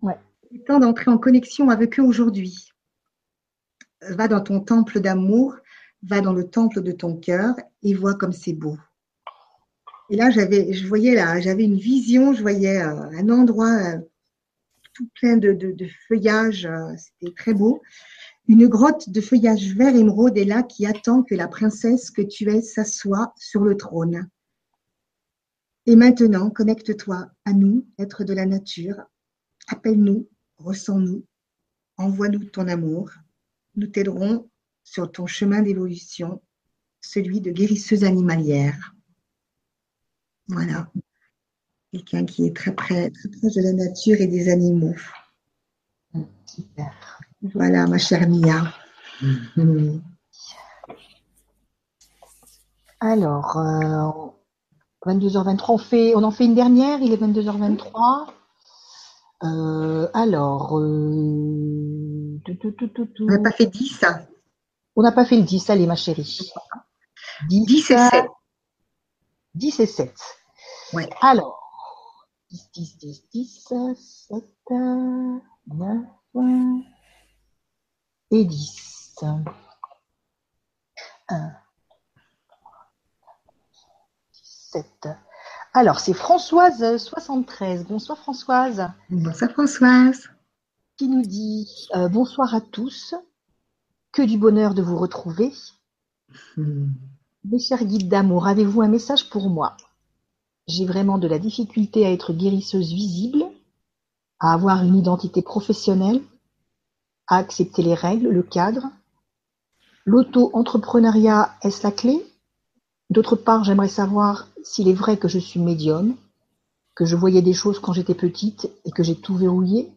Ouais. Il est temps d'entrer en connexion avec eux aujourd'hui. Va dans ton temple d'amour, va dans le temple de ton cœur et vois comme c'est beau. Et là, j'avais, je voyais une vision, je voyais euh, un endroit euh, tout plein de, de, de feuillage, euh, c'était très beau. Une grotte de feuillage vert émeraude est là qui attend que la princesse que tu es s'assoie sur le trône. Et maintenant, connecte-toi à nous, êtres de la nature. Appelle-nous, ressens-nous, envoie-nous ton amour. Nous t'aiderons sur ton chemin d'évolution, celui de guérisseuse animalière. Voilà. Quelqu'un qui est très près, très proche de la nature et des animaux. Super. Voilà, ma chère Mia. Mhm. Alors, euh, 22h23, on, fait, on en fait une dernière, il est 22h23. Euh, alors, euh, tout, tout, tout, tout, tout. On n'a pas fait 10. On n'a pas fait le 10, allez ma chérie. 10, 10 et 7. 10 et 7. Ouais. Alors, 10, 10, 10, 10, 7, 9 et 10. 1, 7. Alors, c'est Françoise 73. Bonsoir Françoise, Bonsoir Françoise. qui nous dit euh, bonsoir à tous. Que du bonheur de vous retrouver. Hmm. Mes chers guides d'amour, avez-vous un message pour moi? J'ai vraiment de la difficulté à être guérisseuse visible, à avoir une identité professionnelle, à accepter les règles, le cadre. L'auto-entrepreneuriat, est-ce la clé? D'autre part, j'aimerais savoir s'il est vrai que je suis médium, que je voyais des choses quand j'étais petite et que j'ai tout verrouillé.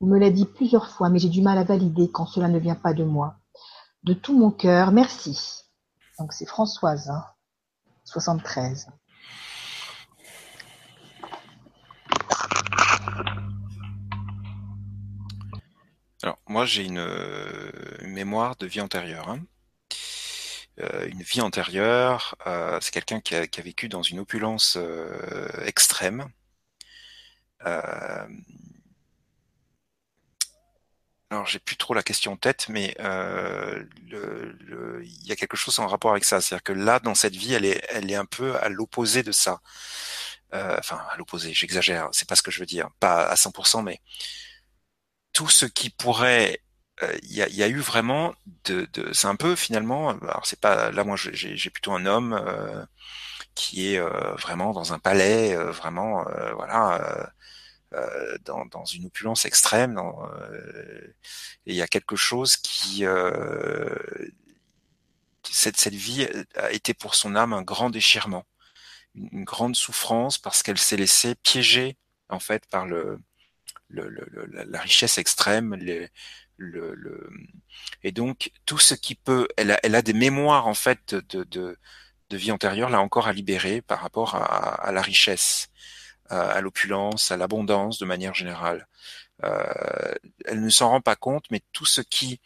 On me l'a dit plusieurs fois, mais j'ai du mal à valider quand cela ne vient pas de moi. De tout mon cœur, merci. Donc c'est Françoise, hein, 73. Alors, moi, j'ai une, euh, une mémoire de vie antérieure. hein. Euh, une vie antérieure, euh, c'est quelqu'un qui a, vécu dans une opulence extrême. Euh, alors, j'ai plus trop la question en tête, mais euh, le- le- il y a quelque chose en rapport avec ça. C'est-à-dire que là, dans cette vie, elle est, elle est un peu à l'opposé de ça. Euh, enfin, à l'opposé, j'exagère, c'est pas ce que je veux dire, pas à 100%, mais tout ce qui pourrait euh, il y, a, il y a eu vraiment de, de c'est un peu finalement alors c'est pas là moi j'ai plutôt un homme euh, qui est euh, vraiment dans un palais euh, vraiment euh, voilà euh, dans, dans une opulence extrême dans, euh, et il y a quelque chose qui euh, cette cette vie a été pour son âme un grand déchirement une, grande souffrance parce qu'elle s'est laissée piéger en fait par le le, le, la richesse extrême, les, le, le, et donc tout ce qui peut, elle a, elle a des mémoires en fait de, de, de vie antérieure là encore à libérer par rapport à, à la richesse, à, l'opulence, à l'abondance de manière générale. Euh, elle ne s'en rend pas compte, mais tout ce qui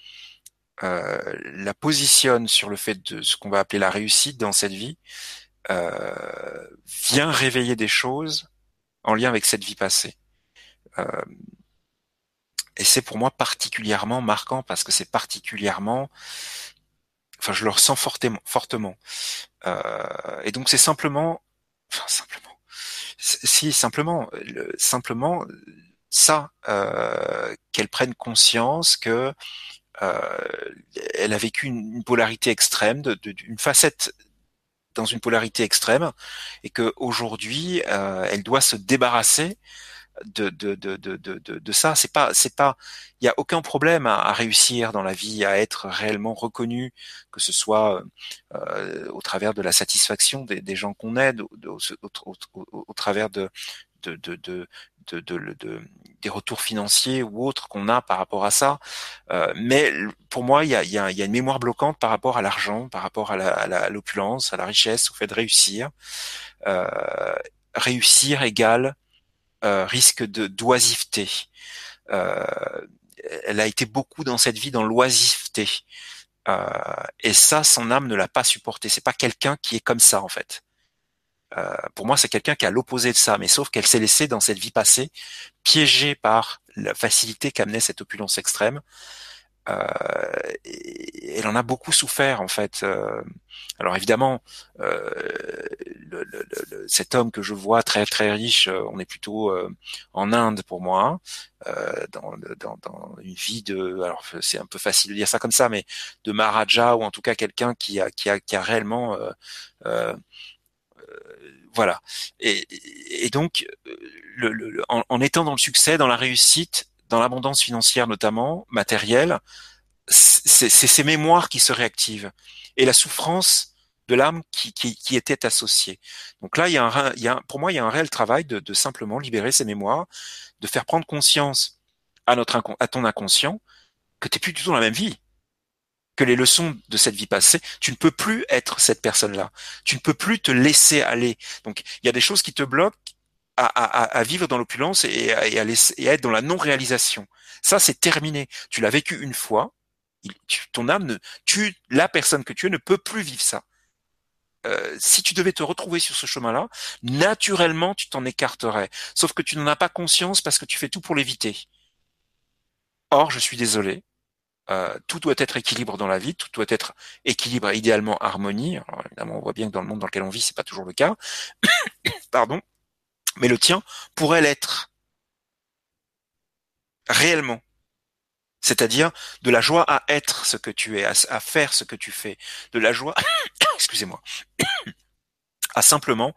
euh, la positionne sur le fait de ce qu'on va appeler la réussite dans cette vie euh, vient réveiller des choses en lien avec cette vie passée. Euh, et c'est pour moi particulièrement marquant parce que c'est particulièrement, enfin, je le ressens fortement, fortement. Euh, et donc c'est simplement, enfin si simplement, le, simplement ça, euh, qu'elle prenne conscience que euh, elle a vécu une, polarité extrême, une facette dans une polarité extrême, et que aujourd'hui euh, elle doit se débarrasser de de de de de, de, ça. C'est pas c'est pas il y a aucun problème à, à, réussir dans la vie, à être réellement reconnu, que ce soit euh, au travers de la satisfaction des, des gens qu'on aide, au, au, au, travers de de, de, de de, de, de, des retours financiers ou autres qu'on a par rapport à ça. Euh, mais pour moi, il y a, y, a, y a une mémoire bloquante par rapport à l'argent, par rapport à l'opulence, à, à, la richesse, au fait de réussir. Euh, réussir égale euh, risque de d'oisiveté. Euh, elle a été beaucoup dans cette vie dans l'oisiveté. Euh, et ça, son âme ne l'a pas supporté. C'est pas quelqu'un qui est comme ça en fait. Euh, pour moi, c'est quelqu'un qui a l'opposé de ça, mais sauf qu'elle s'est laissée dans cette vie passée piégée par la facilité qu'amenait cette opulence extrême elle en a beaucoup souffert en fait. alors évidemment, le, le, cet homme que je vois très très riche, on est plutôt en Inde pour moi, dans, dans, dans, une vie de, alors c'est un peu facile de dire ça comme ça, mais de Maharaja ou en tout cas quelqu'un qui a qui a qui a réellement voilà. Et, et donc, le, le, en, en, étant dans le succès, dans la réussite, dans l'abondance financière notamment, matérielle, c'est ces mémoires qui se réactivent et la souffrance de l'âme qui, qui, qui, était associée. Donc là, il y, a un, il y a, pour moi, il y a un réel travail de, de simplement libérer ces mémoires, de faire prendre conscience à notre à ton inconscient que tu n'es plus du tout dans la même vie, que les leçons de cette vie passée, tu ne peux plus être cette personne-là. Tu ne peux plus te laisser aller. Donc, il y a des choses qui te bloquent à, vivre dans l'opulence et, à, être dans la non-réalisation. Ça, c'est terminé. Tu l'as vécu une fois. Ton âme, ne, la personne que tu es, ne peut plus vivre ça. Euh, si tu devais te retrouver sur ce chemin-là, naturellement, tu t'en écarterais. Sauf que tu n'en as pas conscience parce que tu fais tout pour l'éviter. Or, je suis désolé, euh, tout doit être équilibre dans la vie, tout doit être équilibre, idéalement harmonie. Alors, évidemment, on voit bien que dans le monde dans lequel on vit, c'est pas toujours le cas. Pardon mais le tien pourrait l'être. Réellement. C'est-à-dire de la joie à être ce que tu es, à, faire ce que tu fais, de la joie, excusez-moi, à simplement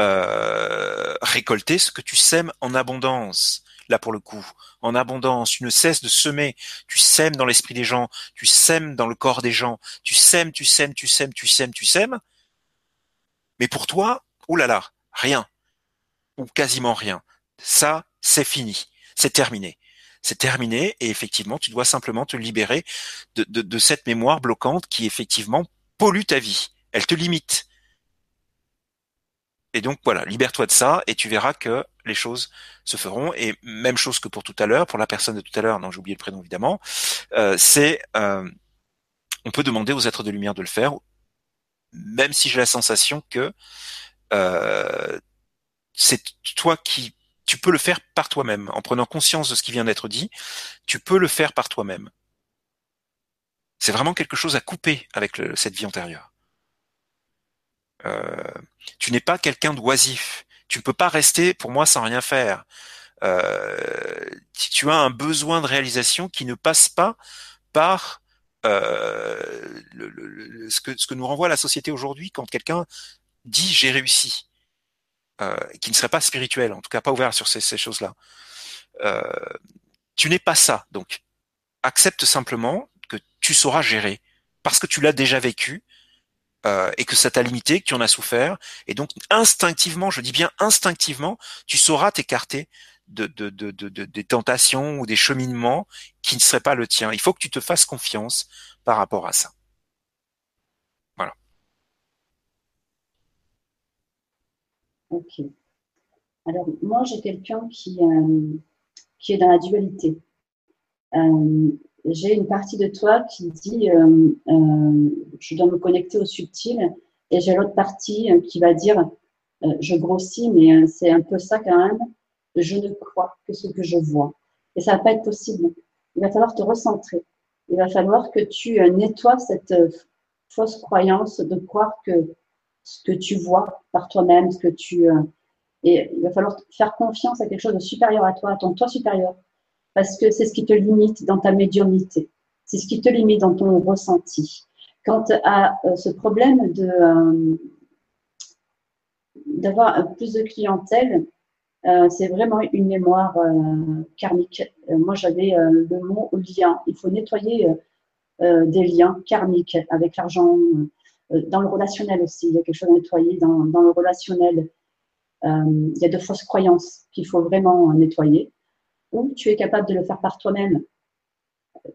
euh, récolter ce que tu sèmes en abondance. Là pour le coup, en abondance, tu ne cesses de semer, tu sèmes dans l'esprit des gens, tu sèmes dans le corps des gens, tu sèmes, tu sèmes, tu sèmes, tu sèmes, tu sèmes. Mais pour toi, oulala, rien, ou quasiment rien. Ça, c'est fini, c'est terminé. C'est terminé et effectivement, tu dois simplement te libérer de, de, cette mémoire bloquante qui effectivement pollue ta vie. Elle te limite. Et donc voilà, libère-toi de ça et tu verras que les choses se feront. Et même chose que pour tout à l'heure, pour la personne de tout à l'heure, non j'ai oublié le prénom évidemment, euh, c'est euh, on peut demander aux êtres de lumière de le faire, même si j'ai la sensation que euh, c'est toi qui tu peux le faire par toi-même en prenant conscience de ce qui vient d'être dit. Tu peux le faire par toi-même. C'est vraiment quelque chose à couper avec cette vie antérieure. Euh, tu n'es pas quelqu'un d'oisif. Tu ne peux pas rester pour moi sans rien faire. Euh, tu as un besoin de réalisation qui ne passe pas par euh, ce que nous renvoie la société aujourd'hui quand quelqu'un dit j'ai réussi. Euh, qui ne serait pas spirituel, en tout cas pas ouvert sur ces, choses-là. Euh, tu n'es pas ça, donc accepte simplement que tu sauras gérer parce que tu l'as déjà vécu euh, et que ça t'a limité, que tu en as souffert, et donc instinctivement, je dis bien instinctivement, tu sauras t'écarter de, des tentations ou des cheminements qui ne seraient pas le tien. Il faut que tu te fasses confiance par rapport à ça. Ok. Alors, moi, j'ai quelqu'un qui, euh, qui est dans la dualité. Euh, j'ai une partie de toi qui dit euh, je dois me connecter au subtil, et j'ai l'autre partie qui va dire je grossis, mais c'est un peu ça quand même. Je ne crois que ce que je vois. Et ça va pas être possible. Il va falloir te recentrer. Il va falloir que tu nettoies cette fausse croyance de croire que ce que tu vois par toi-même, ce que tu euh, et il va falloir faire confiance à quelque chose de supérieur à toi, à ton toi supérieur, parce que c'est ce qui te limite dans ta médiumnité, c'est ce qui te limite dans ton ressenti. Quant à euh, ce problème de euh, d'avoir plus de clientèle, c'est vraiment une mémoire karmique. moi, j'avais le mot lien. Il faut nettoyer des liens karmiques avec l'argent, dans le relationnel aussi, il y a quelque chose à nettoyer dans, dans le relationnel. Euh, il y a de fausses croyances qu'il faut vraiment nettoyer. Ou tu es capable de le faire par toi-même.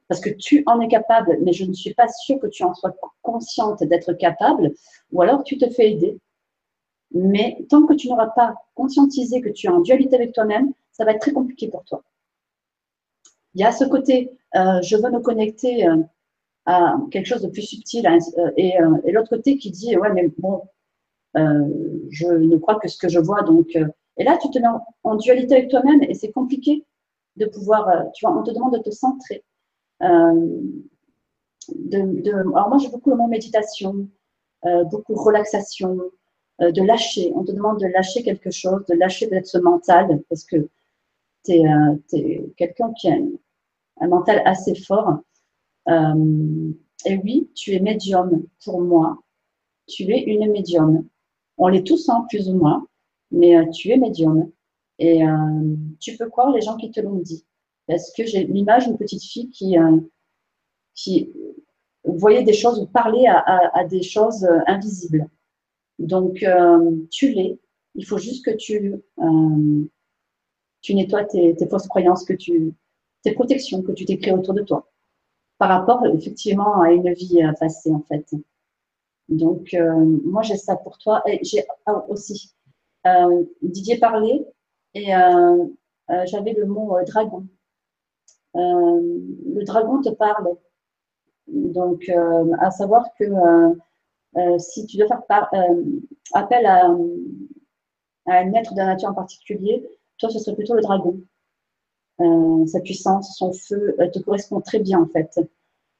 Parce que tu en es capable, mais je ne suis pas sûre que tu en sois consciente d'être capable. Ou alors tu te fais aider. Mais tant que tu n'auras pas conscientisé que tu es en dualité avec toi-même, ça va être très compliqué pour toi. Il y a ce côté, euh, je veux me connecter euh, à quelque chose de plus subtil. Hein, euh, et, euh, et l'autre côté qui dit, ouais, mais bon, euh, je ne crois que ce que je vois. Donc, et là, tu te mets en, dualité avec toi-même et c'est compliqué de pouvoir, tu vois, on te demande de te centrer. de, alors moi, j'ai beaucoup le mot méditation, beaucoup relaxation, de lâcher. On te demande de lâcher quelque chose, de lâcher d'être ce mental, parce que tu es, quelqu'un qui a un, mental assez fort. Et oui, tu es médium pour moi. Tu es une médium. On l'est tous, hein, plus ou moins, mais euh, tu es médium. Et euh, tu peux croire les gens qui te l'ont dit. Parce que j'ai l'image d'une petite fille qui, euh, qui voyait des choses ou parlait à, des choses invisibles. Donc, tu l'es. Il faut juste que tu, tu nettoies tes, fausses croyances, que tu, tes protections que tu t'es créées autour de toi. Par rapport, effectivement, à une vie passée, en fait. Donc, euh, moi, j'ai ça pour toi. Et j'ai ah, aussi euh, Didier parlait et euh, j'avais le mot dragon. le dragon te parle. Donc, à savoir que si tu dois faire appel à, à un maître de la nature en particulier, toi, ce serait plutôt le dragon. sa puissance, son feu te correspond très bien en fait.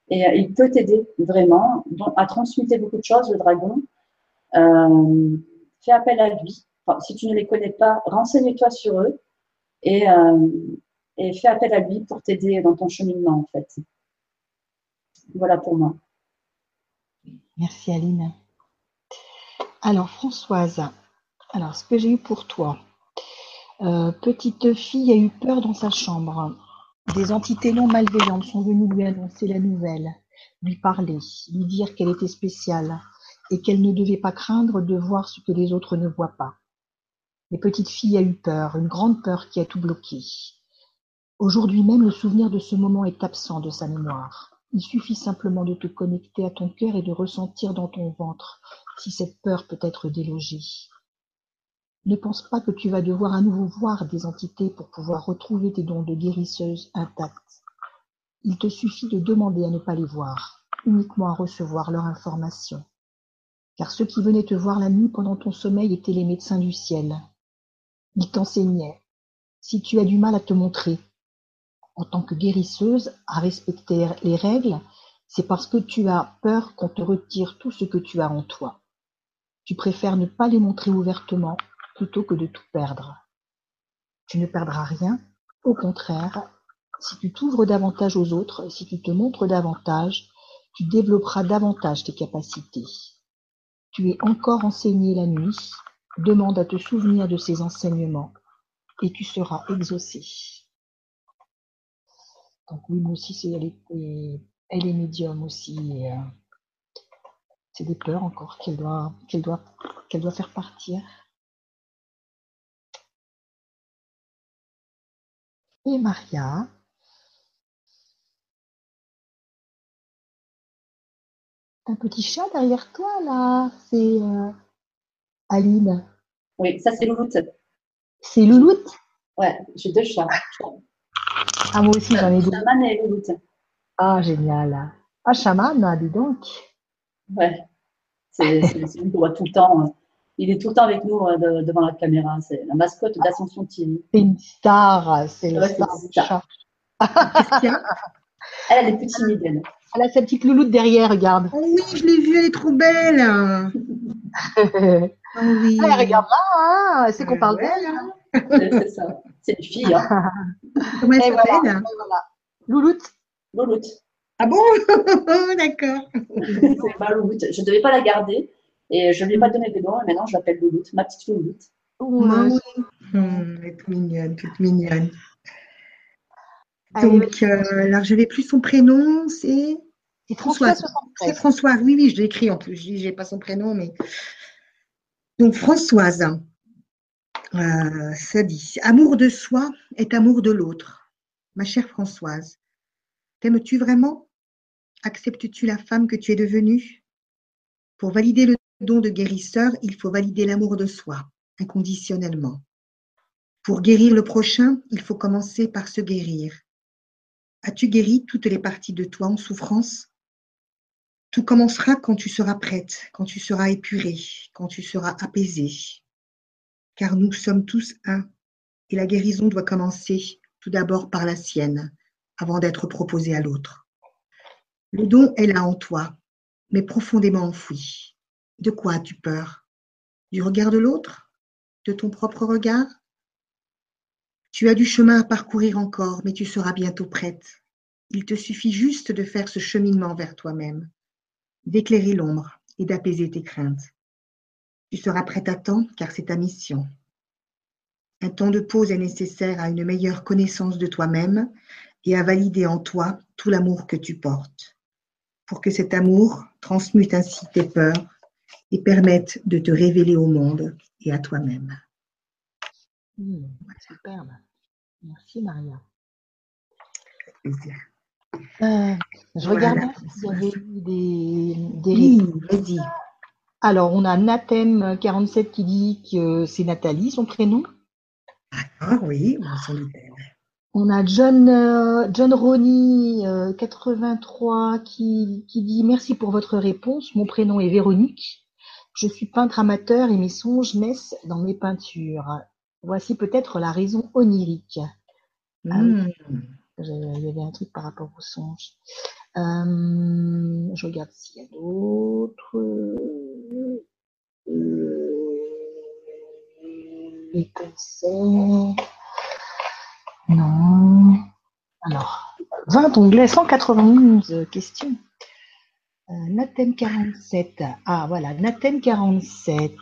Et euh, il peut t'aider vraiment à transmuter beaucoup de choses, le dragon. Euh, fais appel à lui. si tu ne les connais pas, renseigne-toi sur eux et, euh, et fais appel à lui pour t'aider dans ton cheminement, en fait. Voilà pour moi. Merci Aline. Alors Françoise, alors ce que j'ai eu pour toi, petite fille a eu peur dans sa chambre. Des entités non malveillantes sont venues lui annoncer la nouvelle, lui parler, lui dire qu'elle était spéciale et qu'elle ne devait pas craindre de voir ce que les autres ne voient pas. Mais petite fille a eu peur, une grande peur qui a tout bloqué. Aujourd'hui même, le souvenir de ce moment est absent de sa mémoire. Il suffit simplement de te connecter à ton cœur et de ressentir dans ton ventre si cette peur peut être délogée. Ne pense pas que tu vas devoir à nouveau voir des entités pour pouvoir retrouver tes dons de guérisseuse intacts. Il te suffit de demander à ne pas les voir, uniquement à recevoir leur information. Car ceux qui venaient te voir la nuit pendant ton sommeil étaient les médecins du ciel. Ils t'enseignaient, si tu as du mal à te montrer, en tant que guérisseuse, à respecter les règles, c'est parce que tu as peur qu'on te retire tout ce que tu as en toi. Tu préfères ne pas les montrer ouvertement plutôt que de tout perdre. Tu ne perdras rien, au contraire, si tu t'ouvres davantage aux autres, si tu te montres davantage, tu développeras davantage tes capacités. Tu es encore enseigné la nuit, demande à te souvenir de ces enseignements et tu seras exaucé. Donc oui, moi aussi, elle, est, médium aussi. Euh, c'est des peurs encore qu'elle doit faire partir. Maria un petit chat derrière toi là, c'est euh, Aline. Oui, ça c'est Louloute. C'est Louloute Ouais, j'ai deux chats. Ah moi aussi j'en ai deux. Chaman et Louloute. Ah génial. Ah Chaman, dis donc. Ouais, c'est qu'on voit tout le temps. Hein il est tout le temps avec nous euh, devant la caméra. C'est la mascotte d'Ascension TV. C'est une star, c'est le star, Elle a des petits timides, elle. a sa petite louloute derrière, regarde. Oh oui, je l'ai vue, elle est trop belle. oh oui. Elle regarde là, hein. c'est qu'on parle d'elle. Hein. C'est ça, c'est une fille. Hein. Comment elle s'appelle? Louloute. Louloute. Ah bon? D'accord. c'est pas Louloute. Je ne devais pas la garder. Et je ne lui ai pas donné de nom, et maintenant je l'appelle Louloute, ma petite Louloute. Oui, mmh, elle est mignonne, toute mignonne. Donc, euh, alors je n'ai plus son prénom, c'est Françoise. C'est Françoise, oui, oui, je l'ai écrit en plus. Je n'ai pas son prénom, mais. Donc, Françoise, euh, ça dit Amour de soi est amour de l'autre. Ma chère Françoise, t'aimes-tu vraiment? Acceptes-tu la femme que tu es devenue? Pour valider le don de guérisseur, il faut valider l'amour de soi, inconditionnellement. Pour guérir le prochain, il faut commencer par se guérir. As-tu guéri toutes les parties de toi en souffrance? Tout commencera quand tu seras prête, quand tu seras épurée, quand tu seras apaisée. Car nous sommes tous un, et la guérison doit commencer tout d'abord par la sienne, avant d'être proposée à l'autre. Le don est là en toi, mais profondément enfoui. De quoi as-tu peur? Du regard de l'autre? De ton propre regard? Tu as du chemin à parcourir encore, mais tu seras bientôt prête. Il te suffit juste de faire ce cheminement vers toi-même, d'éclairer l'ombre et d'apaiser tes craintes. Tu seras prête à temps car c'est ta mission. Un temps de pause est nécessaire à une meilleure connaissance de toi-même et à valider en toi tout l'amour que tu portes, pour que cet amour transmute ainsi tes peurs et permette de te révéler au monde et à toi-même. Mmh, superbe. Merci Maria. Plaisir. Euh, je Voilà. regardais si vous avez eu des, des Oui, vas-y. Alors, on a Nathem47 qui dit que c'est Nathalie, son prénom. Ah oui, elle. On a John, euh, John Ronnie, euh, 83, qui, qui dit Merci pour votre réponse. Mon prénom est Véronique. Je suis peintre amateur et mes songes naissent dans mes peintures. Voici peut-être la raison onirique. Ah. Mmh. J'avais- Il y avait un truc par rapport aux songes. Euh, je regarde s'il y a d'autres. Euh, les concerts. Non. Alors, 20 onglets, 191 questions. Euh, Nathem 47. Ah voilà, Nathem 47.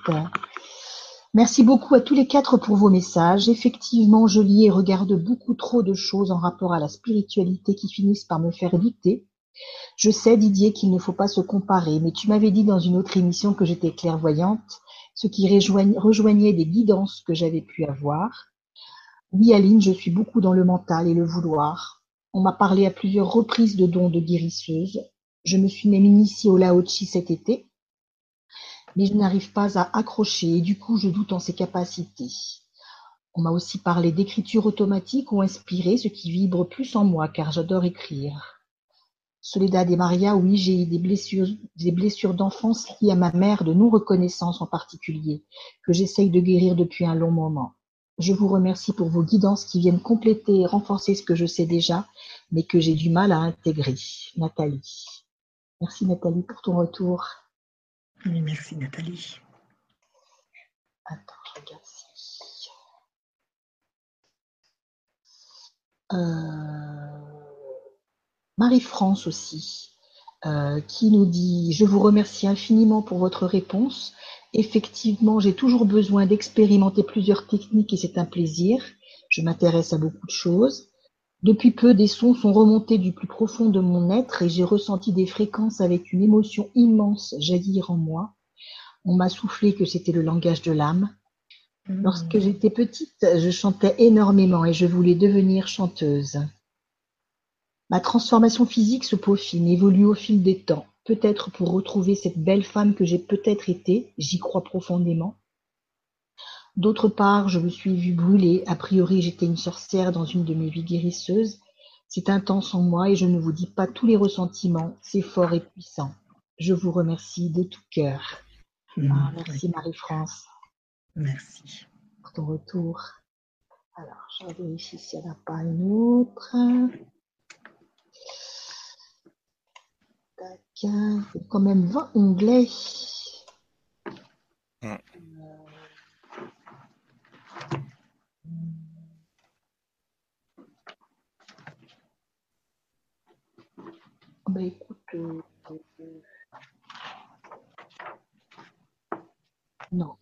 Merci beaucoup à tous les quatre pour vos messages. Effectivement, je lis et regarde beaucoup trop de choses en rapport à la spiritualité qui finissent par me faire douter. Je sais, Didier, qu'il ne faut pas se comparer, mais tu m'avais dit dans une autre émission que j'étais clairvoyante, ce qui rejoignait, rejoignait des guidances que j'avais pu avoir. Oui, Aline, je suis beaucoup dans le mental et le vouloir. On m'a parlé à plusieurs reprises de dons de guérisseuse. Je me suis même initiée au Lao Chi cet été, mais je n'arrive pas à accrocher et du coup je doute en ses capacités. On m'a aussi parlé d'écriture automatique ou inspirée, ce qui vibre plus en moi car j'adore écrire. Soledad et Maria, oui, j'ai eu des blessures, des blessures d'enfance liées à ma mère de non-reconnaissance en particulier, que j'essaye de guérir depuis un long moment. Je vous remercie pour vos guidances qui viennent compléter et renforcer ce que je sais déjà, mais que j'ai du mal à intégrer. Nathalie. Merci Nathalie pour ton retour. Oui, Merci Nathalie. Attends, je regarde si. Euh, Marie-France aussi, euh, qui nous dit Je vous remercie infiniment pour votre réponse. Effectivement, j'ai toujours besoin d'expérimenter plusieurs techniques et c'est un plaisir. Je m'intéresse à beaucoup de choses. Depuis peu, des sons sont remontés du plus profond de mon être et j'ai ressenti des fréquences avec une émotion immense jaillir en moi. On m'a soufflé que c'était le langage de l'âme. Lorsque j'étais petite, je chantais énormément et je voulais devenir chanteuse. Ma transformation physique se peaufine, évolue au fil des temps, peut-être pour retrouver cette belle femme que j'ai peut-être été, j'y crois profondément. D'autre part, je me suis vue brûler, a priori j'étais une sorcière dans une de mes vies guérisseuses. C'est intense en moi et je ne vous dis pas tous les ressentiments, c'est fort et puissant. Je vous remercie de tout cœur. Mmh, Ah, merci Marie-France Merci. pour ton retour. Alors, je vais vérifier s'il n'y en a pas une autre. Tac. Il y a quand même 20 onglets. Hmm. Bah euh, non.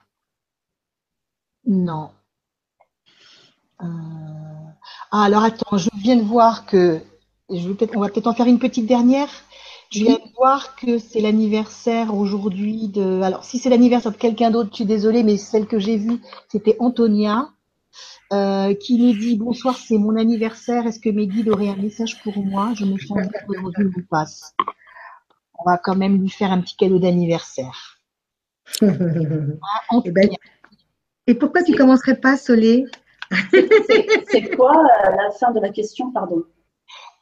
Non. Euh, Ah, alors attends, je viens de voir que je on va peut-être en faire une petite dernière. Je viens de voir que c'est l'anniversaire aujourd'hui de. Alors, si c'est l'anniversaire de quelqu'un d'autre, je suis désolée, mais celle que j'ai vue, c'était Antonia, euh, qui nous dit Bonsoir, c'est mon anniversaire. Est-ce que mes guides auraient un message pour moi? Je me sens libre dans une impasse. On va quand même lui faire un petit cadeau d'anniversaire. Eh ben, et pourquoi tu commencerais pas, Solé? C'est quoi euh, la fin de la question, pardon?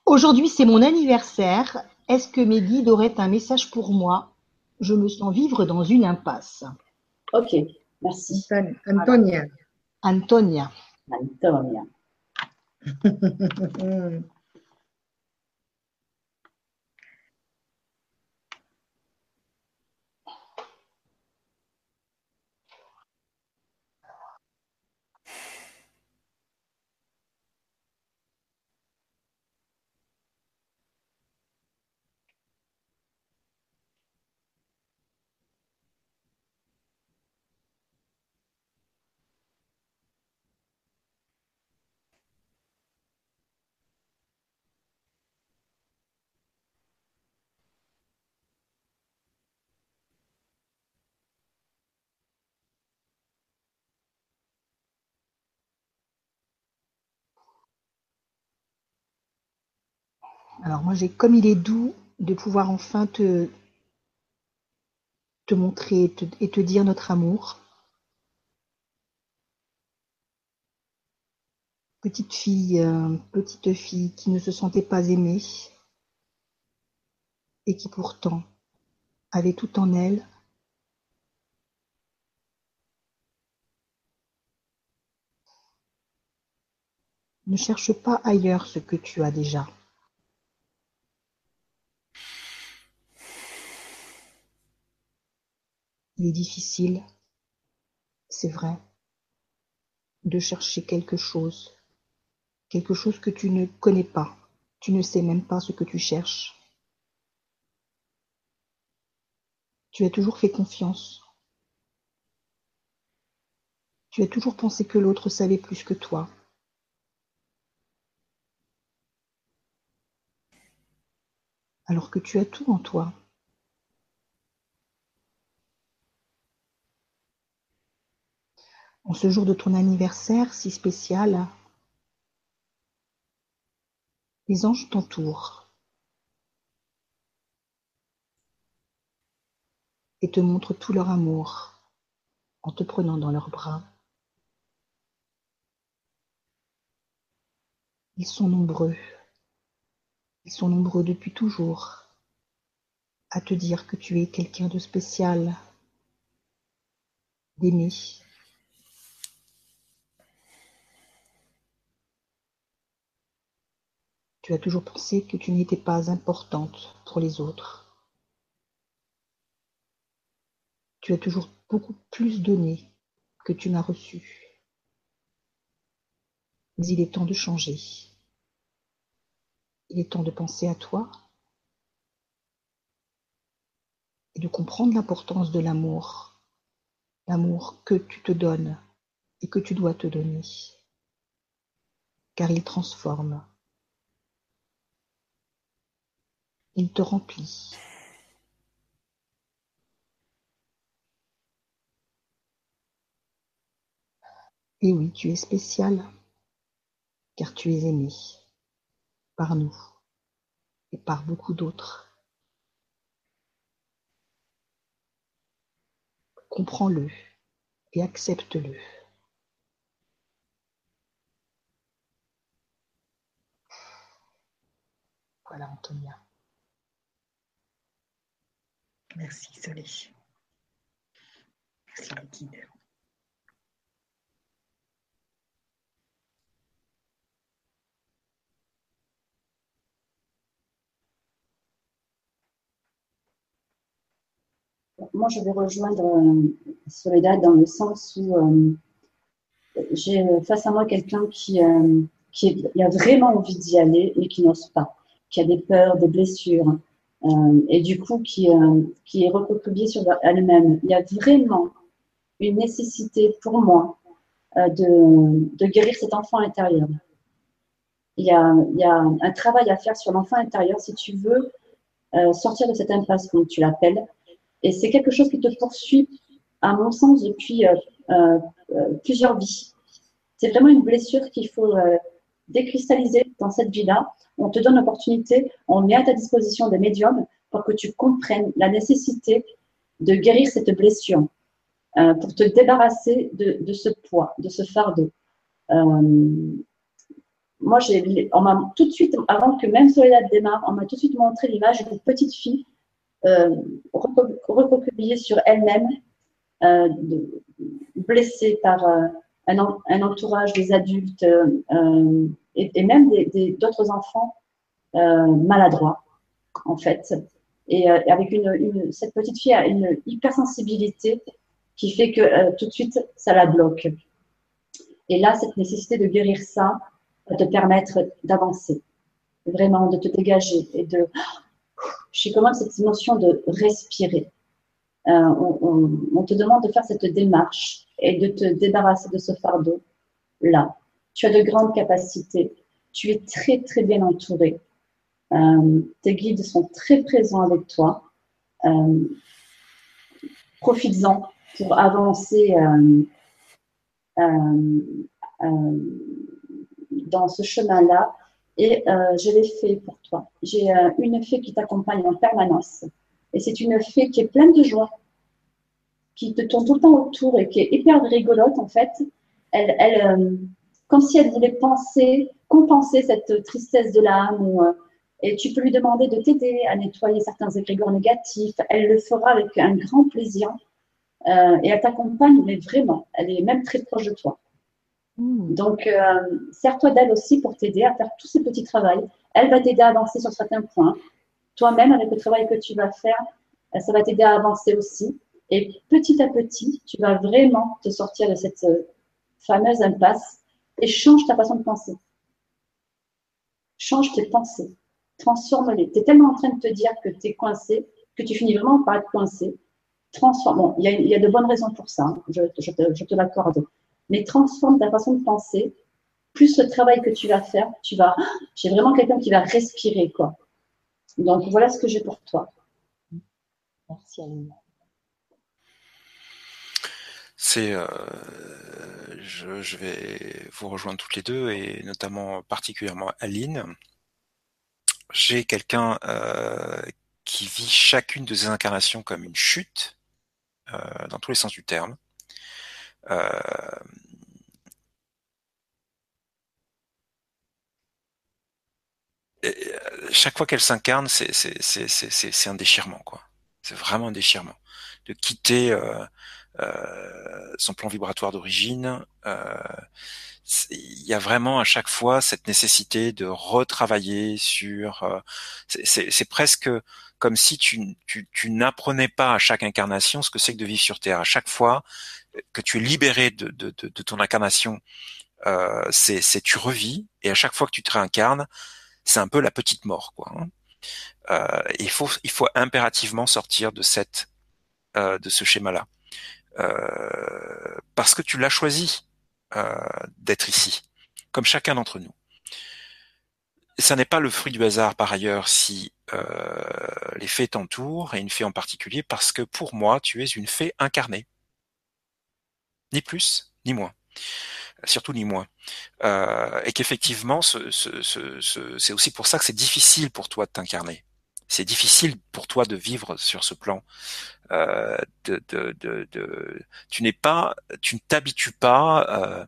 Aujourd'hui, c'est mon anniversaire. Est-ce que mes guides auraient un message pour moi? Je me sens vivre dans une impasse. Ok, merci. Anton- Antonia. Antonia. Antonia. Alors moi j'ai comme il est doux de pouvoir enfin te, montrer et te, et te dire notre amour. Petite fille, euh, petite fille qui ne se sentait pas aimée et qui pourtant avait tout en elle. Ne cherche pas ailleurs ce que tu as déjà. Il est difficile, c'est vrai, de chercher quelque chose, quelque chose que tu ne connais pas. Tu ne sais même pas ce que tu cherches. Tu as toujours fait confiance. Tu as toujours pensé que l'autre savait plus que toi. Alors que tu as tout en toi. En ce jour de ton anniversaire si spécial, les anges t'entourent et te montrent tout leur amour en te prenant dans leurs bras. Ils sont nombreux, ils sont nombreux depuis toujours à te dire que tu es quelqu'un de spécial, d'aimé, Tu as toujours pensé que tu n'étais pas importante pour les autres. Tu as toujours beaucoup plus donné que tu n'as reçu. Mais il est temps de changer. Il est temps de penser à toi et de comprendre l'importance de l'amour, l'amour que tu te donnes et que tu dois te donner, car il transforme, Il te remplit. Et oui, tu es spécial, car tu es aimé par nous et par beaucoup d'autres. Comprends-le et accepte-le. Voilà, Antonia. Merci Solé. Merci les. Moi, je vais rejoindre euh, Soledad dans le sens où euh, j'ai face à moi quelqu'un qui, euh, qui a vraiment envie d'y aller et qui n'ose pas, qui a des peurs, des blessures, euh, et du coup qui, euh, est recroquevillée sur elle-même. Il y a vraiment une nécessité pour moi euh, de, de, guérir cet enfant intérieur. Il y, a, il y a un travail à faire sur l'enfant intérieur si tu veux sortir de cette impasse, comme tu l'appelles. Et c'est quelque chose qui te poursuit, à mon sens, depuis plusieurs vies. C'est vraiment une blessure qu'il faut décristalliser dans cette vie-là on te donne l'opportunité, on met à ta disposition des médiums pour que tu comprennes la nécessité de guérir cette blessure, euh, pour te débarrasser de, ce poids, de ce fardeau. Euh, moi, on m'a tout de suite, avant que même Soledad démarre, on m'a tout de suite montré l'image d'une petite fille euh, sur elle-même, euh, blessée par un, entourage des adultes et, même d'autres enfants euh, maladroits, en fait. Et euh, avec une, cette petite fille a une hypersensibilité qui fait que euh, tout de suite, ça la bloque. Et là, cette nécessité de guérir ça va te permettre d'avancer, vraiment de te dégager et de. J'ai quand même cette notion de respirer. On, on, te demande de faire cette démarche et de te débarrasser de ce fardeau là. Tu as de grandes capacités. Tu es très, très bien entouré. Euh, tes guides sont très présents avec toi. Euh, Profites-en pour avancer euh, euh, dans ce chemin-là et euh, je l'ai fait pour toi. J'ai euh, une fée qui t'accompagne en permanence et c'est une fée qui est pleine de joie, qui te tourne tout le temps autour et qui est hyper rigolote en fait. Elle, elle euh, comme si elle voulait penser, compenser cette tristesse de l'âme et tu peux lui demander de t'aider à nettoyer certains égrégores négatifs. Elle le fera avec un grand plaisir et elle t'accompagne, mais vraiment, elle est même très proche de toi. Hmm. Donc, euh, sers-toi d'elle aussi pour t'aider à faire tous ces petits travaux. Elle va t'aider à avancer sur certains points. Toi-même, avec le travail que tu vas faire, euh, ça va t'aider à avancer aussi. Et petit à petit, tu vas vraiment te sortir de cette euh, fameuse impasse et change ta façon de penser. Change tes pensées. Transforme-les. Tu es tellement en train de te dire que tu es coincé que tu finis vraiment par être coincé. Transforme. Bon, il y, a, de bonnes raisons pour ça. Hein. Je, je te l'accorde mais transforme ta façon de penser. Plus le travail que tu vas faire, tu vas, j'ai vraiment quelqu'un qui va respirer, quoi. Donc voilà ce que j'ai pour toi. Merci Aline. C'est, euh, je, vais vous rejoindre toutes les deux et notamment particulièrement Aline. J'ai quelqu'un euh, qui vit chacune de ses incarnations comme une chute, euh, dans tous les sens du terme. Chaque fois qu'elle s'incarne, c'est un déchirement, quoi. C'est vraiment un déchirement. De quitter euh, euh, son plan vibratoire d'origine. il y a vraiment à chaque fois cette nécessité de retravailler sur. c'est presque comme si tu, tu, tu n'apprenais pas à chaque incarnation ce que c'est que de vivre sur Terre. À chaque fois, que tu es libéré de, de, de, de ton incarnation, euh, c'est tu revis et à chaque fois que tu te réincarnes, c'est un peu la petite mort, quoi. Hein. Euh, il faut il faut impérativement sortir de cette euh, de ce schéma-là euh, parce que tu l'as choisi euh, d'être ici, comme chacun d'entre nous. Ça n'est pas le fruit du hasard par ailleurs si euh, les fées t'entourent et une fée en particulier parce que pour moi tu es une fée incarnée ni plus ni moins surtout ni moins, euh, et qu'effectivement, ce, ce, ce, c'est aussi pour ça que c'est difficile pour toi de t'incarner. C'est difficile pour toi de vivre sur ce plan. Euh, tu n'es pas, tu ne t'habitues pas. Euh,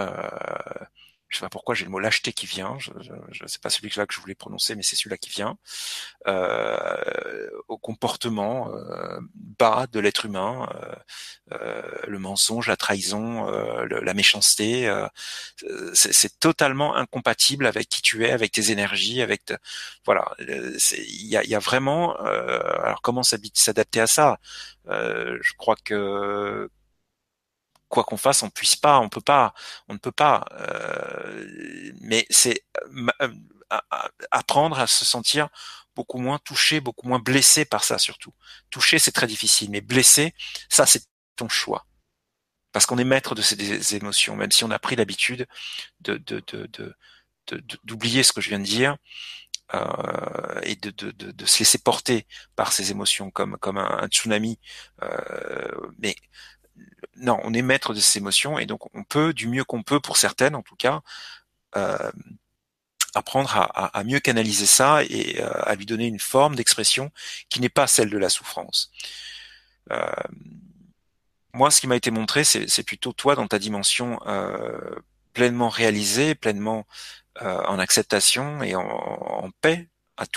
euh je sais pas pourquoi j'ai le mot lâcheté qui vient. Je, je, sais pas celui-là que je voulais prononcer, mais c'est celui-là qui vient. Euh, au comportement euh, bas de l'être humain, euh, euh le mensonge, la trahison, euh, la méchanceté, euh, c'est totalement incompatible avec qui tu es, avec tes énergies, avec te, voilà. Il y a, y a, vraiment. alors comment s'adapter à ça? Je crois que quoi qu'on fasse, on puisse pas, on peut pas, on ne peut pas. Euh, mais c'est euh, apprendre à se sentir beaucoup moins touché, beaucoup moins blessé par ça surtout. Touché, c'est très difficile, mais blessé, ça c'est ton choix. Parce qu'on est maître de ces émotions, même si on a pris l'habitude de, de, de, d'oublier ce que je viens de dire euh, et de, de, de, se laisser porter par ces émotions comme, comme un, tsunami. Euh, mais non, on est maître de ces émotions et donc on peut, du mieux qu'on peut pour certaines en tout cas, euh, apprendre à, mieux canaliser ça et euh, à lui donner une forme d'expression qui n'est pas celle de la souffrance. Euh, moi, ce qui m'a été montré, c'est plutôt toi dans ta dimension pleinement réalisée, pleinement en acceptation et en, paix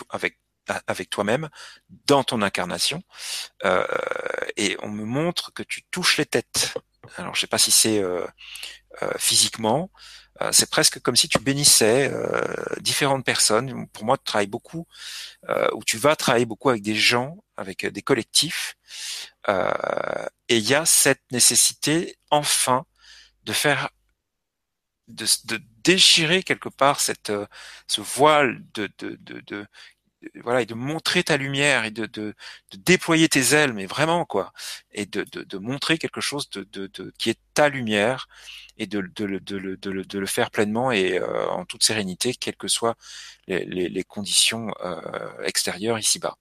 avec avec toi-même dans ton incarnation euh, et on me montre que tu touches les têtes. Alors je sais pas si c'est euh, euh, physiquement, c'est presque comme si tu bénissais différentes personnes. Pour moi, tu travailles beaucoup ou tu vas travailler beaucoup avec des gens, avec des collectifs, et il y a cette nécessité enfin de faire de, de, déchirer quelque part cette ce voile de, voilà et de montrer ta lumière et de, déployer tes ailes mais vraiment quoi. Et de, montrer quelque chose qui est ta lumière et de, le faire pleinement et euh, en toute sérénité quelles que soient les, conditions euh, extérieures ici-bas.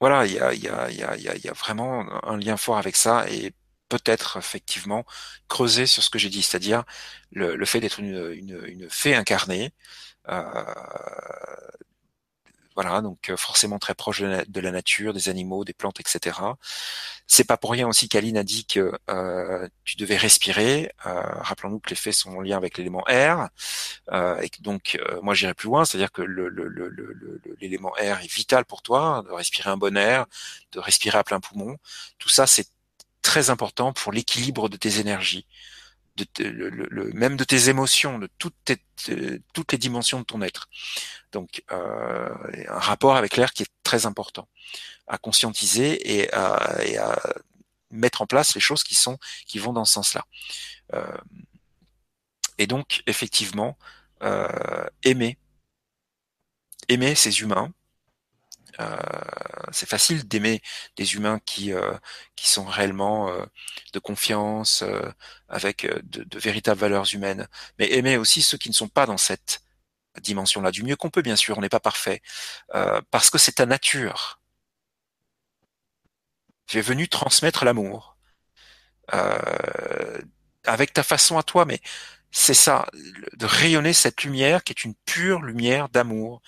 Voilà il y a, vraiment un lien fort avec ça et peut-être effectivement creuser sur ce que j'ai dit, c'est-à-dire le, fait d'être une, fée incarnée, voilà, donc euh, forcément très proche de la, nature, des animaux, des plantes, etc. C'est pas pour rien aussi qu'Aline a dit que euh, tu devais respirer. Euh, rappelons-nous que les faits sont en lien avec l'élément air, euh, et que donc euh, moi j'irai plus loin, c'est-à-dire que l'élément le, air est vital pour toi, de respirer un bon air, de respirer à plein poumon. Tout ça, c'est très important pour l'équilibre de tes énergies de, le, le, même de tes émotions, de toutes, tes, toutes les dimensions de ton être. Donc euh, un rapport avec l'air qui est très important à conscientiser et à, et à, mettre en place les choses qui sont qui vont dans ce sens-là. Euh, et donc effectivement euh, aimer aimer ces humains euh, c'est facile d'aimer des humains qui euh, qui sont réellement euh, de confiance, avec de, de, véritables valeurs humaines, mais aimer aussi ceux qui ne sont pas dans cette dimension-là, du mieux qu'on peut, bien sûr, on n'est pas parfait, parce que c'est ta nature. Tu es venu transmettre l'amour avec ta façon à toi, mais c'est ça, de rayonner cette lumière qui est une pure lumière d'amour.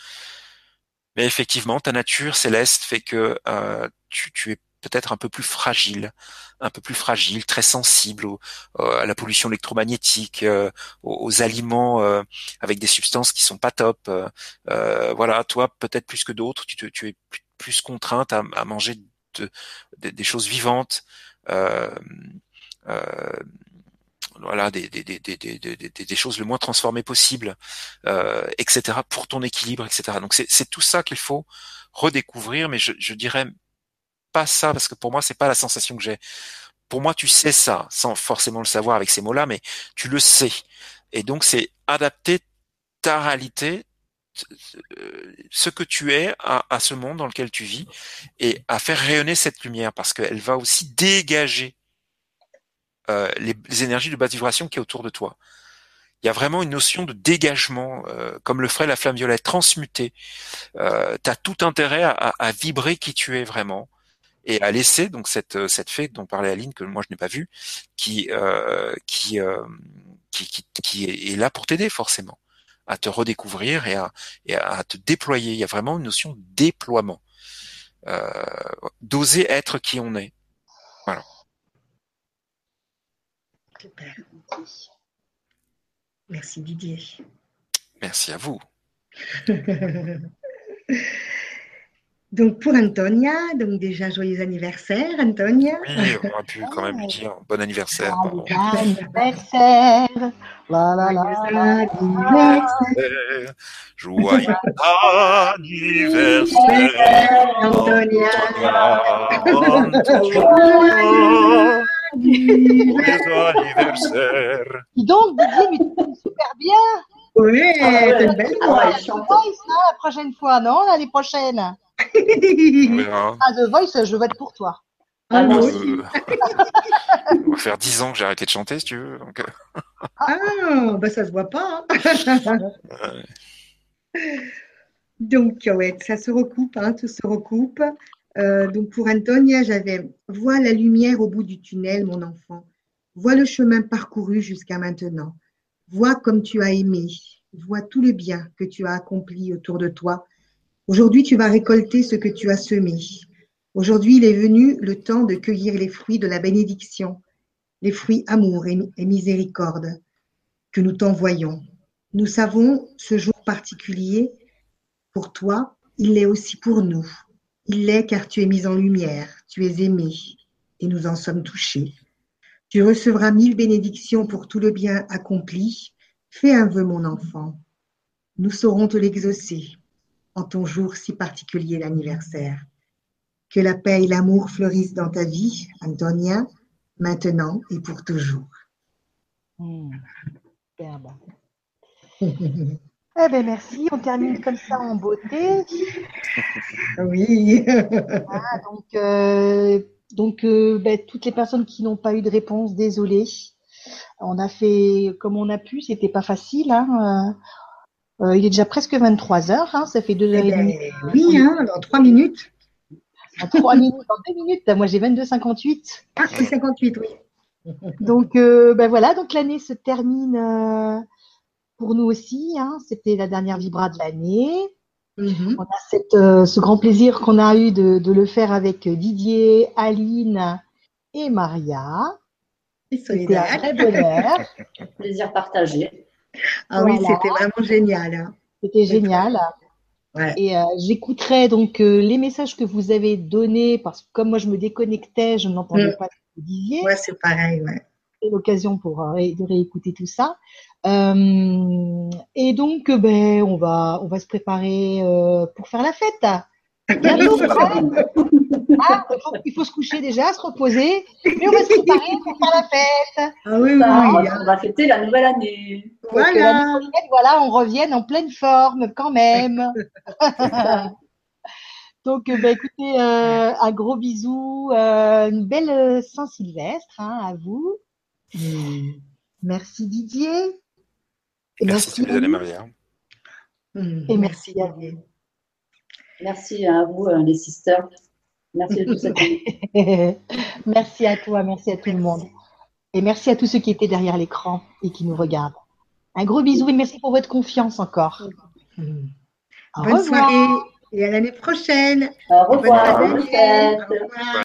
Mais effectivement, ta nature céleste fait que euh, tu, tu, es peut-être un peu plus fragile, un peu plus fragile, très sensible euh, à la pollution électromagnétique, euh, aux, aliments euh, avec des substances qui sont pas top. voilà, toi peut-être plus que d'autres, tu, tu, es plus contrainte à, à manger de, des choses vivantes. Euh, voilà des, des, des, des, choses le moins transformées possible, euh, etc. pour ton équilibre, etc. Donc c'est tout ça qu'il faut redécouvrir, mais je, je dirais pas ça parce que pour moi c'est pas la sensation que j'ai. Pour moi tu sais ça sans forcément le savoir avec ces mots-là, mais tu le sais. Et donc c'est adapter ta réalité, ce que tu es à, à, ce monde dans lequel tu vis et à faire rayonner cette lumière parce qu'elle va aussi dégager euh, les, énergies de basse vibration qui est autour de toi. Il y a vraiment une notion de dégagement, euh, comme le ferait la flamme violette, transmutée. Euh, tu as tout intérêt à, à, vibrer qui tu es vraiment et à laisser donc cette cette fée dont parlait Aline que moi je n'ai pas vue, qui euh, qui, euh, qui, qui qui est là pour t'aider forcément à te redécouvrir et à et à te déployer. Il y a vraiment une notion de déploiement, euh, d'oser être qui on est. Voilà. Merci Didier. Merci à vous. donc pour Antonia, donc déjà joyeux anniversaire Antonia. Oui, on aurait pu quand même lui dire bon anniversaire. Bon anniversaire. La, la, la, anniversaire. Joyeux anniversaire. Antonia. Antonia. Joyeux anniversaire. Dis donc, Didier, mais tu fais super bien. Oui, c'est une belle Ah voix. hein, la prochaine fois, non L'année prochaine? Ah, The Voice, je vais être pour toi. Ah, moi Euh, aussi. on va faire dix ans que j'ai arrêté de chanter, si tu veux. Donc, euh, Ah, bah ça se voit pas. hein. Donc, ouais, ça se recoupe, hein, tout se recoupe. Euh, donc, pour Antonia, j'avais Vois la lumière au bout du tunnel, mon enfant. Vois le chemin parcouru jusqu'à maintenant. Vois comme tu as aimé. Vois tout le bien que tu as accompli autour de toi. Aujourd'hui, tu vas récolter ce que tu as semé. Aujourd'hui, il est venu le temps de cueillir les fruits de la bénédiction, les fruits amour et, et miséricorde que nous t'envoyons. Nous savons ce jour particulier pour toi, il l'est aussi pour nous. Il l'est car tu es mis en lumière, tu es aimé et nous en sommes touchés. Tu recevras mille bénédictions pour tout le bien accompli. Fais un vœu, mon enfant. Nous saurons te l'exaucer en ton jour si particulier l'anniversaire. Que la paix et l'amour fleurissent dans ta vie, Antonia, maintenant et pour toujours. Hmm. Eh ben merci, on termine comme ça en beauté. oui. Ah, donc, euh, donc euh, ben, toutes les personnes qui n'ont pas eu de réponse, désolé. On a fait comme on a pu, c'était pas facile. Hein. Euh, il est déjà presque 23 heures, hein, ça fait deux heures Eh et ben, demie. oui, hein, dans trois minutes. En trois minutes, en deux minutes. Moi j'ai 22,58. Ah, c'est 58, oui. Donc, ben voilà, donc l'année se termine pour nous aussi. Hein. C'était la dernière Vibra de l'année. Mhm. On a cette, euh, ce grand plaisir qu'on a eu de, de le faire avec Didier, Aline et Maria. C'était un Soledad. vrai bonheur. Plaisir partagé. Ah oui, Voilà. c'était vraiment génial. hein. C'était génial. Ouais. Et euh, j'écouterai donc euh, les messages que vous avez donnés parce que comme moi je me déconnectais, je n'entendais Mm. pas ce que vous disiez. Ouais, c'est pareil. Ouais. L'occasion pour euh, ré- de réécouter tout ça. Euh, et donc, euh, ben, on va, on va se préparer euh, pour faire la fête. Bientôt, hein Ah, il, faut, il faut se coucher déjà, se reposer, mais on va se préparer pour faire la fête. Ah oui, oui, Ça, on, oui. va, on va fêter la nouvelle année. Voilà. voilà, on revienne en pleine forme quand même. Donc, ben, écoutez, euh, un gros bisou, euh, une belle Saint-Sylvestre hein, à vous. Merci Didier. Et Merci Aline. Maria. Mm. Et Merci, merci à Didier. Merci à vous, euh, les sisters. Merci de cette année. merci à toi, merci à tout le monde. Et merci à tous ceux qui étaient derrière l'écran et qui nous regardent. Un gros bisou et merci pour votre confiance encore. Mm. Au Bonne revoir. soirée et à l'année prochaine. Au revoir. Bonne Bonne